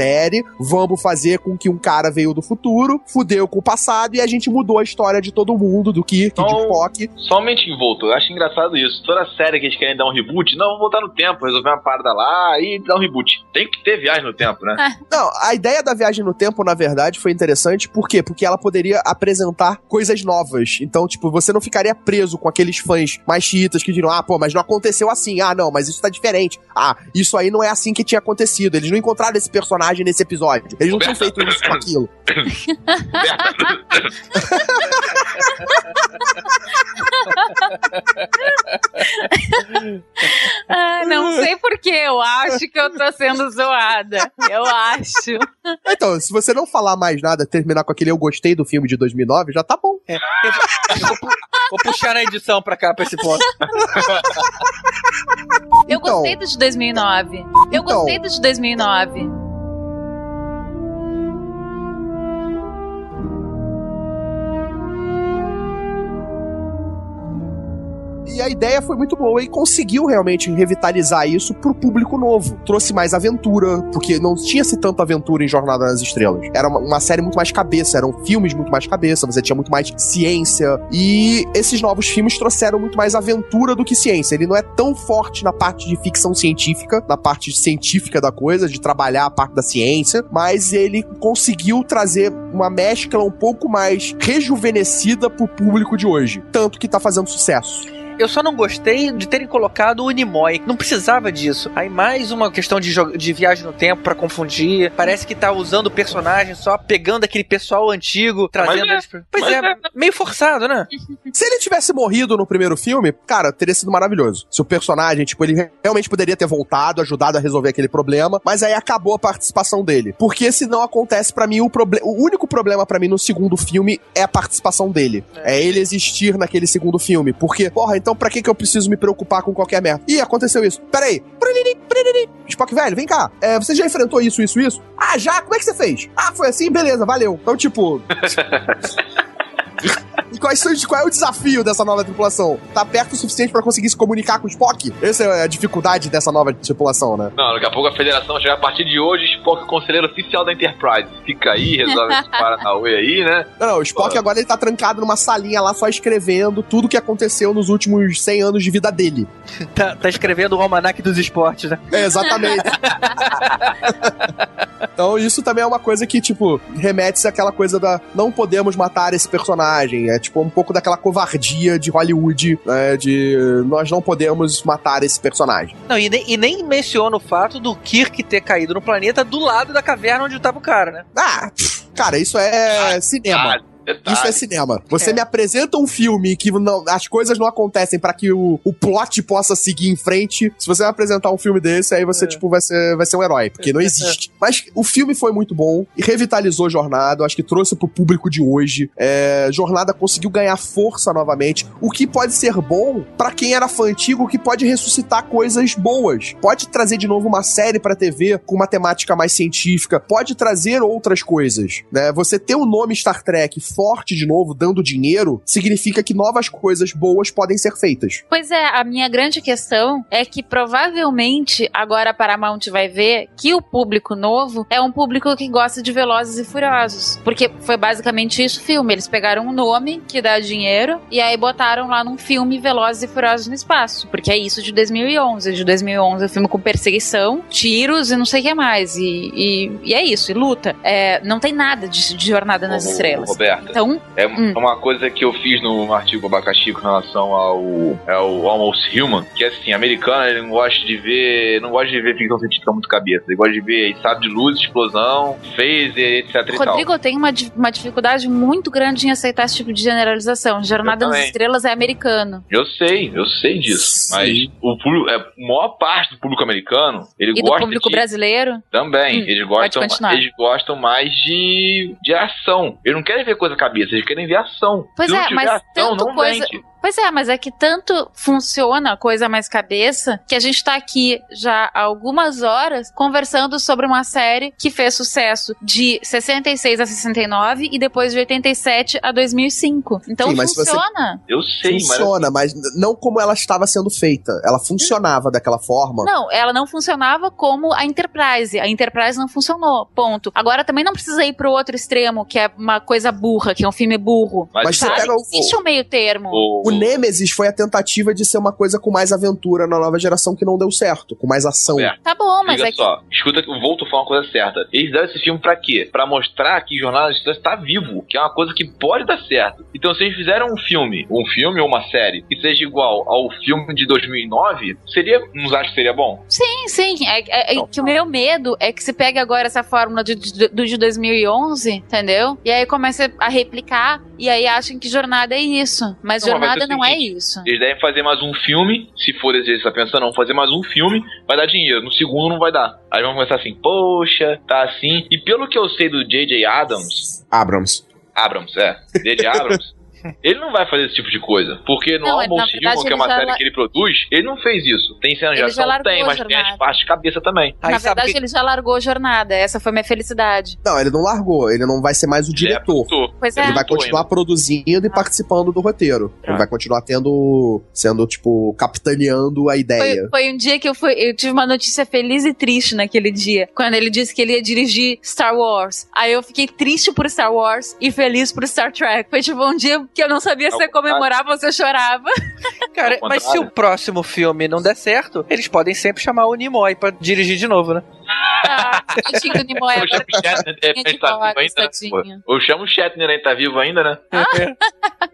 Vamos fazer com que um cara veio do futuro, fudeu com o passado e a gente mudou a história de todo mundo, do Kirk, de Oh. Spock. Somente voltou. Eu acho engraçado isso. Toda série que eles querem dar um reboot, não, vamos voltar no tempo, resolver uma parada lá e dar um reboot. Tem que ter viagem no tempo, né? Não, a ideia da viagem no tempo, na verdade, foi interessante. Por quê? Porque ela poderia apresentar coisas novas. Então, tipo, você não ficaria preso com aqueles fãs mais chiitas que diriam, ah, pô, mas não aconteceu assim. Ah, não, mas isso tá diferente. Ah, isso aí não é assim que tinha acontecido. Eles não encontraram esse personagem nesse episódio. Eles não tinham feito isso com aquilo. Ah, não sei porquê, eu acho que eu tô sendo zoada. Eu acho. Então, se você não falar mais nada, terminar com aquele eu gostei do filme de 2009, já tá bom. É, eu vou, eu vou pu- vou puxar na edição pra cá, pra esse ponto. Eu Então. gostei do de 2009. Eu Então. gostei do de 2009. E a ideia foi muito boa e conseguiu realmente revitalizar isso pro público novo. Trouxe mais aventura, porque não tinha-se tanta aventura em Jornada nas Estrelas. Era uma, uma série muito mais cabeça, eram filmes muito mais cabeça, você tinha muito mais ciência. E esses novos filmes trouxeram muito mais aventura do que ciência. Ele não é tão forte na parte de ficção científica, na parte científica da coisa, de trabalhar a parte da ciência, mas ele conseguiu trazer uma mescla um pouco mais rejuvenescida pro público de hoje. Tanto que tá fazendo sucesso. Eu só não gostei de terem colocado o Nimoy. Não precisava disso. Aí mais uma questão de, de viagem no tempo pra confundir. Parece que tá usando o personagem só pegando aquele pessoal antigo, trazendo é, eles pra... Pois mas é, é. meio forçado, né? Se ele tivesse morrido no primeiro filme, cara, teria sido maravilhoso. Se o personagem, tipo, ele realmente poderia ter voltado, ajudado a resolver aquele problema, mas aí acabou a participação dele. Porque se não acontece, pra mim, o, proble o único problema pra mim no segundo filme é a participação dele. É. ele existir naquele segundo filme. Porque, porra, então pra que que eu preciso me preocupar com qualquer merda? Ih, aconteceu isso. Peraí. Spock, velho, vem cá. É, você já enfrentou isso, isso, isso? Ah, já? Como é que você fez? Ah, foi assim? Beleza, valeu. Então, tipo... Quais são, qual é o desafio dessa nova tripulação? Tá perto o suficiente pra conseguir se comunicar com o Spock? Essa é a dificuldade dessa nova tripulação, né? Não, daqui a pouco a federação chegar a partir de hoje, Spock é o conselheiro oficial da Enterprise. Fica aí, resolve esse Paranauê aí, né? Não, não, o Spock Pô. agora ele tá trancado numa salinha lá só escrevendo tudo que aconteceu nos últimos 100 anos de vida dele. Tá, tá escrevendo o almanac dos esportes, né? É, exatamente. então isso também é uma coisa que, tipo, remete-se àquela coisa da não podemos matar esse personagem. É tipo um pouco daquela covardia de Hollywood, né? De nós não podemos matar esse personagem. Não, e nem, e nem menciona o fato do Kirk ter caído no planeta do lado da caverna onde tava o cara, né? Ah, pff, cara, isso é cinema. Ah, detalhe. Isso é cinema. Você É. me apresenta um filme que não, as coisas não acontecem pra que o, o plot possa seguir em frente. Se você me apresentar um filme desse, aí você, É. tipo, vai ser, vai ser um herói, porque não existe. Mas o filme foi muito bom e revitalizou Jornada. Eu acho que trouxe pro público de hoje. É, Jornada conseguiu ganhar força novamente, o que pode ser bom pra quem era fã antigo, que pode ressuscitar coisas boas. Pode trazer de novo uma série pra TV com uma temática mais científica, pode trazer outras coisas, né? Você ter o nome Star Trek forte de novo, dando dinheiro, significa que novas coisas boas podem ser feitas. Pois é, a minha grande questão é que provavelmente agora a Paramount vai ver que o público novo é um público que gosta de Velozes e Furiosos. Porque foi basicamente isso o filme. Eles pegaram um nome que dá dinheiro e aí botaram lá num filme Velozes e Furiosos no espaço. Porque é isso de 2011. De 2011 é um filme com perseguição, tiros e não sei o que mais. E, e, e é isso, e luta. É, não tem nada de, de Jornada nas Ô, Estrelas. Roberta, Então, é Hum. uma coisa que eu fiz no artigo Abacaxi com relação ao, ao Almost Human, que é assim, americano, ele não gosta de ver, não gosta de ver ficção científica muito cabeça, ele gosta de ver sabe de luz, explosão, phaser, etc. Rodrigo tem uma, uma dificuldade muito grande em aceitar esse tipo de generalização. Jornada nas também. Estrelas é americano. Eu sei, eu sei disso. Sim. Mas o público, é, a maior parte do público americano, ele E do gosta público de, brasileiro? Também. Hum, eles, gostam, eles gostam mais de, de ação. Eles não querem ver coisa cabeça, eles querem ver ação. Pois Se não é, mas ação, não coisa. Pois é, mas é que tanto funciona a coisa mais cabeça que a gente tá aqui já há algumas horas conversando sobre uma série que fez sucesso de 66 a 69 e depois de 87 a 2005. Então Sim, mas se você- funciona. Eu sei, mas Funciona, mas não como ela estava sendo feita. Ela funcionava daquela forma. Não, ela não funcionava como a Enterprise. A Enterprise não funcionou. Ponto. Agora também não precisa ir pro outro extremo, que é uma coisa burra, que é um filme burro. Mas Mas você pega o, Existe um meio termo. o, o Nemesis foi a tentativa de ser uma coisa com mais aventura na nova geração que não deu certo, com mais ação. É. Tá bom, mas Liga é que. só, escuta que o Volto falou uma coisa certa. Eles fizeram esse filme pra quê? Pra mostrar que Jornada das Estrelas tá vivo, que é uma coisa que pode dar certo. Então, se eles fizeram um filme, um filme ou uma série, que seja igual ao filme de 2009, seria, não acha que seria bom? Sim, sim. É, é- é Então, que o meu medo é que se pegue agora essa fórmula de- de- do de 2011, entendeu? E aí comece a replicar, e aí achem que jornada é isso. Mas Não, jornada ser o não é isso. Eles devem fazer mais um filme, se for esse que você tá pensando, vão fazer mais um filme, vai dar dinheiro. No segundo não vai dar. Aí vão começar assim, poxa, tá assim. E pelo que eu sei do J.J. Adams, Abrams. Abrams, é, J.J. Abrams, ele não vai fazer esse tipo de coisa. Porque no Não, ele, Almost Human, que é ele uma série la- que ele produz, ele não fez isso. Tem cena de Ele já ação? Tem, a mas tem as partes de cabeça também. Aí Na verdade, que- ele já largou jornada. Essa foi minha felicidade. Não, ele não largou, ele não vai ser mais o Ele é diretor. produtor. Pois é. Ele vai continuar indo. produzindo e participando do roteiro. Ele Ah. vai continuar tendo. sendo, tipo, capitaneando a ideia. Foi, foi um dia que eu, fui, eu tive uma notícia feliz e triste naquele dia. Quando ele disse que ele ia dirigir Star Wars. Aí eu fiquei triste por Star Wars e feliz por Star Trek. Foi tipo um dia que eu não sabia se você comemorava ou se eu chorava. Cara, mas se o próximo filme não der certo, eles podem sempre chamar o Nimoy pra dirigir de novo, né? Ah, tadinho do Nimoy Eu chamo o Shatner, de repente tá vivo ainda, né? Eu chamo o Shatner, ele tá vivo ainda, né?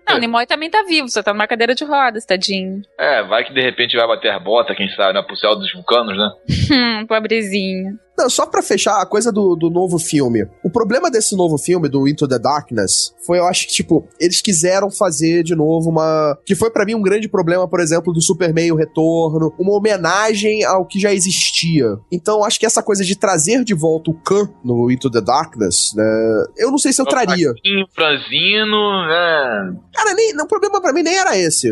Não, o Nimoy também tá vivo, só tá numa cadeira de rodas, tadinho. É, vai que de repente vai bater a bota, quem sabe, né? Pro céu dos vulcanos, né? Hum, pobrezinho. Não, só pra fechar a coisa do, do novo filme. O problema desse novo filme, do Into the Darkness, foi, eu acho que, tipo, eles quiseram fazer de novo uma. Que foi pra mim um grande problema, por exemplo, do Superman o Retorno, uma homenagem ao que já existia. Então, acho que essa coisa de trazer de volta o Khan no Into the Darkness, né? Eu não sei se eu traria. Paquinho, Franzino, né? Cara, nem, não, o problema pra mim nem era esse.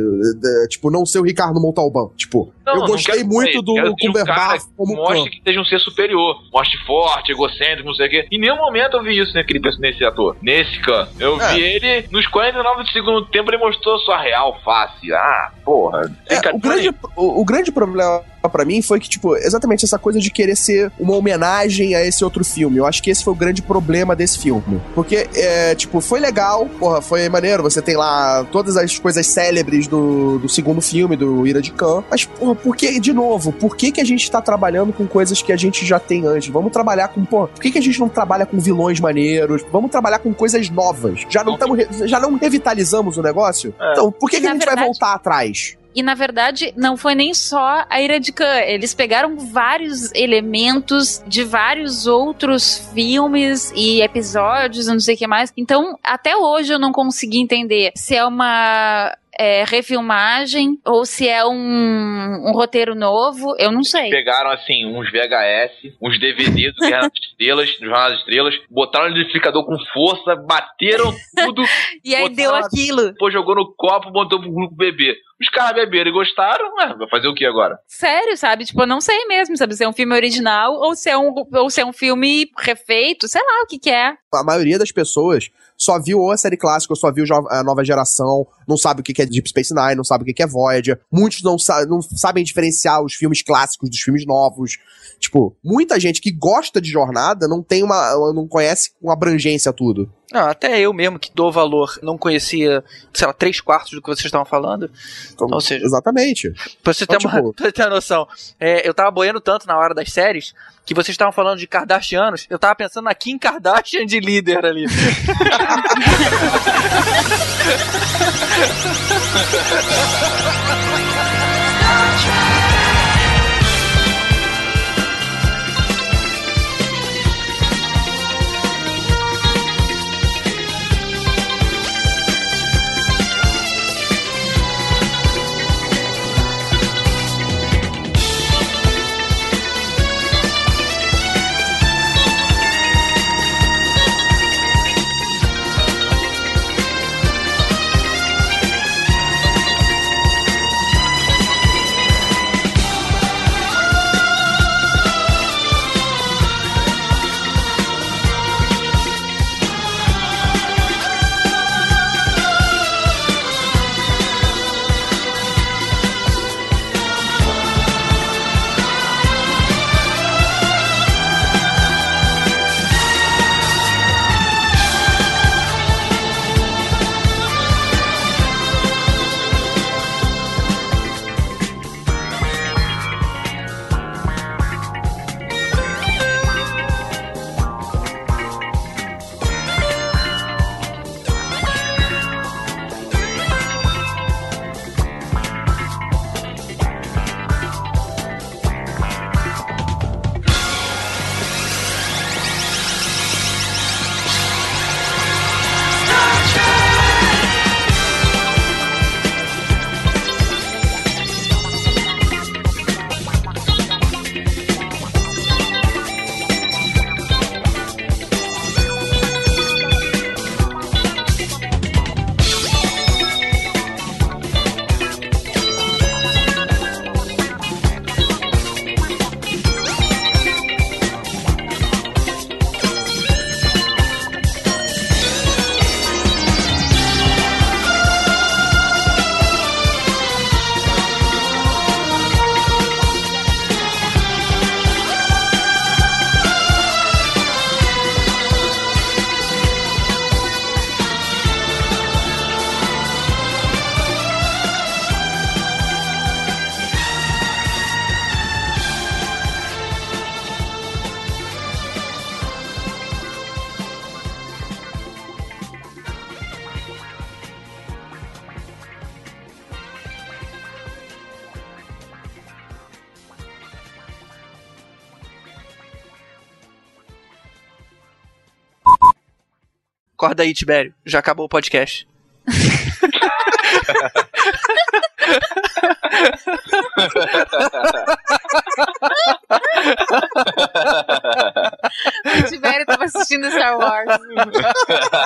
tipo, não ser o Ricardo Montalbán. Tipo, Não, eu gostei muito do um Cumberbatch que como Khan. Mostre que seja um ser superior. Mostre forte, egocêntrico, não sei o quê. Em nenhum momento eu vi isso naquele, nesse ator. Nesse Khan. Eu É. vi ele, nos 49 do segundo tempo, ele mostrou sua real face. Ah, porra. É, o, grande, o, o grande problema pra mim foi que, tipo, exatamente essa coisa de querer ser uma homenagem a esse outro filme. Eu acho que esse foi o grande problema desse filme. Porque, é, tipo, foi legal, porra, foi maneiro. Você tem lá todas as coisas célebres do, do segundo filme, do Ira de Khan. Mas, porra, por que, de novo, por que, que a gente tá trabalhando com coisas que a gente já tem antes? Vamos trabalhar com, porra, por que, que a gente não trabalha com vilões maneiros? Vamos trabalhar com coisas novas. Já não, tamo, já não revitalizamos o negócio? É. Então, por que, que a gente vai verdade- voltar atrás? E na verdade, não foi nem só a Ira de Khan. Eles pegaram vários elementos de vários outros filmes e episódios, não sei o que mais. Então, até hoje eu não consegui entender se é uma. É, refilmagem ou se é um, um roteiro novo, eu não sei. Pegaram, assim, uns VHS, uns DVDs do Guerra das Estrelas, do Jornal das Estrelas, botaram no liquidificador com força, bateram tudo, E aí botaram deu aquilo. depois jogou no copo, botou pro grupo beber. Os caras beberam e gostaram, vai fazer o que agora? Sério, sabe? Tipo, eu não sei mesmo, sabe? Se é um filme original ou se é um, ou se é um filme refeito, sei lá o que que é. a maioria das pessoas só viu ou a série clássica, ou só viu a nova geração, não sabe o que é Deep Space Nine, não sabe o que que é Voyager. Muitos não, sa não sabem diferenciar os filmes clássicos dos filmes novos. Tipo, muita gente que gosta de jornada não tem uma. não conhece com abrangência tudo. Ah, até eu mesmo que dou valor, não conhecia, sei lá, três quartos do que vocês estavam falando. Então, Ou seja, exatamente. Pra você, então, ter, tipo... uma, pra você ter uma noção, é, eu tava boiando tanto na hora das séries que vocês estavam falando de Kardashianos, eu tava pensando na Kim Kardashian de líder ali. Acorda aí, Tibério. Já acabou o podcast. O Tibério tava assistindo Star Wars.